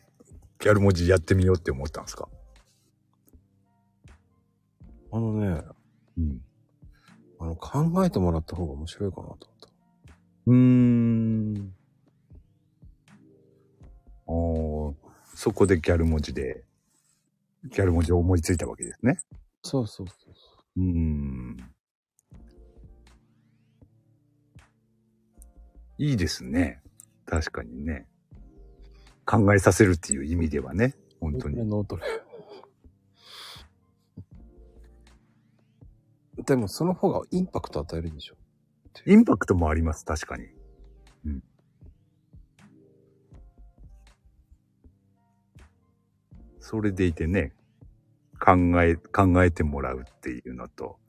ギャル文字やってみようって思ったんですか？あのね、うん。あの、考えてもらった方が面白いかなと思った。うーん。あーそこでギャル文字で、ギャル文字を思いついたわけですね。そうそうそうそうーん。いいですね。確かにね。考えさせるっていう意味ではね。本当に。脳トレ。でもその方がインパクト与えるでしょ。インパクトもあります、確かに。うん。それでいてね、考え、考えてもらうっていうのと、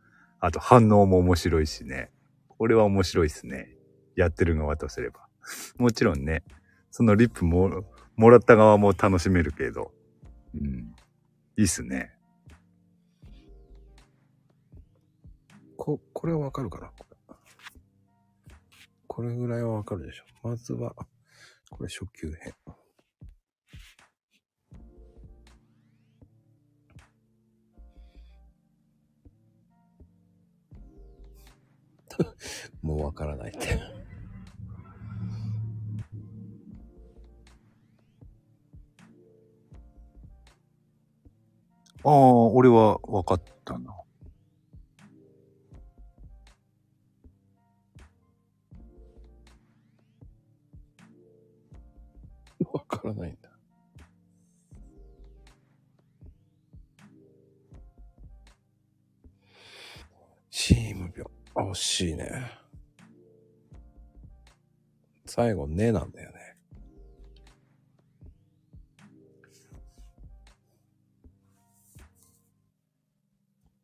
あと反応も面白いしね。これは面白いですね。やってる側とすれば。もちろんね、そのリップも、もらった側も楽しめるけど。うん。いいっすね。こ、これはわかるかな？これぐらいはわかるでしょ。まずは、これ初級編。もうわからないって。ああ、俺は分かったな。わからないんだ。チーム病。あ惜しいね。最後、ねなんだよね。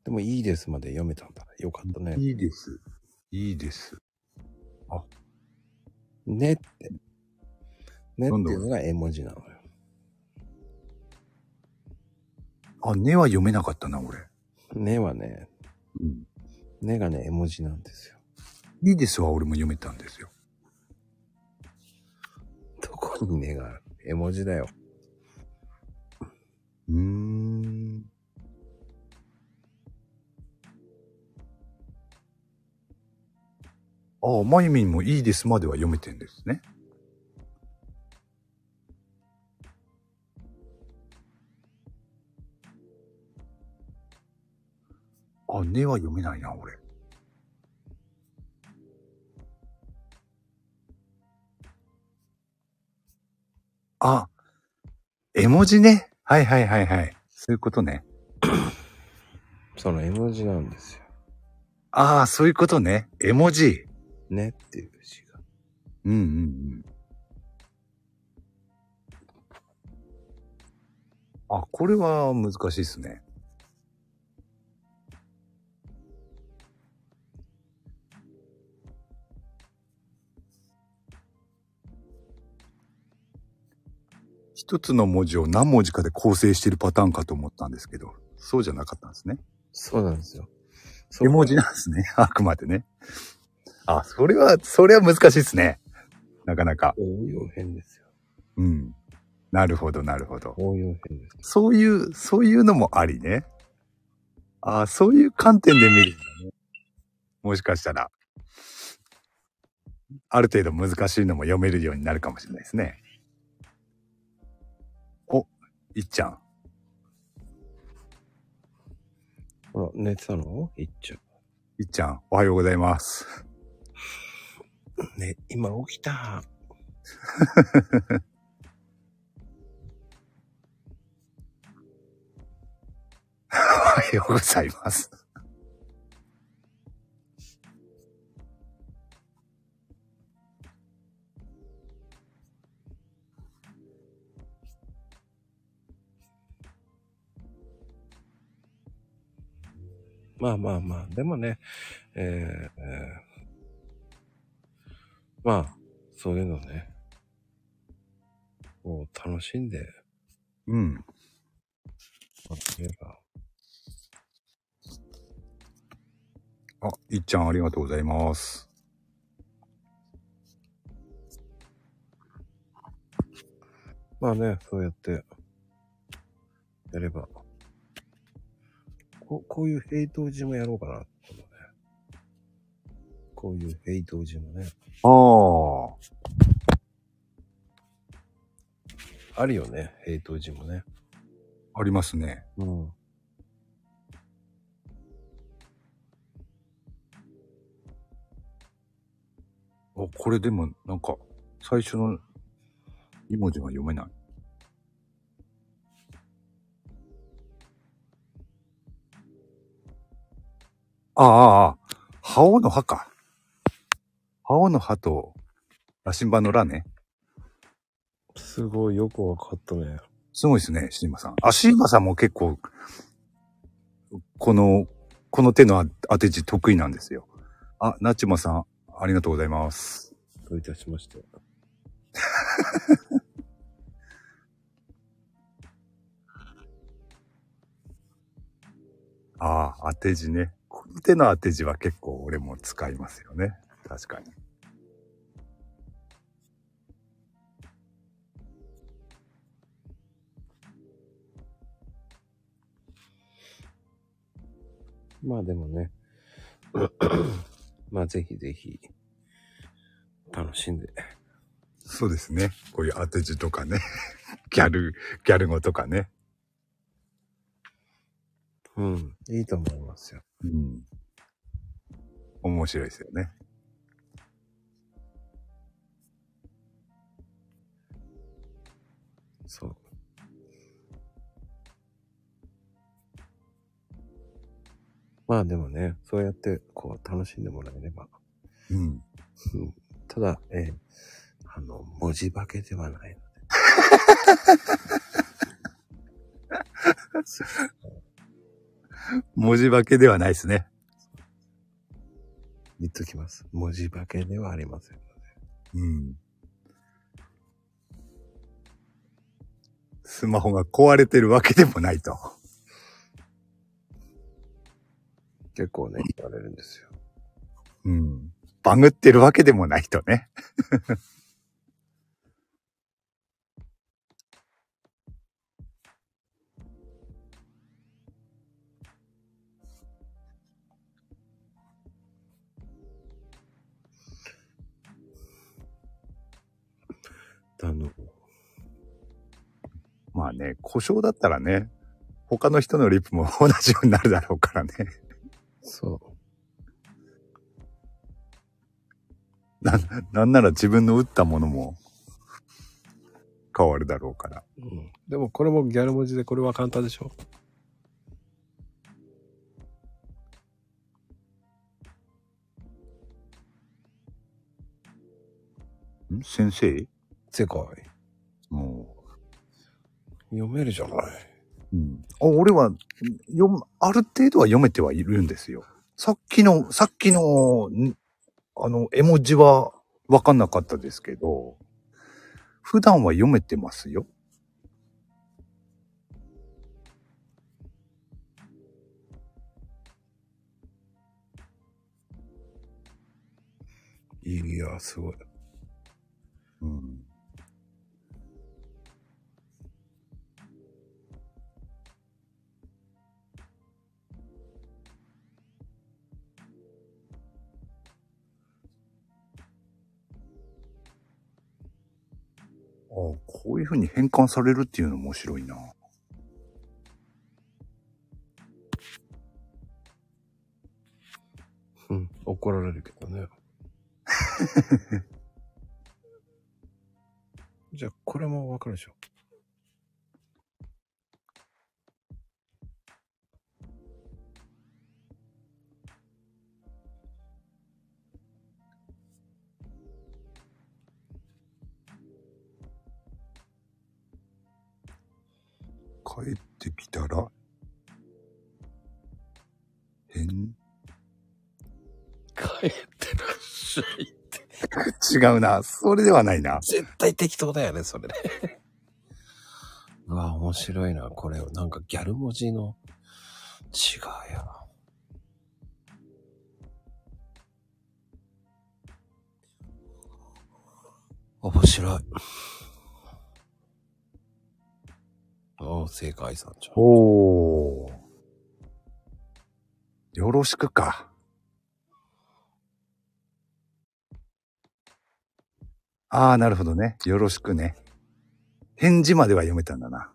でも、いいですまで読めたんだ。よかったね。いいです。いいです。ねって。ねっていうのが絵文字なのよ。あ、ねは読めなかったな、俺。ねはね、うん。ねがね、絵文字なんですよ。いいですは俺も読めたんですよ。どこにねがある？絵文字だよ。うーん。ああ、まゆみんもいいですまでは読めてんですね。あ、ねは読めないな、俺。あ、絵文字ね。はいはいはいはい。そういうことね。その絵文字なんですよ。ああ、そういうことね。絵文字。ねっていう字が。うんうんうん。あ、これは難しいですね。一つの文字を何文字かで構成しているパターンかと思ったんですけど、そうじゃなかったんですね。そうなんですよ。絵文字なんですね。あくまでね。あ、それは、それは難しいですね。なかなか。応用編ですよ。うん。なるほど、なるほど。応用編です。そういう、そういうのもありね。ああ、そういう観点で見るんだね。もしかしたら。ある程度難しいのも読めるようになるかもしれないですね。お、いっちゃん。ほら、寝てたの？いっちゃいっちゃん、おはようございます。う。ね、今起きた。おはようございます。まあまあまあ、でもね、えーえーまあ、そういうのね、こう楽しんでうん。もらえれば、あ、いっちゃんありがとうございます。まあね、そうやって、やれば、こうこういうヘイト字もやろうかな、ね。こういうヘイト字もね。ああ、あるよね、ヘイト字もね。ありますね。うん。あ、これでもなんか、最初の2文字が読めない。ああ、ああ、覇王の歯か。覇王の歯と、羅針盤の羅ね。すごいよくわかったね。すごいですね、シーマさん。あ、シーマさんも結構、この、この手のあ当て字得意なんですよ。あ、なちまさん、ありがとうございます。どういたしまして。ああ、当て字ね。手の当て字は結構俺も使いますよね。確かに。まあでもね。まあぜひぜひ、楽しんで。そうですね。こういう当て字とかね。ギャル、ギャル語とかね。うん。いいと思いますよ。うん。面白いですよね。そう。まあでもね、そうやってこう楽しんでもらえれば。うん。うんただ、えーあの、文字化けではないので。文字化けではないですね。言っときます。文字化けではありませんので。うん。スマホが壊れてるわけでもないと。結構ね、言われるんですよ。うん。バグってるわけでもないとね。あの、まあね、故障だったらね、他の人のリップも 同じようになるだろうからね。そな、なんなら自分の打ったものも変わるだろうから。う。うん。でもこれもギャル文字でこれは簡単でしょ？ん？先生？世界。も読めるじゃない。う。うん。あ、俺は、読む、ある程度は読めてはいるんですよ。さっきの、さっきの、んあの、絵文字はわかんなかったですけど、普段は読めてますよ。いや、すごい。うん。こういう風に変換されるっていうの面白いな。うん。怒られるけどね。じゃあ、これもわかるでしょ。違うな。それではないな。絶対適当だよね、それね。うわ、面白いな、これ。なんかギャル文字の違いや。面白い。おお、正解さんじゃん。おー。よろしくか。ああ、なるほどね。よろしくね。返事までは読めたんだな。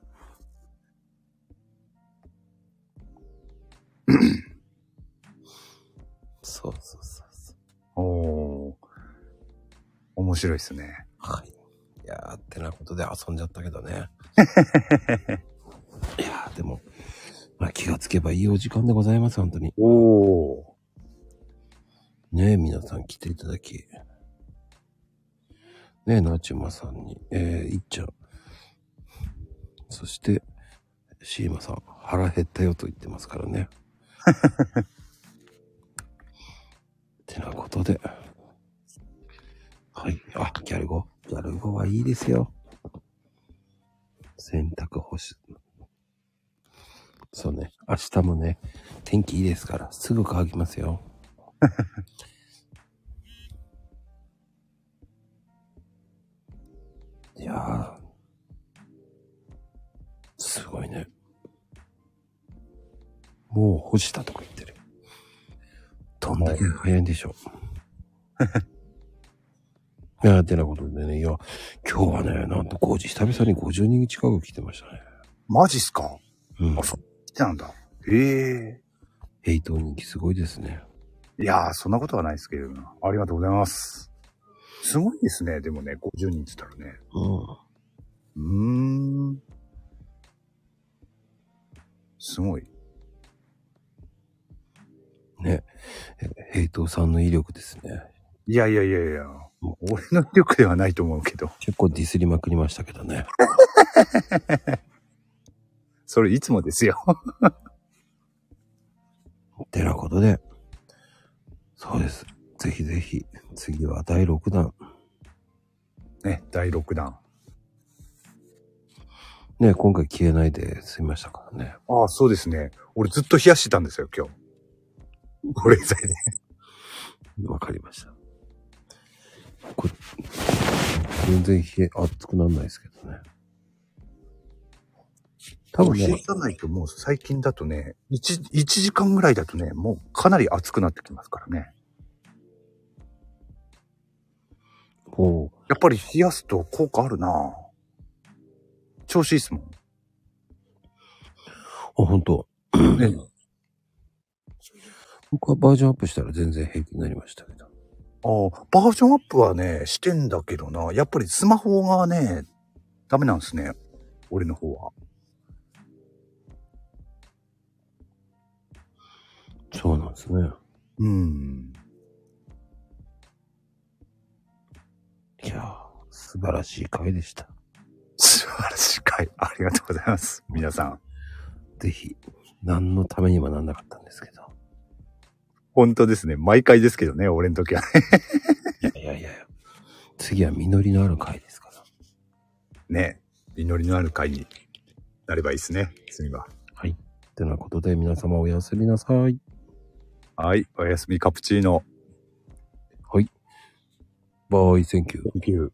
そうそうそうそう。おー。面白いですね。はい。いやー、ってなことで遊んじゃったけどね。いやー、でも、まあ気がつけばいいお時間でございます、本当に。おー。ねえ、皆さん来ていただき。ね、なちまさんに、えー、いっちゃん。そして、シーマさん、腹減ったよと言ってますからね。てなことで。はい。あ、ギャル語。ギャル語はいいですよ。洗濯干し。そうね。明日もね、天気いいですから、すぐ乾きますよ。いやー、すごいね。もう干したとか言ってる。どんだけ早いんでしょう。いや、てなことでね、いや、今日はね、なんと5時、久々に50人近く来てましたね。マジっすか？うんあ、。そう。来てなんだ。へえ。ヘイト人気すごいですね。いやー、そんなことはないですけれども。ありがとうございます。すごいですね。でもね、50人って言ったらね。うん。うーん。すごい。ね。えヘイトさんの威力ですね。いやいやいやいや。俺の威力ではないと思うけど。結構ディスりまくりましたけどね。それいつもですよ。てなことで、そうです。ぜひぜひ、次は第6弾。ね、第6弾。ね、今回消えないで済みましたからね。ああ、そうですね。俺ずっと冷やしてたんですよ、今日。保冷剤で。わかりました。これ、全然冷え、熱くならないですけどね。多分ね、冷えさないともう最近だとね、1、1時間ぐらいだとね、もうかなり熱くなってきますからね。もやっぱり冷やすと効果あるな調子いいっすもん。う、あ、本当ね、僕はバージョンアップしたら全然平気になりましたけど。ああ、バージョンアップはね、してんだけどな。やっぱりスマホがね、ダメなんですね。俺の方は。そうなんですね。うん。いやー、素晴らしい回でした。素晴らしい回。ありがとうございます。皆さん。ぜひ、何のためにもなんなかったんですけど。本当ですね。毎回ですけどね、俺の時はね。いやいやいや。次は実りのある回ですから。ね。祈りのある回になればいいですね。次は。はい。てなことで皆様おやすみなさい。はい。おやすみカプチーノ。はい。 Bye、Thank you。Thank you.